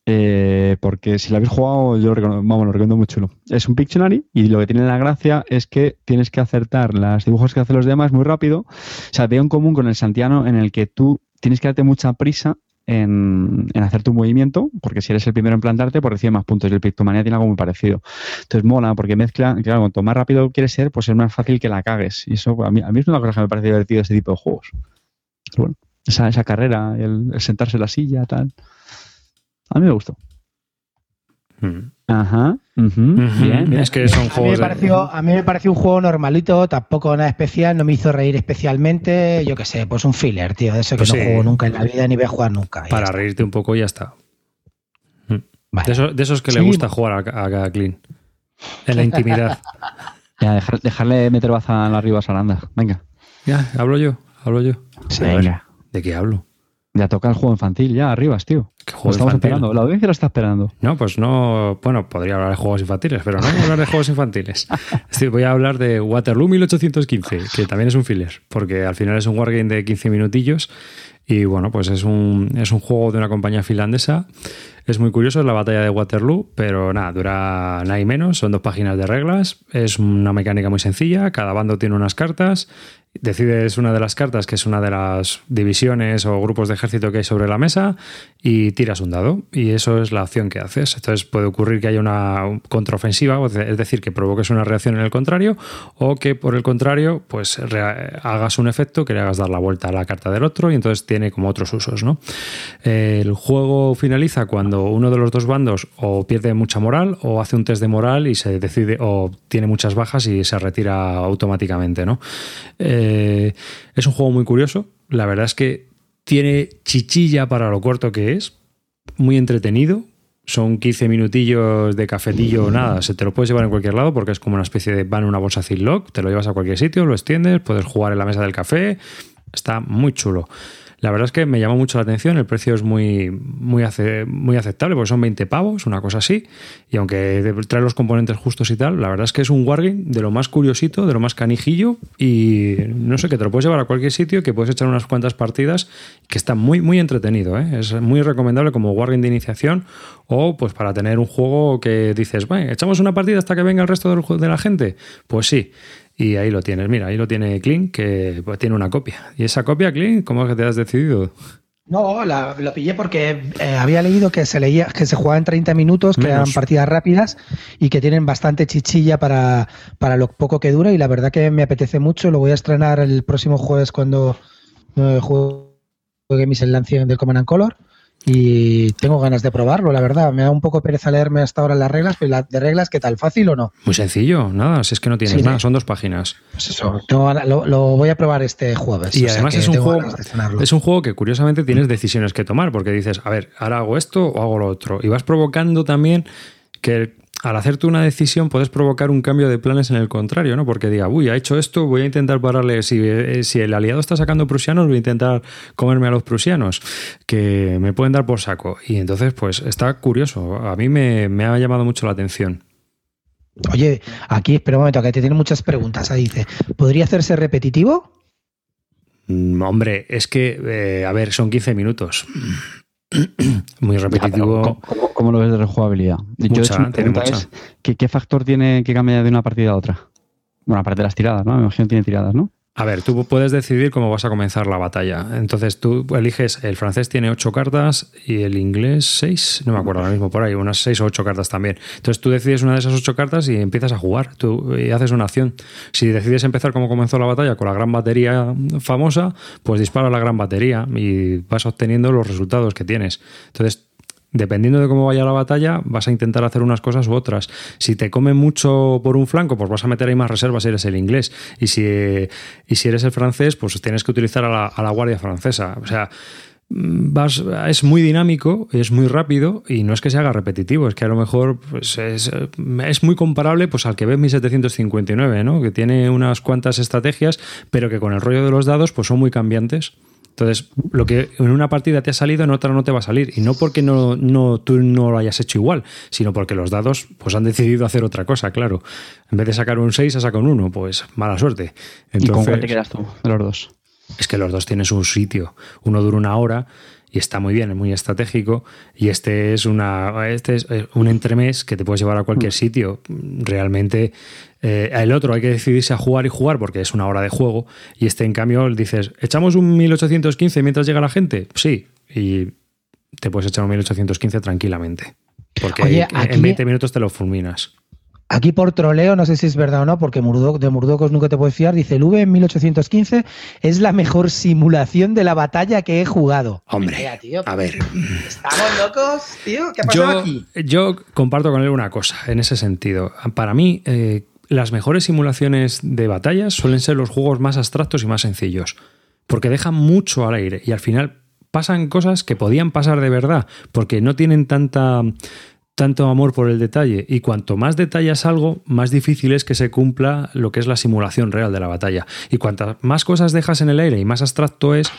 Speaker 2: Eh, porque si lo habéis jugado, yo lo recomiendo, vamos, lo recomiendo muy chulo. Es un Pictionary y lo que tiene la gracia es que tienes que acertar los dibujos que hacen los demás muy rápido. O sea, veo en común con el Santiano en el que tú tienes que darte mucha prisa en, hacer tu movimiento, porque si eres el primero en plantarte, pues recibe más puntos. Y el Pictomanía tiene algo muy parecido. Entonces mola, porque mezcla, claro, cuanto más rápido quieres ser, pues es más fácil que la cagues. Y eso a mí, a mí es una cosa que me parece divertido ese tipo de juegos. Bueno, esa, esa carrera, el, sentarse en la silla, tal. A mí me gustó.
Speaker 1: Mm.
Speaker 2: Ajá. Bien,
Speaker 1: Es que son
Speaker 3: a Mí me pareció, A mí me pareció un juego normalito, tampoco nada especial, no me hizo reír especialmente. Yo qué sé, pues un filler, tío, de eso que pues no juego nunca en la vida ni voy a jugar nunca.
Speaker 1: Para reírte un poco y ya está. De, esos, que le gusta jugar a, a, Clean. En la intimidad.
Speaker 2: ya, dejarle meter baza arriba a Saranda. Venga.
Speaker 1: Ya, hablo yo, hablo yo.
Speaker 2: Venga.
Speaker 1: ¿De qué hablo?
Speaker 2: Ya toca el juego infantil, ya, arriba, tío. Lo estamos esperando, la audiencia lo está esperando.
Speaker 1: No, pues no, bueno, podría hablar de juegos infantiles, pero no voy a hablar de juegos infantiles. voy a hablar de Waterloo 1815, que también es un filler, porque al final es un wargame de 15 minutillos y bueno, pues es un, es un juego de una compañía finlandesa. Es muy curioso, es la batalla de Waterloo, pero nada, dura nada y menos, son dos páginas de reglas, es una mecánica muy sencilla, cada bando tiene unas cartas decides una de las cartas, que es una de las divisiones o grupos de ejército que hay sobre la mesa, y tiras un dado. Y eso es la acción que haces. Entonces puede ocurrir que haya una contraofensiva, es decir, que provoques una reacción en el contrario, o que por el contrario, pues hagas un efecto que le hagas dar la vuelta a la carta del otro, y entonces tiene como otros usos. ¿no? El juego finaliza cuando uno de los dos bandos o pierde mucha moral, o hace un test de moral y se decide, o tiene muchas bajas y se retira automáticamente. ¿no? Eh, es un juego muy curioso. La verdad es que tiene chichilla para lo corto que es. Muy entretenido. Son 15 minutillos de cafetillo, nada. Se te lo puedes llevar en cualquier lado porque es como una especie de van en una bolsa Ziploc. Te lo llevas a cualquier sitio, lo extiendes, puedes jugar en la mesa del café. Está muy chulo. La verdad es que me llama mucho la atención, el precio es muy, muy, aceptable, porque son 20 pavos, una cosa así, y aunque trae los componentes justos y tal, la verdad es que es un wargame de lo más curiosito, de lo más canijillo, y no sé, que te lo puedes llevar a cualquier sitio, que puedes echar unas cuantas partidas, que está muy, muy entretenido, ¿eh? es muy recomendable como wargame de iniciación, o pues para tener un juego que dices, bueno, echamos una partida hasta que venga el resto de la gente, pues sí. Y ahí lo tienes, mira, ahí lo tiene Clean, que pues, tiene una copia. ¿Y esa copia, Clean, cómo es que te has decidido?
Speaker 3: No, lo pillé porque eh, había leído que se leía, que se jugaba en 30 minutos, que eran partidas rápidas y que tienen bastante chichilla para, para lo poco que dura. Y la verdad que me apetece mucho. Lo voy a estrenar el próximo jueves cuando eh, juegue mis enlaces del Command Color y tengo ganas de probarlo, la verdad. Me da un poco pereza leerme hasta ahora las reglas, pero las de reglas, ¿qué tal? ¿Fácil o no?
Speaker 1: Muy sencillo, nada, si es que no tienes nada, son dos páginas.
Speaker 3: Pues eso, lo, voy a probar este jueves.
Speaker 1: Y además es un, juego, es un juego que curiosamente tienes decisiones que tomar, porque dices, a ver, ahora hago esto o hago lo otro. Y vas provocando también que al hacerte una decisión puedes provocar un cambio de planes en el contrario, ¿no? Porque diga, uy, ha hecho esto, voy a intentar pararle, si, eh, si el aliado está sacando prusianos, voy a intentar comerme a los prusianos, que me pueden dar por saco. Y entonces, pues está curioso, a mí me, ha llamado mucho la atención.
Speaker 3: Oye, aquí, espera un momento, que te tienen muchas preguntas. Ahí dice, ¿podría hacerse repetitivo?
Speaker 1: Mm, hombre, es que, eh, a ver, son 15 minutos. Muy repetitivo.
Speaker 2: ¿cómo, lo ves de rejugabilidad?
Speaker 1: Mucha, tiene mucha.
Speaker 2: ¿qué, factor tiene que cambiar de una partida a otra? Bueno, aparte de las tiradas, ¿no? Me imagino que tiene tiradas, ¿no?
Speaker 1: A ver, tú puedes decidir cómo vas a comenzar la batalla. Entonces tú eliges, el francés tiene ocho cartas y el inglés seis, no me acuerdo ahora mismo por ahí, unas seis o ocho cartas también. Entonces tú decides una de esas ocho cartas y empiezas a jugar, tú y haces una acción. Si decides empezar como comenzó la batalla con la gran batería famosa, pues dispara la gran batería y vas obteniendo los resultados que tienes. Entonces dependiendo de cómo vaya la batalla, vas a intentar hacer unas cosas u otras. Si te come mucho por un flanco, pues vas a meter ahí más reservas si eres el inglés. Y si, y si eres el francés, pues tienes que utilizar a la, guardia francesa. O sea, vas, es muy dinámico, es muy rápido y no es que se haga repetitivo, es que a lo mejor pues es, muy comparable pues, al que ve 1759, ¿no? que tiene unas cuantas estrategias, pero que con el rollo de los dados pues, son muy cambiantes. Entonces, lo que en una partida te ha salido, en otra no te va a salir. Y no porque no, no, tú no lo hayas hecho igual, sino porque los dados pues, han decidido hacer otra cosa, claro. En vez de sacar un 6, ha sacado un 1. Pues mala suerte.
Speaker 2: Entonces, ¿Y con cuál te quedas tú de los dos?
Speaker 1: es que los dos tienen su sitio. Uno dura una hora y está muy bien, es muy estratégico. Y este es una este es eh, un entremés que te puedes llevar a cualquier mm. sitio. Realmente, eh, el otro hay que decidirse a jugar y jugar porque es una hora de juego. Y este, en cambio, dices, ¿echamos un 1815 mientras llega la gente? Sí. Y te puedes echar un 1815 tranquilamente. Porque en 20 minutos te lo fulminas.
Speaker 3: Aquí por troleo, no sé si es verdad o no, porque de Murdocos nunca te puedes fiar, dice el V en 1815 es la mejor simulación de la batalla que he jugado.
Speaker 1: Hombre, a ver.
Speaker 3: ¿Estamos locos, tío? ¿Qué ha pasado aquí?
Speaker 1: Yo comparto con él una cosa, en ese sentido. Para mí, eh, las mejores simulaciones de batallas suelen ser los juegos más abstractos y más sencillos, porque dejan mucho al aire y al final pasan cosas que podían pasar de verdad, porque no tienen tanta tanto amor por el detalle y cuanto más detallas algo, más difícil es que se cumpla lo que es la simulación real de la batalla. Y cuantas más cosas dejas en el aire y más abstracto es,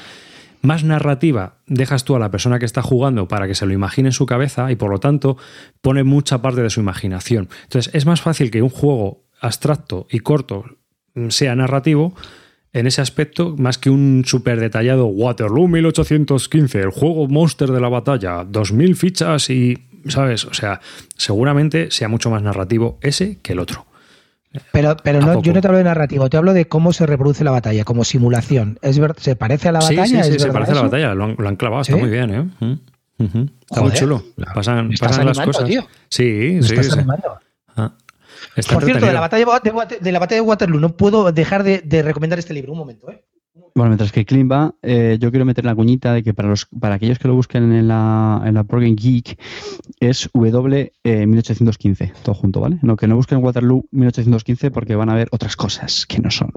Speaker 1: más narrativa dejas tú a la persona que está jugando para que se lo imagine en su cabeza y por lo tanto pone mucha parte de su imaginación. Entonces es más fácil que un juego abstracto y corto sea narrativo en ese aspecto más que un súper detallado Waterloo 1815, el juego monster de la batalla, 2000 fichas y ¿sabes? O sea, seguramente sea mucho más narrativo ese que el otro.
Speaker 3: Pero, pero no, yo no te hablo de narrativo, te hablo de cómo se reproduce la batalla, como simulación. ¿Es ¿Se parece a la batalla?
Speaker 1: Sí, sí, se parece a la batalla, lo han, clavado, está muy bien, ¿eh? Está muy chulo. Pasan, pasan las cosas. Sí, sí. Estás
Speaker 3: ah, Por cierto, de la, batalla de, de la batalla de Waterloo, no puedo dejar de, de recomendar este libro. Un momento, ¿eh?
Speaker 2: Bueno, mientras que Clean va, eh, yo quiero meter la cuñita de que para los para aquellos que lo busquen en la, en la Geek es W 1815, eh, todo junto, ¿vale? No, que no busquen Waterloo 1815 porque van a ver otras cosas que no son.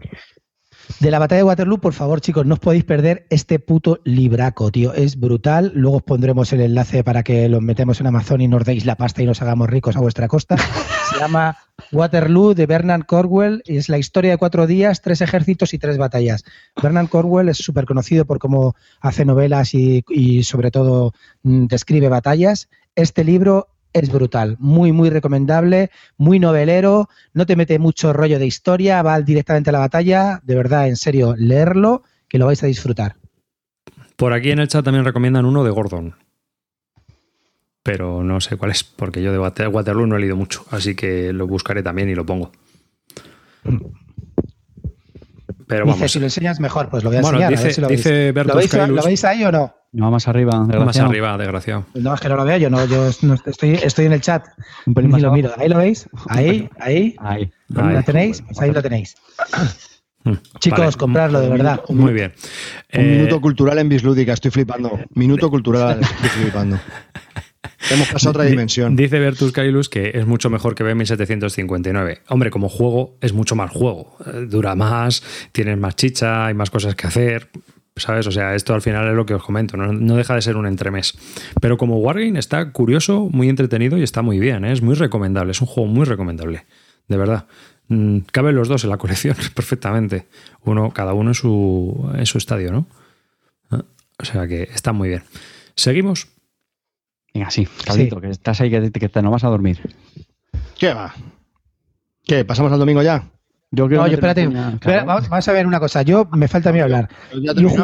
Speaker 3: De la batalla de Waterloo, por favor, chicos, no os podéis perder este puto libraco, tío. Es brutal. Luego os pondremos el enlace para que lo metemos en Amazon y nos deis la pasta y nos hagamos ricos a vuestra costa. Se llama Waterloo de Bernard Cornwell es la historia de cuatro días, tres ejércitos y tres batallas. Bernard Cornwell es súper conocido por cómo hace novelas y, y sobre todo mm, describe batallas. Este libro es brutal, muy, muy recomendable, muy novelero, no te mete mucho rollo de historia, va directamente a la batalla, de verdad, en serio, leerlo, que lo vais a disfrutar.
Speaker 1: Por aquí en el chat también recomiendan uno de Gordon, pero no sé cuál es, porque yo de Waterloo no he leído mucho, así que lo buscaré también y lo pongo.
Speaker 3: Pero vamos. Dice, si lo enseñas mejor, pues lo voy a enseñar.
Speaker 1: Dice, dice
Speaker 3: ¿Lo, veis, ¿Lo veis ahí o no?
Speaker 2: No, más arriba,
Speaker 1: Más arriba, desgraciado.
Speaker 3: No, es que no lo veo, yo no, yo estoy, estoy en el chat. Un pelín más lo miro. Ahí lo veis, ahí, ahí. Ahí. ¿Lo tenéis? Pues ahí lo tenéis. Chicos, comprarlo de verdad.
Speaker 1: Muy bien.
Speaker 5: Un eh, minuto cultural en Bislúdica, estoy flipando. Minuto cultural, estoy flipando. Hemos pasado a otra dimensión.
Speaker 1: Dice Bertus Kailus que es mucho mejor que B1759. Hombre, como juego es mucho más juego. Eh, dura más, tienes más chicha, hay más cosas que hacer. ¿sabes? O sea, esto al final es lo que os comento, no, deja de ser un entremés. Pero como Wargame está curioso, muy entretenido y está muy bien, ¿eh? es muy recomendable, es un juego muy recomendable, de verdad. Mm, caben los dos en la colección perfectamente, uno, cada uno en su, en su estadio, ¿no? Ah, o sea que está muy bien. ¿Seguimos?
Speaker 2: Venga, sí, Caldito, que estás ahí que, que te no vas a dormir.
Speaker 5: ¿Qué va? ¿Qué? ¿Pasamos al domingo ya?
Speaker 3: Yo no, yo espérate. vamos, a ver una cosa. Yo me falta a mí hablar.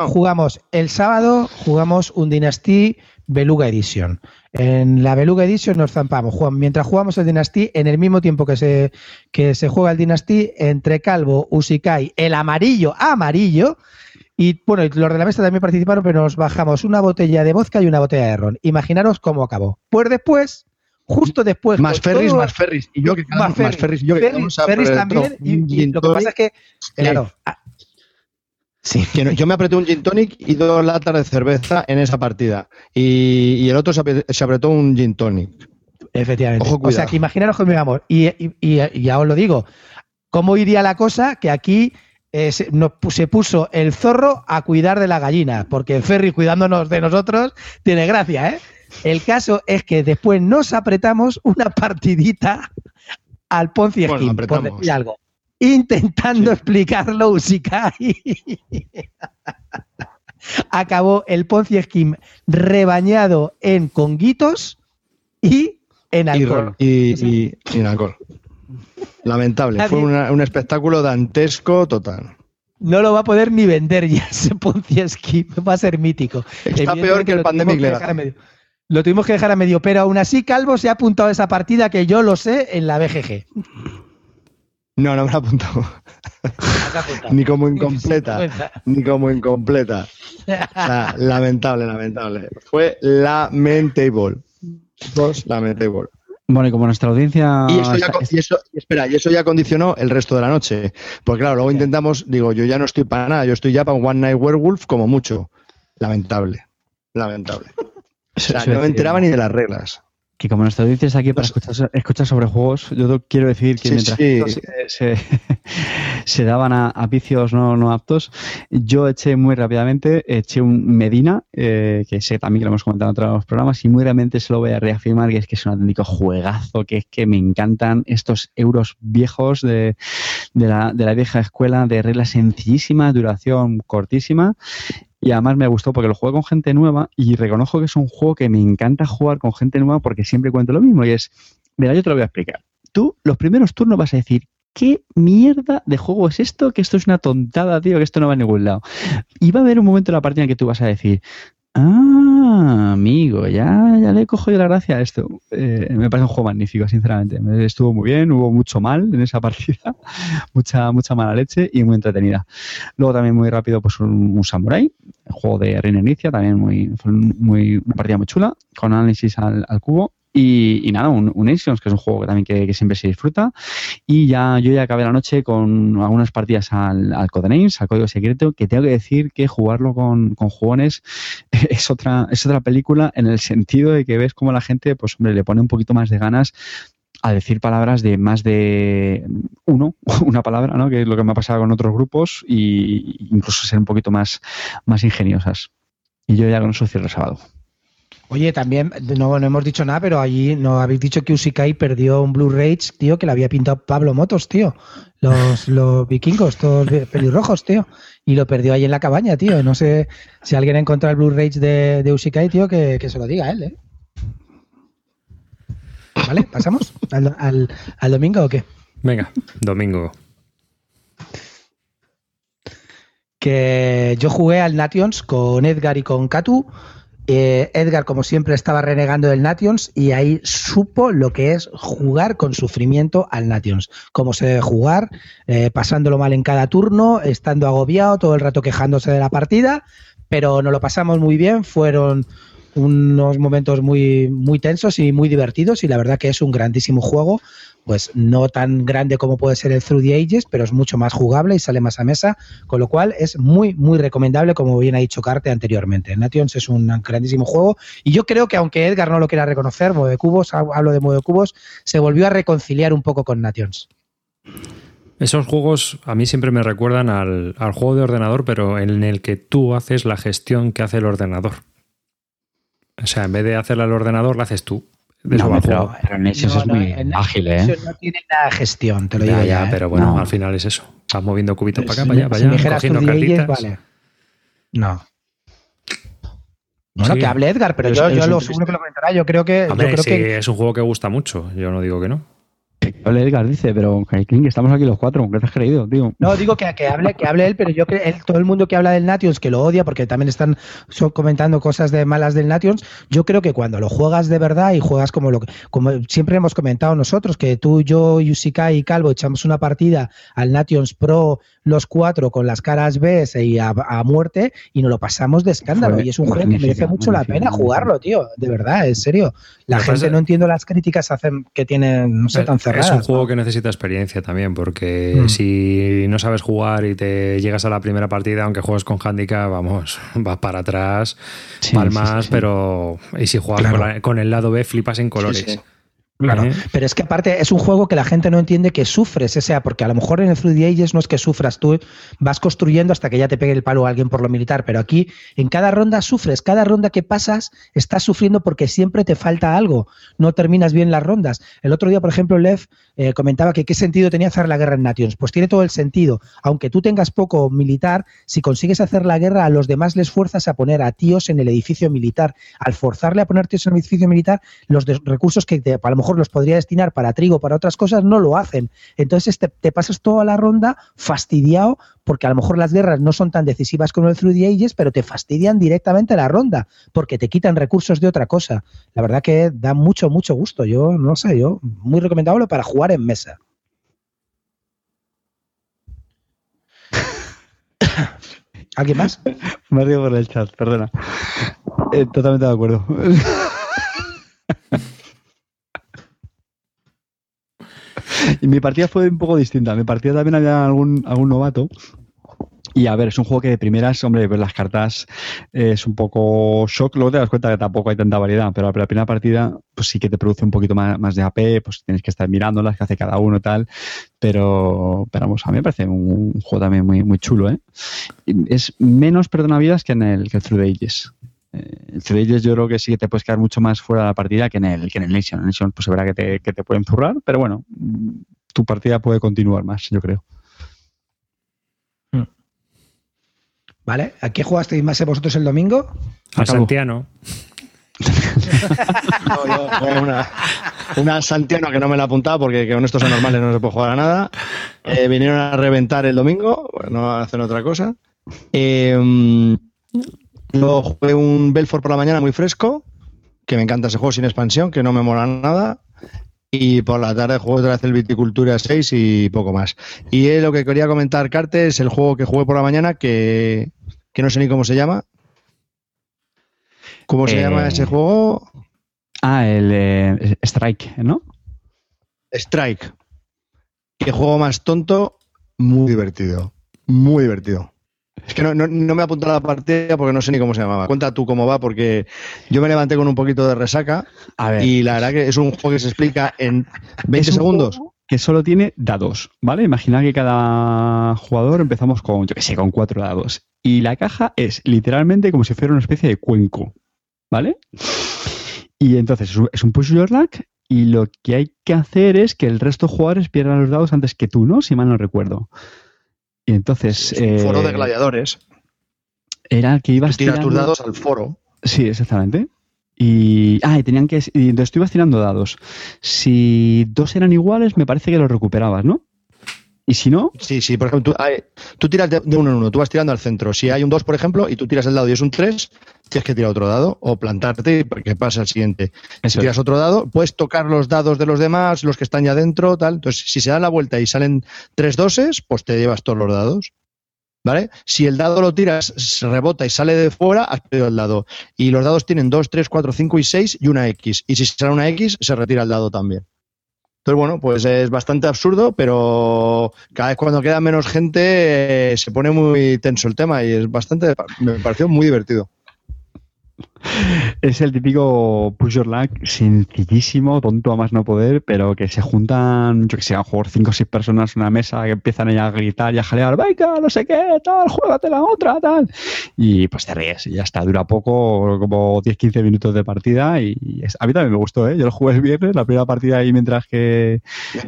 Speaker 3: jugamos el sábado, jugamos un Dynasty Beluga Edition. En la Beluga Edition nos zampamos. Mientras jugamos el Dynasty, en el mismo tiempo que se, que se juega el Dynasty, entre Calvo, Usikai, el amarillo, amarillo. Y bueno, los de la mesa también participaron, pero nos bajamos una botella de vodka y una botella de ron. Imaginaros cómo acabó. Pues después justo después.
Speaker 5: Más ferris, más ferris. Y yo que más, ferris,
Speaker 3: más ferris. Y yo que ferris, ferris también. Y, lo que pasa es que, claro. Sí.
Speaker 5: Que no- yo me apreté un gin tonic y dos latas de cerveza en esa partida. Y, y el otro se apre- se apretó un gin tonic.
Speaker 3: Efectivamente.
Speaker 5: Ojo,
Speaker 3: o sea, que imaginaros amor. Y, y, y- y ya os lo digo. ¿Cómo iría la cosa? Que aquí eh, se, nos pu- se puso el zorro a cuidar de la gallina, porque el ferry cuidándonos de nosotros tiene gracia, ¿eh? El caso es que después nos apretamos una partidita al Ponzi
Speaker 5: Bueno,
Speaker 3: Scheme, por
Speaker 5: apretamos.
Speaker 3: decir algo. Intentando explicarlo Usikai. Acabó el Ponzi Scheme rebañado en conguitos y en
Speaker 5: Y,
Speaker 3: alcohol.
Speaker 5: y, y- sin alcohol. Lamentable. Fue una- un espectáculo dantesco total.
Speaker 3: No lo va a poder ni vender ya ese Ponzi Scheme. Va a ser mítico.
Speaker 5: Está peor que el Pandemic Legacy.
Speaker 3: Lo tuvimos que dejar a medio, pero aún así Calvo se ha apuntado a esa partida que yo lo sé en la BGG.
Speaker 5: No, no me he apuntado. Ni como incompleta. Ni como incompleta. O sea, lamentable, lamentable. Fue lamentable. Dos lamentable.
Speaker 2: Bueno, y como nuestra audiencia.
Speaker 5: Y eso, ya, y eso- espera, y eso ya condicionó el resto de la noche. Porque claro, luego intentamos, digo, yo ya no estoy para nada, yo estoy ya para un One Night Werewolf como mucho. Lamentable. Lamentable. O sea, no me enteraba ni de las reglas.
Speaker 2: Que como nuestra audiencia está aquí para escuchar, escuchar sobre juegos, yo quiero decir que
Speaker 5: Sí,
Speaker 2: mientras
Speaker 5: sí.
Speaker 2: se, se, se daban a, a vicios no, no aptos, yo eché muy rápidamente, eché un Medina, eh, que sé también que lo hemos comentado en otros programas, y muy rápidamente se lo voy a reafirmar, que es que es un auténtico juegazo, que es que me encantan estos euros viejos de, de, la, de la vieja escuela, de reglas sencillísimas, duración cortísima, y además me gustó porque lo jugué con gente nueva y reconozco que es un juego que me encanta jugar con gente nueva porque siempre cuento lo mismo y es, mira, yo te lo voy a explicar. Tú los primeros turnos vas a decir, ¿qué mierda de juego es esto? Que esto es una tontada, tío, que esto no va a ningún lado. Y va a haber un momento en la partida en que tú vas a decir, ah, amigo, ya, ya le cojo yo la gracia a esto. Eh, me parece un juego magnífico, sinceramente. Me- Estuvo muy bien, hubo mucho mal en esa partida, mucha, mucha mala leche y muy entretenida. Luego también muy rápido, pues un, Samurai, el juego de Reina Inicia, también muy, fue muy, una partida muy chula, con análisis al, al cubo. Y, y nada, un, un Nations, que es un juego que también que, que siempre se disfruta. Y ya yo ya acabé la noche con algunas partidas al, al Codenames, al código secreto, que tengo que decir que jugarlo con, con jugones es otra, es otra película en el sentido de que ves cómo la gente, pues hombre, le pone un poquito más de ganas a decir palabras de más de uno, una palabra, ¿no? Que es lo que me ha pasado con otros grupos y incluso ser un poquito más, más ingeniosas. Y yo ya con eso cierro el sábado.
Speaker 3: Oye, también, no, no hemos dicho nada, pero allí no habéis dicho que Usikai perdió un Blu-ray, tío, que le había pintado Pablo Motos, tío. Los, los vikingos, todos pelirrojos, tío. Y lo perdió ahí en la cabaña, tío. No sé si alguien ha encontrado el Blu-ray de, de Usikai, tío, que, que se lo diga a él, ¿eh? ¿Vale? ¿Pasamos al, al- al domingo o qué?
Speaker 1: Venga, domingo.
Speaker 3: que yo jugué al Nations con Edgar y con Katu. Eh, Edgar, como siempre, estaba renegando del Nations y ahí supo lo que es jugar con sufrimiento al Nations. Cómo se debe jugar, eh, pasándolo mal en cada turno, estando agobiado, todo el rato quejándose de la partida, pero nos lo pasamos muy bien. Fueron unos momentos muy, muy tensos y muy divertidos y la verdad que es un grandísimo juego pues no tan grande como puede ser el Through the Ages, pero es mucho más jugable y sale más a mesa, con lo cual es muy, muy recomendable, como bien ha dicho Carte anteriormente. Nations es un grandísimo juego y yo creo que aunque Edgar no lo quiera reconocer, Modo Cubos, hablo de Modo Cubos, se volvió a reconciliar un poco con Nations.
Speaker 1: Esos juegos a mí siempre me recuerdan al, al juego de ordenador, pero en el que tú haces la gestión que hace el ordenador. O sea, en vez de hacerla al ordenador, la haces tú.
Speaker 2: No, pero, pero Nations
Speaker 3: No,
Speaker 2: es
Speaker 3: no,
Speaker 2: muy
Speaker 3: en
Speaker 2: ágil, ¿eh?
Speaker 3: No tiene nada de gestión, te lo digo
Speaker 1: Ya,
Speaker 3: ya.
Speaker 1: ya,
Speaker 3: ¿eh?
Speaker 1: pero bueno,
Speaker 2: No.
Speaker 1: al final es eso. Vas moviendo cubitos para acá, para allá, para allá, cogiendo cartitas.
Speaker 3: vale. No. Bueno,
Speaker 1: Sí.
Speaker 3: que hable Edgar, pero yo, yo lo seguro que lo comentará. Yo creo que,
Speaker 1: Hombre,
Speaker 3: yo creo
Speaker 1: sí,
Speaker 3: que
Speaker 1: es un juego que gusta mucho. Yo no digo que no.
Speaker 2: Hable Edgar dice, pero King, estamos aquí los cuatro, ¿qué te has creído, tío?
Speaker 3: No, digo que, que hable, que hable él, pero yo creo que todo el mundo que habla del Nations, que lo odia, porque también están comentando cosas de malas del Nations, yo creo que cuando lo juegas de verdad y juegas como lo que, como siempre hemos comentado nosotros, que tú, yo, Yusika y Calvo echamos una partida al Nations Pro, los cuatro con las caras B y a, muerte y nos lo pasamos de escándalo. y es un juego que merece mucho la pena jugarlo, tío. De verdad, en serio. La gente no entiendo las críticas hacen que tienen, no sé, tan cerradas.
Speaker 1: Es un juego que necesita experiencia también, porque mm. si no sabes jugar y te llegas a la primera partida, aunque juegues con handicap, vamos, vas para atrás, palmas, pero. Y si juegas con, el lado B, flipas en colores.
Speaker 3: Claro, pero es que aparte es un juego que la gente no entiende que sufres, o sea, porque a lo mejor en el Through the Ages no es que sufras, tú vas construyendo hasta que ya te pegue el palo a alguien por lo militar, pero aquí en cada ronda sufres, cada ronda que pasas estás sufriendo porque siempre te falta algo, no terminas bien las rondas. El otro día, por ejemplo, Lev eh, comentaba que qué sentido tenía hacer la guerra en Nations. Pues tiene todo el sentido, aunque tú tengas poco militar, si consigues hacer la guerra, a los demás les fuerzas a poner a tíos en el edificio militar. Al forzarle a poner tíos en el edificio militar, los recursos que te, a lo mejor los podría destinar para trigo, para otras cosas, no lo hacen. Entonces te, te, pasas toda la ronda fastidiado porque a lo mejor las guerras no son tan decisivas como el Through the Ages, pero te fastidian directamente la ronda porque te quitan recursos de otra cosa. La verdad que da mucho, mucho gusto. Yo no sé, yo muy recomendable para jugar en mesa. ¿Alguien más?
Speaker 2: Me río por el chat, perdona. Eh, totalmente de acuerdo. y mi partida fue un poco distinta. Mi partida también había algún, algún novato. Y a ver, es un juego que de primeras, hombre, pues las cartas eh, es un poco shock. Luego te das cuenta que tampoco hay tanta variedad, pero la primera partida, pues sí que te produce un poquito más, de AP, pues tienes que estar mirando las que hace cada uno tal. Pero, vamos, a mí me parece un, juego también muy, muy chulo, ¿eh? Es menos perdonavidas que en el, que el Through the Ages. En ellos yo creo que sí que te puedes quedar mucho más fuera de la partida que en el, que en el Nation. En el pues se verá que te, que te pueden zurrar, pero bueno, tu partida puede continuar más, yo creo.
Speaker 3: Vale, ¿a qué jugasteis más vosotros el domingo?
Speaker 1: A Santiano.
Speaker 5: una, una, Santiano que no me la apuntado porque con estos anormales no se puede jugar a nada. Eh, vinieron a reventar el domingo, no hacen otra cosa. Eh, Luego jugué un Belfort por la mañana muy fresco, que me encanta ese juego sin expansión, que no me mola nada. Y por la tarde juego otra vez el Viticultura 6 y poco más. Y lo que quería comentar, Carte, es el juego que jugué por la mañana, que, no sé ni cómo se llama. ¿Cómo se llama ese eh, juego?
Speaker 2: Ah, el eh, Strike, ¿no?
Speaker 5: Strike. Qué juego más tonto, muy divertido. Muy divertido. Es que no, me he apuntado a la partida porque no sé ni cómo se llamaba. Cuenta tú cómo va, porque yo me levanté con un poquito de resaca y la verdad que es un juego que se explica en 20 segundos.
Speaker 2: Que solo tiene dados, ¿vale? Imagina que cada jugador empezamos con, yo qué sé, con cuatro dados. Y la caja es literalmente como si fuera una especie de cuenco, ¿vale? Y entonces es un push your luck y lo que hay que hacer es que el resto de jugadores pierdan los dados antes que tú, ¿no? Si mal no recuerdo. Y entonces.
Speaker 5: un foro de eh, gladiadores.
Speaker 2: Era que ibas
Speaker 5: tirando. tus dados al foro.
Speaker 2: Sí, exactamente. Y. Ah, y tenían que. Y entonces tú ibas tirando dados. Si dos eran iguales, me parece que los recuperabas, ¿no? Y si no.
Speaker 5: Sí, sí, por ejemplo, tú, tiras de, uno en uno, tú vas tirando al centro. Si hay un 2, por ejemplo, y tú tiras el dado y es un 3, tienes que tirar otro dado o plantarte porque pasa al siguiente. si tiras otro dado, puedes tocar los dados de los demás, los que están ya dentro, tal. Entonces, si se da la vuelta y salen tres doses, pues te llevas todos los dados. ¿Vale? Si el dado lo tiras, se rebota y sale de fuera, has perdido el dado. Y los dados tienen 2, 3, 4, 5 y 6 y una X. Y si sale una X, se retira el dado también. Entonces, bueno, pues es bastante absurdo, pero cada vez cuando queda menos gente eh, se pone muy tenso el tema y es bastante, me pareció muy divertido.
Speaker 2: Es el típico push your luck sencillísimo, tonto a más no poder, pero que se juntan, yo que sé, a mejor cinco o seis personas en una mesa que empiezan a gritar y a jalear, venga, no sé qué, tal, juégate la otra, tal. Y pues te ríes y ya está, dura poco, como 10-15 minutos de partida y a mí también me gustó, ¿eh? Yo lo jugué el viernes, la primera partida ahí mientras que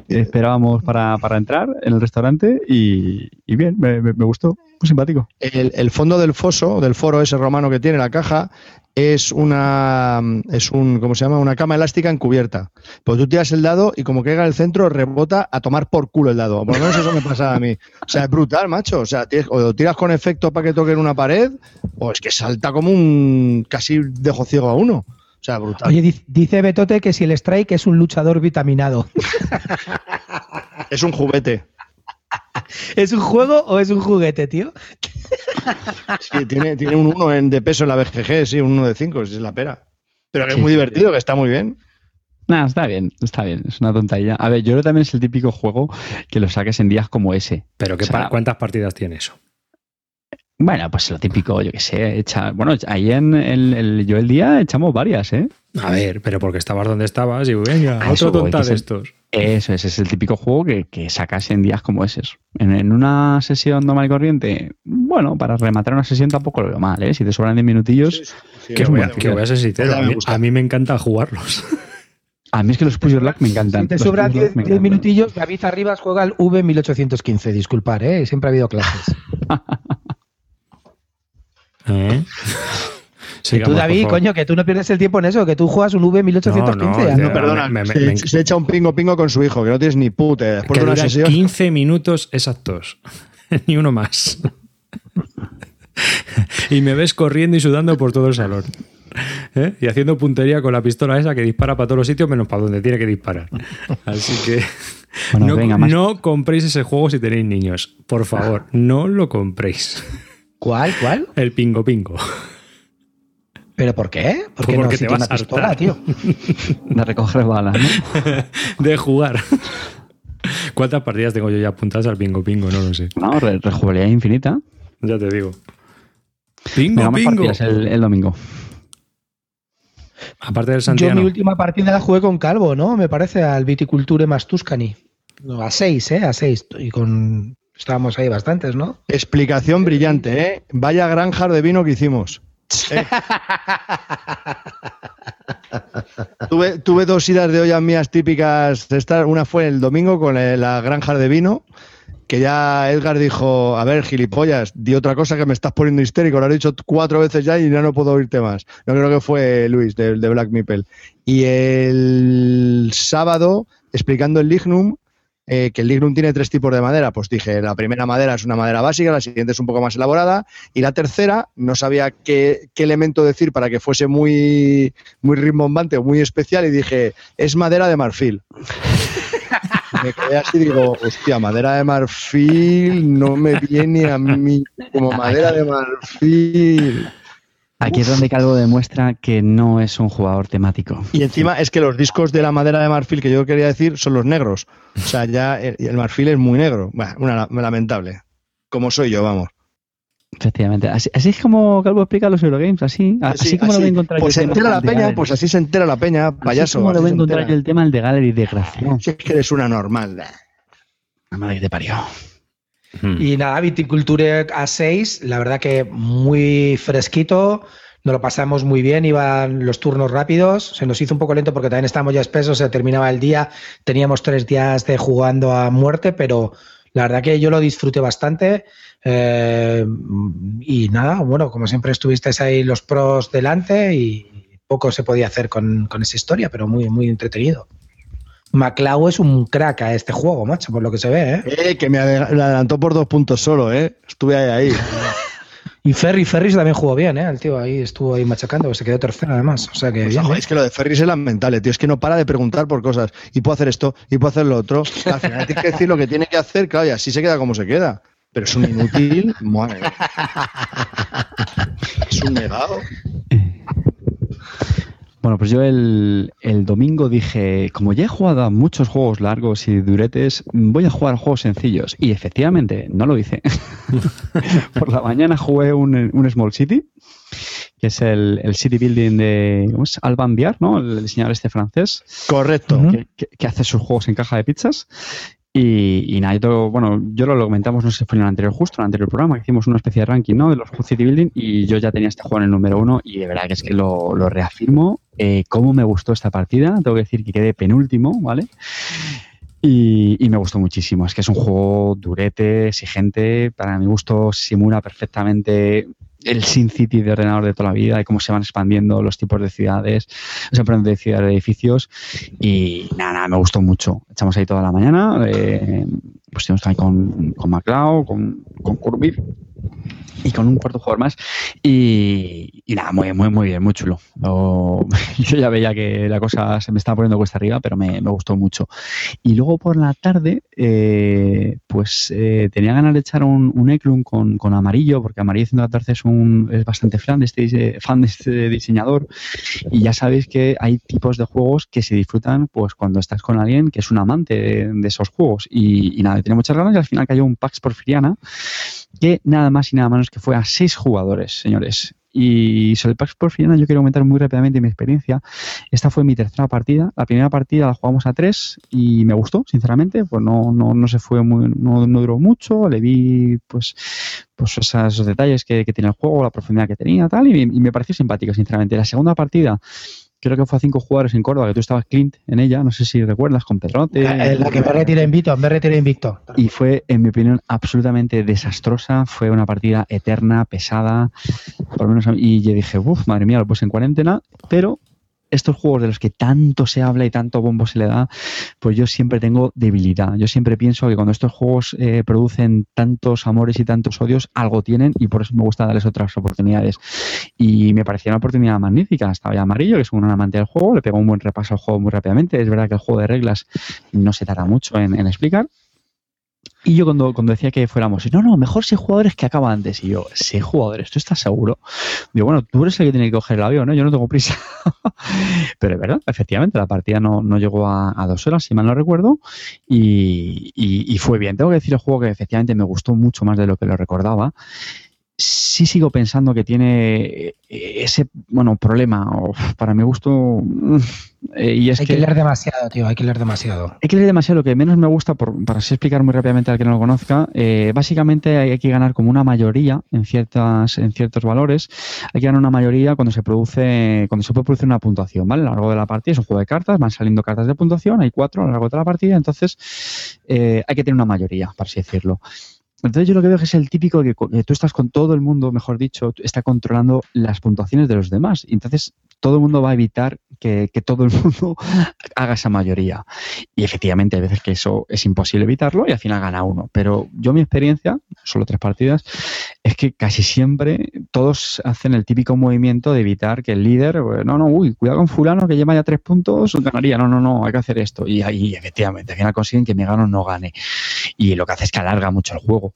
Speaker 2: esperábamos para, entrar en el restaurante y, bien, me, gustó, muy simpático.
Speaker 5: El fondo del foso, del foro ese romano que tiene la caja, es una es un ¿cómo se llama? una cama elástica encubierta. Pues tú tiras el dado y como caiga en el centro rebota a tomar por culo el dado. Por lo menos eso me pasa a mí. O sea, es brutal, macho. O sea, o lo tiras con efecto para que toque en una pared o es que salta como un casi dejo ciego a uno. O sea, brutal.
Speaker 3: Oye, dice Betote que si el strike es un luchador vitaminado.
Speaker 5: es un juguete.
Speaker 3: ¿Es un juego o es un juguete, tío?
Speaker 5: Sí, tiene, tiene un 1 de peso en la BGG, sí, un 1 de 5, es la pera. Pero que es muy divertido, que está muy bien.
Speaker 2: Nada, está bien, está bien, es una tontería. A ver, yo creo que también es el típico juego que lo saques en días como ese.
Speaker 1: Pero ¿qué
Speaker 2: O sea,
Speaker 1: pa- ¿cuántas partidas tiene eso?
Speaker 2: Bueno, pues lo típico, yo qué sé, echa, bueno, ahí en el, el- yo el día echamos varias, ¿eh?
Speaker 1: A ver, pero porque estabas donde estabas y venga,
Speaker 2: A
Speaker 1: otro tonta de
Speaker 2: es
Speaker 1: estos.
Speaker 2: Eso es, es el típico juego que, que sacas en días como ese. En, en una sesión normal y corriente, bueno, para rematar una sesión tampoco lo veo mal, ¿eh? Si te sobran 10 minutillos.
Speaker 5: Sí,
Speaker 1: Que
Speaker 2: es
Speaker 1: voy,
Speaker 2: muy
Speaker 1: a, que voy a ser sincero, a
Speaker 5: me
Speaker 1: mí,
Speaker 5: gusta.
Speaker 1: a mí me encanta jugarlos.
Speaker 2: A mí es que los Push Your Luck me encantan.
Speaker 3: Si te sobran
Speaker 2: Push Your Luck
Speaker 3: 10
Speaker 2: me
Speaker 3: 10
Speaker 2: encantan.
Speaker 3: minutillos, David Arribas juega al V1815. Disculpar, ¿eh? Siempre ha habido clases.
Speaker 1: ¿Eh?
Speaker 3: Tú, David, coño, que tú no pierdes el tiempo en eso, que tú juegas un V1815.
Speaker 1: No, no, tío,
Speaker 5: Perdona,
Speaker 1: Me- me-
Speaker 5: se,
Speaker 1: me-
Speaker 5: se echa un pingo pingo con su hijo, que no tienes ni puta. idea. Después
Speaker 1: que
Speaker 5: de una sesión.
Speaker 1: 15 minutos exactos. Ni uno más. y me ves corriendo y sudando por todo el salón. ¿Eh? Y haciendo puntería con la pistola esa que dispara para todos los sitios menos para donde tiene que disparar. Así que
Speaker 2: Bueno,
Speaker 1: no,
Speaker 2: venga, más.
Speaker 1: no compréis ese juego si tenéis niños. Por favor, no lo compréis.
Speaker 3: ¿Cuál? ¿Cuál?
Speaker 1: El pingo pingo.
Speaker 3: ¿Pero por qué? Porque,
Speaker 1: Porque
Speaker 3: no
Speaker 1: te
Speaker 3: si tiene
Speaker 1: vas
Speaker 3: una
Speaker 1: a
Speaker 3: pistola,
Speaker 1: hartar.
Speaker 3: tío.
Speaker 2: De recoger balas, ¿no?
Speaker 1: De jugar. ¿Cuántas partidas tengo yo ya apuntadas al pingo pingo? No lo sé.
Speaker 2: No, re- rejugabilidad infinita.
Speaker 1: Ya te digo. Pingo pingo.
Speaker 2: partidas el, el domingo.
Speaker 1: Aparte del
Speaker 3: Yo
Speaker 1: Santiago.
Speaker 3: mi última partida la jugué con Calvo, ¿no? Me parece al Viticulture más Tuscany. No, a 6, ¿eh? A 6. Y con... Estábamos ahí bastantes, ¿no?
Speaker 5: Explicación brillante, ¿eh? Vaya granja de vino que hicimos. Eh. tuve, tuve dos idas de ollas mías típicas. Una fue el domingo con la granja de vino, que ya Edgar dijo, a ver, gilipollas, di otra cosa que me estás poniendo histérico. Lo has dicho cuatro veces ya y ya no puedo oírte más. No creo que fue Luis, de, de Black Meeple. Y el sábado, explicando el lignum, eh, que el lignum tiene tres tipos de madera. Pues dije, la primera madera es una madera básica, la siguiente es un poco más elaborada, y la tercera no sabía qué, qué elemento decir para que fuese muy, muy rimbombante o muy especial, y dije, es madera de marfil. Me quedé así y digo, hostia, madera de marfil no me viene a mí como madera de marfil.
Speaker 2: Aquí es donde Calvo demuestra que no es un jugador temático.
Speaker 5: Y encima es que los discos de la madera de marfil que yo quería decir son los negros. O sea, ya el, el marfil es muy negro. Bueno, una, lamentable. Como soy yo, vamos.
Speaker 2: Efectivamente. Así, así es como Calvo explica los Eurogames, así. Así,
Speaker 5: Sí,
Speaker 2: como lo
Speaker 5: así.
Speaker 2: voy a encontrar
Speaker 5: Pues
Speaker 2: yo
Speaker 5: se
Speaker 2: el tema
Speaker 5: entera la
Speaker 2: de
Speaker 5: peña, pues así se entera la peña,
Speaker 2: Así
Speaker 5: payaso.
Speaker 2: es como lo
Speaker 5: así
Speaker 2: voy a encontrar yo el tema del de Gallery, desgraciado.
Speaker 5: Si es que eres una normal.
Speaker 2: La madre que te parió.
Speaker 3: Y nada, Viticulture a 6, la verdad que muy fresquito. Nos lo pasamos muy bien, iban los turnos rápidos. Se nos hizo un poco lento porque también estábamos ya espesos, se terminaba el día. Teníamos tres días de jugando a muerte, pero la verdad que yo lo disfruté bastante. Eh, y nada, bueno, como siempre estuvisteis ahí los pros delante y poco se podía hacer con, con esa historia, pero muy, muy entretenido. Maclau es un crack a este juego, macho, por lo que se ve, ¿eh?
Speaker 5: Eh, que me ade- me adelantó por dos puntos solo, ¿eh? Estuve ahí. ahí.
Speaker 3: Y Ferry, Ferris también jugó bien, ¿eh? El tío ahí estuvo ahí machacando, se quedó tercero además. O sea que
Speaker 5: Pues,
Speaker 3: bien,
Speaker 5: ojo,
Speaker 3: ¿eh?
Speaker 5: es que lo de Ferris es lamentable, tío. Es que no para de preguntar por cosas. Y puedo hacer esto, y puedo hacer lo otro. Al final tienes que decir lo que tiene que hacer, claro, y así se queda como se queda. Pero es un inútil. madre. Es un negado.
Speaker 2: Bueno, pues yo el, el domingo dije, como ya he jugado a muchos juegos largos y duretes, voy a jugar a juegos sencillos. Y efectivamente, no lo hice. Por la mañana jugué un, un Small City, que es el, el City Building de ¿cómo es? Alban Biar, ¿no? El diseñador este francés,
Speaker 5: Correcto.
Speaker 3: Ujú.
Speaker 2: que, que- que hace sus juegos en caja de pizzas. Y, y nada, bueno, yo lo, comentamos, no sé si fue en el anterior, justo en el anterior programa, que hicimos una especie de ranking, ¿no? De los City Building y yo ya tenía este juego en el número uno y de verdad que es que lo, reafirmo. Eh, cómo me gustó esta partida, tengo que decir que quedé penúltimo, ¿vale? Y me gustó muchísimo. Es que es un juego durete, exigente. Para mi gusto, simula perfectamente el Sin City de ordenador de toda la vida y cómo se van expandiendo los tipos de ciudades, o sea, de ciudades, de edificios. Y nada, nada, me gustó mucho. Echamos ahí toda la mañana. eh, pues estuvimos ahí con, con MacLeod, con, con Kurbir. Y con un cuarto jugador más. Y, nada, muy, muy, muy bien, muy chulo. yo ya veía que la cosa se me estaba poniendo cuesta arriba, pero me, gustó mucho. Y luego por la tarde, eh, pues eh, tenía ganas de echar un, un Eklund con, con, amarillo, porque Amarillo 114 es, un, es bastante fan de, este, fan de este diseñador. Y ya sabéis que hay tipos de juegos que se disfrutan pues cuando estás con alguien que es un amante de, esos juegos. Y, y nada, tenía muchas ganas y al final cayó un Pax Porfiriana que nada más y nada menos que fue a seis jugadores, señores. Y sobre el Pax Porfiriana yo quiero comentar muy rápidamente mi experiencia. Esta fue mi tercera partida. La primera partida la jugamos a tres y me gustó, sinceramente. Pues no, no, no se fue muy, no, duró mucho. Le vi pues, pues esos, detalles que, que, tiene el juego, la profundidad que tenía, tal, y, me pareció simpática, sinceramente. La segunda partida creo que fue a cinco jugadores en Córdoba, que tú estabas Clint en ella, no sé si recuerdas, con Pedrote.
Speaker 3: Eh, la que me retiré invicto, me retiré invicto.
Speaker 2: Y fue, en mi opinión, absolutamente desastrosa. Fue una partida eterna, pesada, por lo menos. Y yo dije, uff, madre mía, lo puse en cuarentena, pero estos juegos de los que tanto se habla y tanto bombo se le da, pues yo siempre tengo debilidad. Yo siempre pienso que cuando estos juegos eh, producen tantos amores y tantos odios, algo tienen y por eso me gusta darles otras oportunidades. Y me parecía una oportunidad magnífica. Estaba ya amarillo, que es un amante del juego, le pegó un buen repaso al juego muy rápidamente. Es verdad que el juego de reglas no se tarda mucho en explicar, y yo cuando, cuando decía que fuéramos, no, no, mejor seis jugadores que acaba antes. Y yo, seis jugadores, ¿tú estás seguro? Digo, bueno, tú eres el que tiene que coger el avión, ¿no? Yo no tengo prisa. Pero es verdad, efectivamente, la partida no, no llegó a, dos horas, si mal no recuerdo, y, y, fue bien. Tengo que decir el juego que efectivamente me gustó mucho más de lo que lo recordaba sí sigo pensando que tiene eh, ese bueno problema para mi gusto mm,
Speaker 3: eh, y es hay que, leer demasiado tío hay que leer demasiado.
Speaker 2: Hay que leer demasiado lo que menos me gusta para así explicar muy rápidamente al que no lo conozca eh, básicamente hay, que ganar como una mayoría en ciertas en ciertos valores. Hay que ganar una mayoría cuando se produce cuando se puede producir una puntuación vale a lo largo de la partida es un juego de cartas van saliendo cartas de puntuación hay cuatro a lo largo de la partida entonces hay que tener una mayoría para así decirlo entonces yo lo que veo es el típico que, que, tú estás con todo el mundo, mejor dicho, está controlando las puntuaciones de los demás. Y entonces todo el mundo va a evitar que, todo el mundo haga esa mayoría. Y efectivamente hay veces que eso es imposible evitarlo y al final gana uno. Pero yo mi experiencia, solo tres partidas, es que casi siempre todos hacen el típico movimiento de evitar que el líder, pues, no, no, uy, cuidado con fulano que lleva ya tres puntos, ganaría, no, no, no, hay que hacer esto. Y ahí efectivamente, al final consiguen que mi gano no gane. Y lo que hace es que alarga mucho el juego.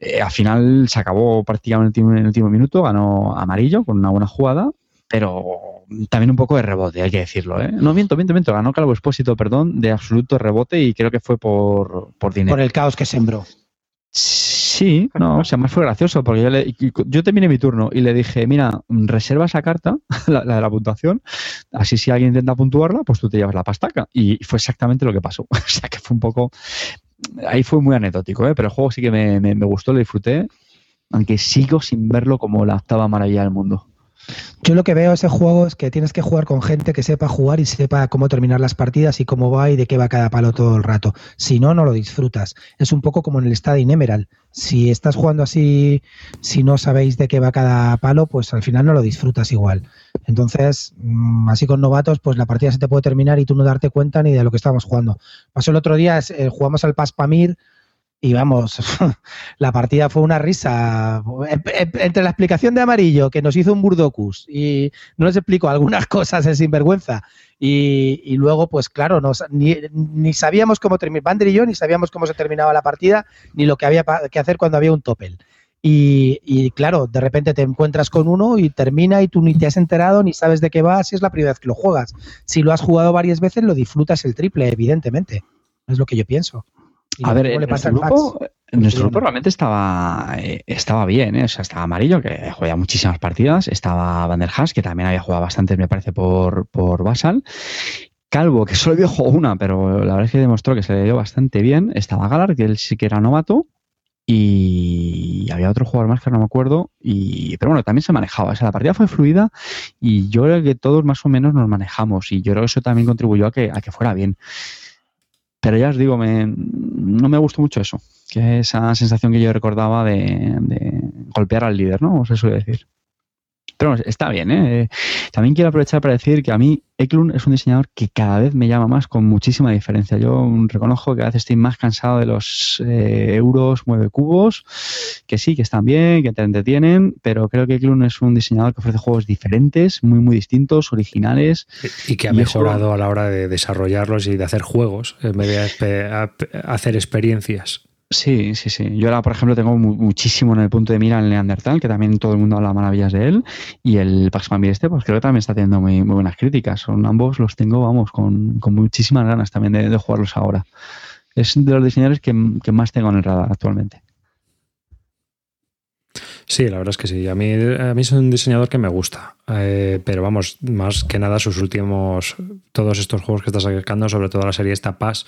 Speaker 2: Eh, al final se acabó prácticamente en el último minuto, ganó amarillo con una buena jugada pero también un poco de rebote, hay que decirlo. ¿eh? No, miento, miento, miento. Ganó Calvo Expósito, perdón, de absoluto rebote y creo que fue por, por dinero.
Speaker 3: Por el caos que sembró.
Speaker 2: Sí, no, o sea, más fue gracioso porque yo, le, yo terminé mi turno y le dije, mira, reserva esa carta, la, de la puntuación, así si alguien intenta puntuarla, pues tú te llevas la pastaca. Y fue exactamente lo que pasó. o sea, que fue un poco... Ahí fue muy anecdótico, ¿eh? pero el juego sí que me, me, me gustó, lo disfruté, aunque sigo sin verlo como la octava maravilla del mundo.
Speaker 3: Yo lo que veo ese juego es que tienes que jugar con gente que sepa jugar y sepa cómo terminar las partidas y cómo va y de qué va cada palo todo el rato. Si no, no lo disfrutas. Es un poco como en el Stadium Emerald. Si estás jugando así, si no sabéis de qué va cada palo, pues al final no lo disfrutas igual. Entonces, mm, así con novatos, pues la partida se te puede terminar y tú no darte cuenta ni de lo que estábamos jugando. Pasó el otro día, eh, jugamos al Paspamir y vamos, la partida fue una risa. Entre la explicación de Amarillo, que nos hizo un Burdocus, y no les explico algunas cosas en sinvergüenza, y, luego, pues claro, ni, sabíamos cómo terminar, Bander y yo ni sabíamos cómo se terminaba la partida, ni lo que había que hacer cuando había un topel. Y, y, claro, de repente te encuentras con uno y termina y tú ni te has enterado ni sabes de qué va si es la primera vez que lo juegas. Si lo has jugado varias veces, lo disfrutas el triple, evidentemente. Es lo que yo pienso.
Speaker 2: A ver, en nuestro, grupo, nuestro grupo realmente estaba, eh, estaba bien, ¿eh? o sea, estaba amarillo, que juega muchísimas partidas, estaba Van der Haas, que también había jugado bastantes, me parece, por, por Basal. Calvo, que solo jugado una, pero la verdad es que demostró que se le dio bastante bien. Estaba Galar, que él sí que era novato. Y había otro jugador más que no me acuerdo. Y, pero bueno, también se manejaba. O sea, la partida fue fluida y yo creo que todos más o menos nos manejamos. Y yo creo que eso también contribuyó a que, a que fuera bien. Pero ya os digo, me, no me gustó mucho eso, que esa sensación que yo recordaba de, golpear al líder, ¿no? se suele decir. Pero está bien, ¿eh? También quiero aprovechar para decir que a mí Eklund es un diseñador que cada vez me llama más con muchísima diferencia. Yo reconozco que a veces estoy más cansado de los eh, euros, mueve cubos que sí, que están bien, que te entretienen, pero creo que Eklund es un diseñador que ofrece juegos diferentes, muy, muy distintos, originales.
Speaker 1: Y que ha mejorado a la hora de desarrollarlos y de hacer juegos en vez de hacer experiencias.
Speaker 2: Sí, sí, sí. Yo ahora, por ejemplo, tengo muchísimo en el punto de mira el Neandertal, que también todo el mundo habla maravillas de él. Y el Pax Family este, pues creo que también está teniendo muy, buenas críticas. Son ambos los tengo, vamos, con, muchísimas ganas también de, jugarlos ahora. Es de los diseñadores que, más tengo en el radar actualmente.
Speaker 1: Sí, la verdad es que sí. A mí, a mí es un diseñador que me gusta. Eh, pero vamos, más que nada sus últimos, todos estos juegos que está sacando, sobre todo la serie esta Paz,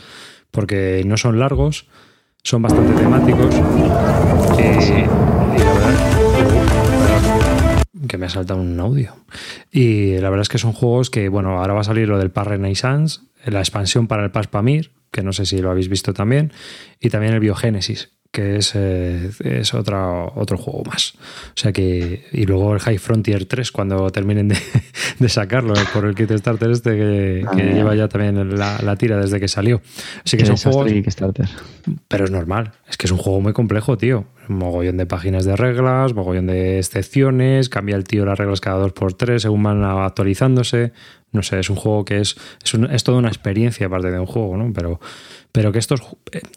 Speaker 1: porque no son largos son bastante temáticos. Y, la verdad que me ha saltado un audio. Y la verdad es que son juegos que, bueno, ahora va a salir lo del Pass Renaissance, la expansión para el Pass Pamir, que no sé si lo habéis visto también, y también el Biogénesis que es, eh, es otro, otro juego más. O sea que. Y luego el High Frontier 3, cuando terminen de, sacarlo eh, por el Kickstarter este, que, que ah, lleva ya también la, tira desde que salió. Así que son juegos. Pero es normal. Es que es un juego muy complejo, tío. Un mogollón de páginas de reglas, mogollón de excepciones, cambia el tío las reglas cada dos por tres según van actualizándose. No sé, es un juego que es, es, es toda una experiencia aparte de un juego, ¿no? Pero pero que estos,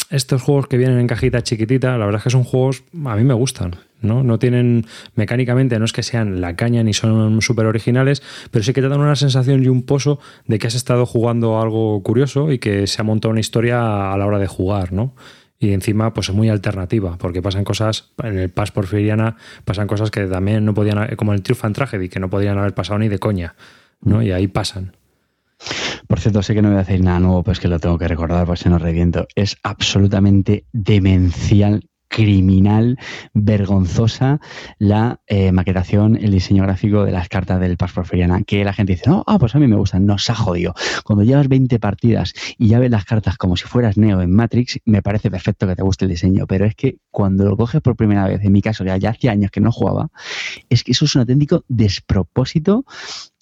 Speaker 1: estos juegos que vienen en cajita chiquitita, la verdad es que son juegos, a mí me gustan, ¿no? No tienen, mecánicamente, no es que sean la caña ni son súper originales, pero sí que te dan una sensación y un pozo de que has estado jugando algo curioso y que se ha montado una historia a la hora de jugar, ¿no? y encima pues es muy alternativa porque pasan cosas en el Pass Porfiriana pasan cosas que también no podían como el Triumph and Tragedy que no podían haber pasado ni de coña ¿no? y ahí pasan
Speaker 2: por cierto, sé que no voy a decir nada nuevo, pero es que lo tengo que recordar por si no reviento. Es absolutamente demencial criminal, vergonzosa la eh, maquetación, el diseño gráfico de las cartas del Pass Porfiriana, que la gente dice, no, ah, pues a mí me gustan, no, se ha jodido. Cuando llevas 20 partidas y ya ves las cartas como si fueras Neo en Matrix, me parece perfecto que te guste el diseño, pero es que cuando lo coges por primera vez, en mi caso, ya, ya hacía años que no jugaba, es que eso es un auténtico despropósito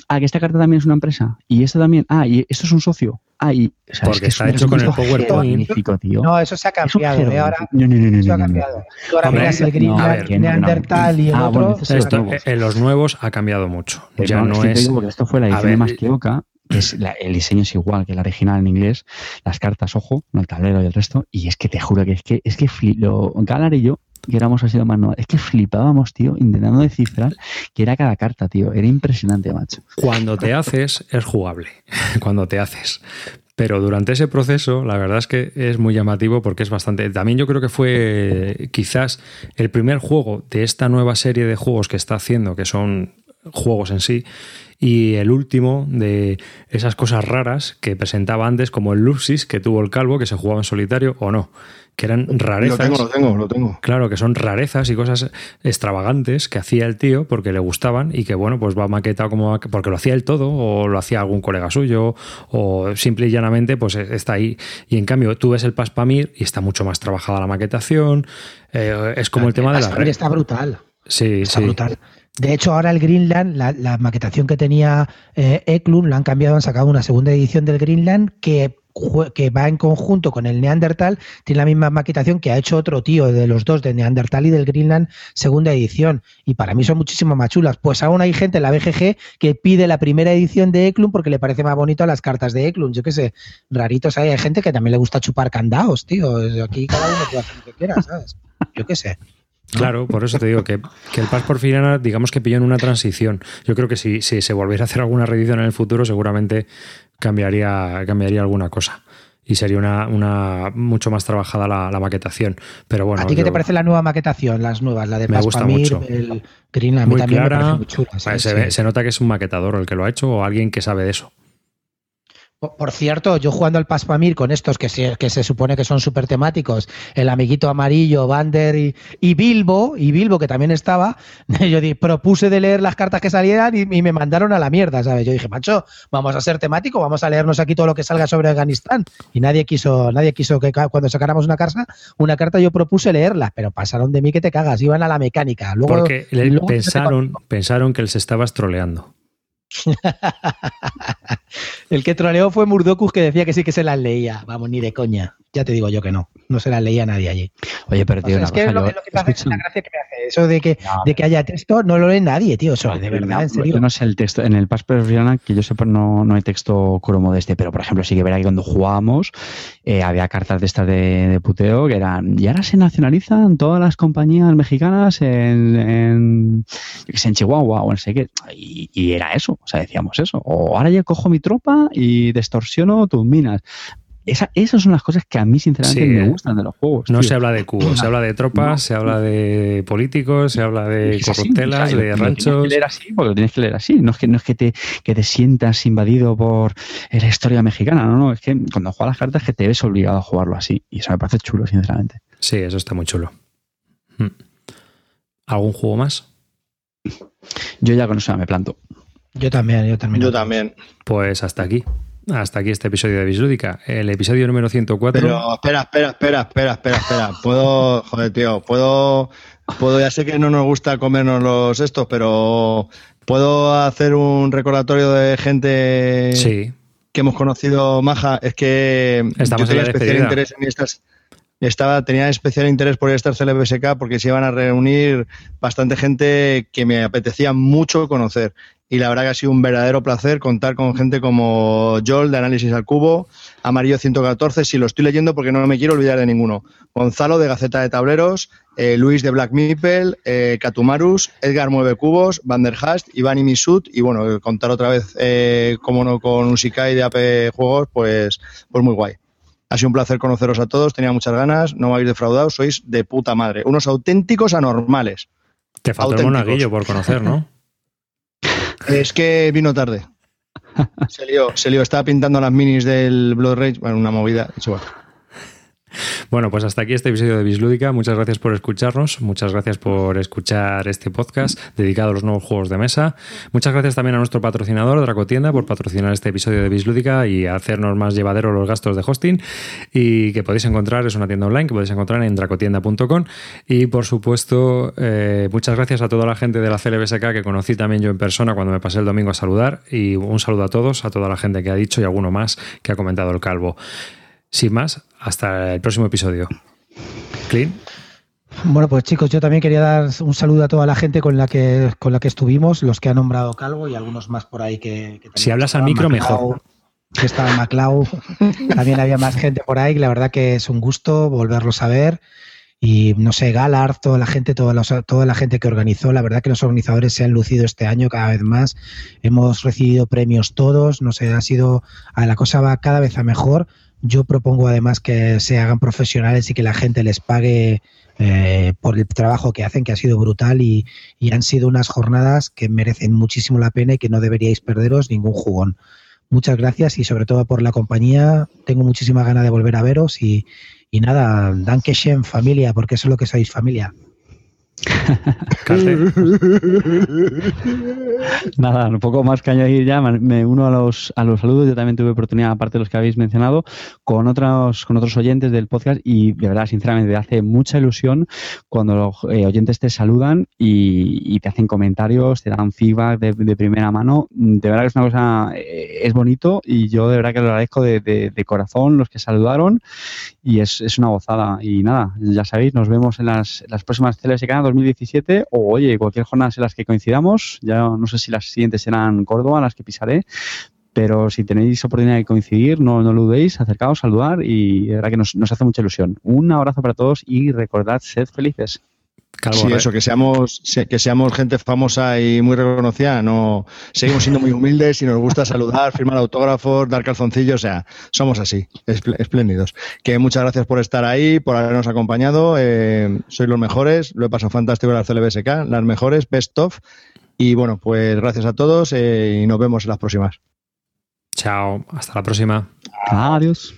Speaker 2: ah, que esta carta también es una empresa, y esta también, ah, y esto es un socio, ah, y,
Speaker 1: o sea, Porque es que está hecho con el PowerPoint.
Speaker 3: Tío. No, eso se ha cambiado, ¿eh? ahora no, no, no, no, eso ha cambiado. Ahora miras el Greenland, Neandertal y el ah, otro. Bueno,
Speaker 1: esto, en los nuevos ha cambiado mucho. Pero ya no, es...
Speaker 2: porque esto fue la edición más equivoca, que es la, el diseño es igual que la original en inglés, las cartas, ojo, no el tablero y el resto, y es que te juro que es que, es que lo, Galar y yo que éramos así más no. Es que flipábamos, tío, intentando descifrar que era cada carta, tío. Era impresionante, macho.
Speaker 1: Cuando te haces, es jugable. Cuando te haces. Pero durante ese proceso, la verdad es que es muy llamativo porque es bastante. También yo creo que fue quizás el primer juego de esta nueva serie de juegos que está haciendo, que son juegos en sí, y el último de esas cosas raras que presentaba antes, como el Luxis, que tuvo el calvo, que se jugaba en solitario o no que eran rarezas.
Speaker 5: Lo tengo, lo tengo, lo tengo.
Speaker 1: Claro, que son rarezas y cosas extravagantes que hacía el tío porque le gustaban y que, bueno, pues va maquetado como porque lo hacía él todo o lo hacía algún colega suyo o simple y llanamente pues está ahí. Y en cambio tú ves el Paspamir y está mucho más trabajada la maquetación. Eh, es como el, tema de la.
Speaker 3: Está brutal.
Speaker 1: Sí,
Speaker 3: está
Speaker 1: sí.
Speaker 3: brutal. De hecho, ahora el Greenland, la, maquetación que tenía eh, Eklund, la han cambiado, han sacado una segunda edición del Greenland que que va en conjunto con el Neandertal, tiene la misma maquetación que ha hecho otro tío de los dos, de Neandertal y del Greenland, segunda edición. Y para mí son muchísimo más chulas. Pues aún hay gente en la BGG que pide la primera edición de Eklund porque le parece más bonito a las cartas de Eklund. Yo qué sé, raritos hay. Hay gente que también le gusta chupar candados, tío. Aquí cada uno puede hacer lo que quiera, ¿sabes? Yo qué sé.
Speaker 1: Claro, por eso te digo que, el Pass Porfiriana, digamos que pilló en una transición. Yo creo que si, si se volviera a hacer alguna reedición en el futuro, seguramente cambiaría, cambiaría alguna cosa y sería una, una mucho más trabajada la, maquetación. Pero bueno,
Speaker 3: ¿A ti qué te parece la nueva maquetación, las nuevas, la de
Speaker 1: me gusta mucho.
Speaker 3: el Green, a mí
Speaker 1: muy
Speaker 3: también
Speaker 1: clara,
Speaker 3: muy chula,
Speaker 1: se, se, nota que es un maquetador el que lo ha hecho o alguien que sabe de eso.
Speaker 3: Por cierto, yo jugando al Paspamir con estos que se, que se supone que son súper temáticos, el amiguito amarillo, Bander y, Bilbo, y Bilbo que también estaba, yo propuse de leer las cartas que salieran y, me mandaron a la mierda, ¿sabes? Yo dije, macho, vamos a ser temático, vamos a leernos aquí todo lo que salga sobre Afganistán. Y nadie quiso, nadie quiso que cuando sacáramos una carta, una carta yo propuse leerla, pero pasaron de mí que te cagas, iban a la mecánica. Luego,
Speaker 1: Porque pensaron, pensaron que les estabas troleando.
Speaker 3: el que troleó fue Murdocus que decía que sí que se las leía. Vamos, ni de coña. ya te digo yo que no. No se las leía nadie allí.
Speaker 2: Oye, pero tío,
Speaker 3: O sea, es que es lo, es lo que me hace, la gracia que me hace. Eso de que, de que haya texto no lo lee nadie, tío. Eso, de verdad, en serio.
Speaker 2: Yo no sé el texto. En el Pass Profesional, que yo sepa, no, no hay texto cromo de este, pero por ejemplo, sí que verá que cuando jugábamos eh, había cartas de estas de, de, puteo que eran. Y ahora se nacionalizan todas las compañías mexicanas en, en, en Chihuahua o en sé qué. Y, y, era eso. O sea, decíamos eso. O ahora yo cojo mi tropa y distorsiono tus minas. Esa, esas son las cosas que a mí, sinceramente, sí, me gustan de los juegos.
Speaker 1: No tío. se habla de cubos, se habla de tropas, no. se habla de políticos, se habla de corruptelas, de ranchos.
Speaker 2: Tienes que leer así, porque lo tienes que leer así. No es que, no es que, te, que te sientas invadido por la historia mexicana, no, no. Es que cuando juegas las cartas que te ves obligado a jugarlo así. Y eso me parece chulo, sinceramente.
Speaker 1: Sí, eso está muy chulo. Hmm. ¿Algún juego más?
Speaker 2: Yo ya con eso me planto.
Speaker 3: Yo también, yo también.
Speaker 5: Yo también.
Speaker 1: Pues hasta aquí. Hasta aquí este episodio de Bislúdica. El episodio número 104.
Speaker 5: Pero espera, espera, espera, espera, espera, espera. Puedo, joder, tío, puedo, puedo, ya sé que no nos gusta comernos los estos, pero puedo hacer un recordatorio de gente
Speaker 1: sí.
Speaker 5: que hemos conocido maja. Es que
Speaker 1: Estamos
Speaker 5: yo tenía especial
Speaker 1: despedida.
Speaker 5: interés en estas. Estaba, tenía especial interés por estas CLBSK porque se iban a reunir bastante gente que me apetecía mucho conocer y la verdad que ha sido un verdadero placer contar con gente como Joel de Análisis al Cubo, Amarillo 114, si lo estoy leyendo porque no me quiero olvidar de ninguno, Gonzalo de Gaceta de Tableros, eh, Luis de Black Meeple, eh, Catumarus, Edgar Mueve Cubos, Van der Hast, Iván y Misut y bueno, contar otra vez, eh, como no, con Usikai de AP Juegos, pues, pues muy guay. Ha sido un placer conoceros a todos, tenía muchas ganas, no me habéis defraudado, sois de puta madre, unos auténticos anormales.
Speaker 1: Te faltó el monaguillo por conocer, ¿no?
Speaker 5: Es que vino tarde. Se lió, se lió. Estaba pintando las minis del Blood Rage. Bueno, una movida. Igual.
Speaker 1: Bueno, pues hasta aquí este episodio de Bislúdica. Muchas gracias por escucharnos. Muchas gracias por escuchar este podcast dedicado a los nuevos juegos de mesa. Muchas gracias también a nuestro patrocinador, Dracotienda, por patrocinar este episodio de Bislúdica y hacernos más llevadero los gastos de hosting. Y que podéis encontrar, es una tienda online que podéis encontrar en dracotienda.com. Y por supuesto, eh, muchas gracias a toda la gente de la CLBSK que conocí también yo en persona cuando me pasé el domingo a saludar. Y un saludo a todos, a toda la gente que ha dicho y alguno más que ha comentado el calvo. Sin más, hasta el próximo episodio. Clean.
Speaker 3: Bueno, pues chicos, yo también quería dar un saludo a toda la gente con la que con la que estuvimos, los que ha nombrado Calvo y algunos más por ahí que. que
Speaker 1: si hablas al micro,
Speaker 3: Maclau,
Speaker 1: mejor.
Speaker 3: Que estaba Maclau, también había más gente por ahí. La verdad que es un gusto volverlos a ver. Y no sé, Galard, toda la gente, toda la, toda la gente que organizó, la verdad que los organizadores se han lucido este año cada vez más. Hemos recibido premios todos, no sé, ha sido, la cosa va cada vez a mejor. Yo propongo además que se hagan profesionales y que la gente les pague eh, por el trabajo que hacen, que ha sido brutal y, han sido unas jornadas que merecen muchísimo la pena y que no deberíais perderos ningún jugón. Muchas gracias y sobre todo por la compañía. Tengo muchísima ganas de volver a veros y, y nada, danke schön, familia, porque eso es lo que sois, familia.
Speaker 2: Nada, un poco más que añadir ya, me uno a los, a los saludos. Yo también tuve oportunidad, aparte de los que habéis mencionado, con otros, con otros oyentes del podcast y de verdad, sinceramente, hace mucha ilusión cuando los eh, oyentes te saludan y, te hacen comentarios, te dan feedback de, de, primera mano. De verdad que es una cosa, eh, es bonito y yo de verdad que lo agradezco de, de, de corazón los que saludaron y es, es, una gozada. Y nada, ya sabéis, nos vemos en las, las próximas CLSK 2017 o oye, cualquier jornada en las que coincidamos. Ya no sé si las siguientes serán Córdoba, las que pisaré. Pero si tenéis oportunidad de coincidir, no, no lo dudéis, acercaos, saludar y de verdad que nos, nos hace mucha ilusión. Un abrazo para todos y recordad, sed felices.
Speaker 5: Calvo, sí, eso, que seamos, que seamos gente famosa y muy reconocida, no seguimos siendo muy humildes y nos gusta saludar, firmar autógrafos, dar calzoncillos, o sea, somos así, espléndidos. Que muchas gracias por estar ahí, por habernos acompañado, eh, sois los mejores, lo he pasado fantástico en la CLBSK, las mejores, best of, y bueno, pues gracias a todos eh, y nos vemos en las próximas.
Speaker 1: Chao, hasta la próxima.
Speaker 2: Adiós.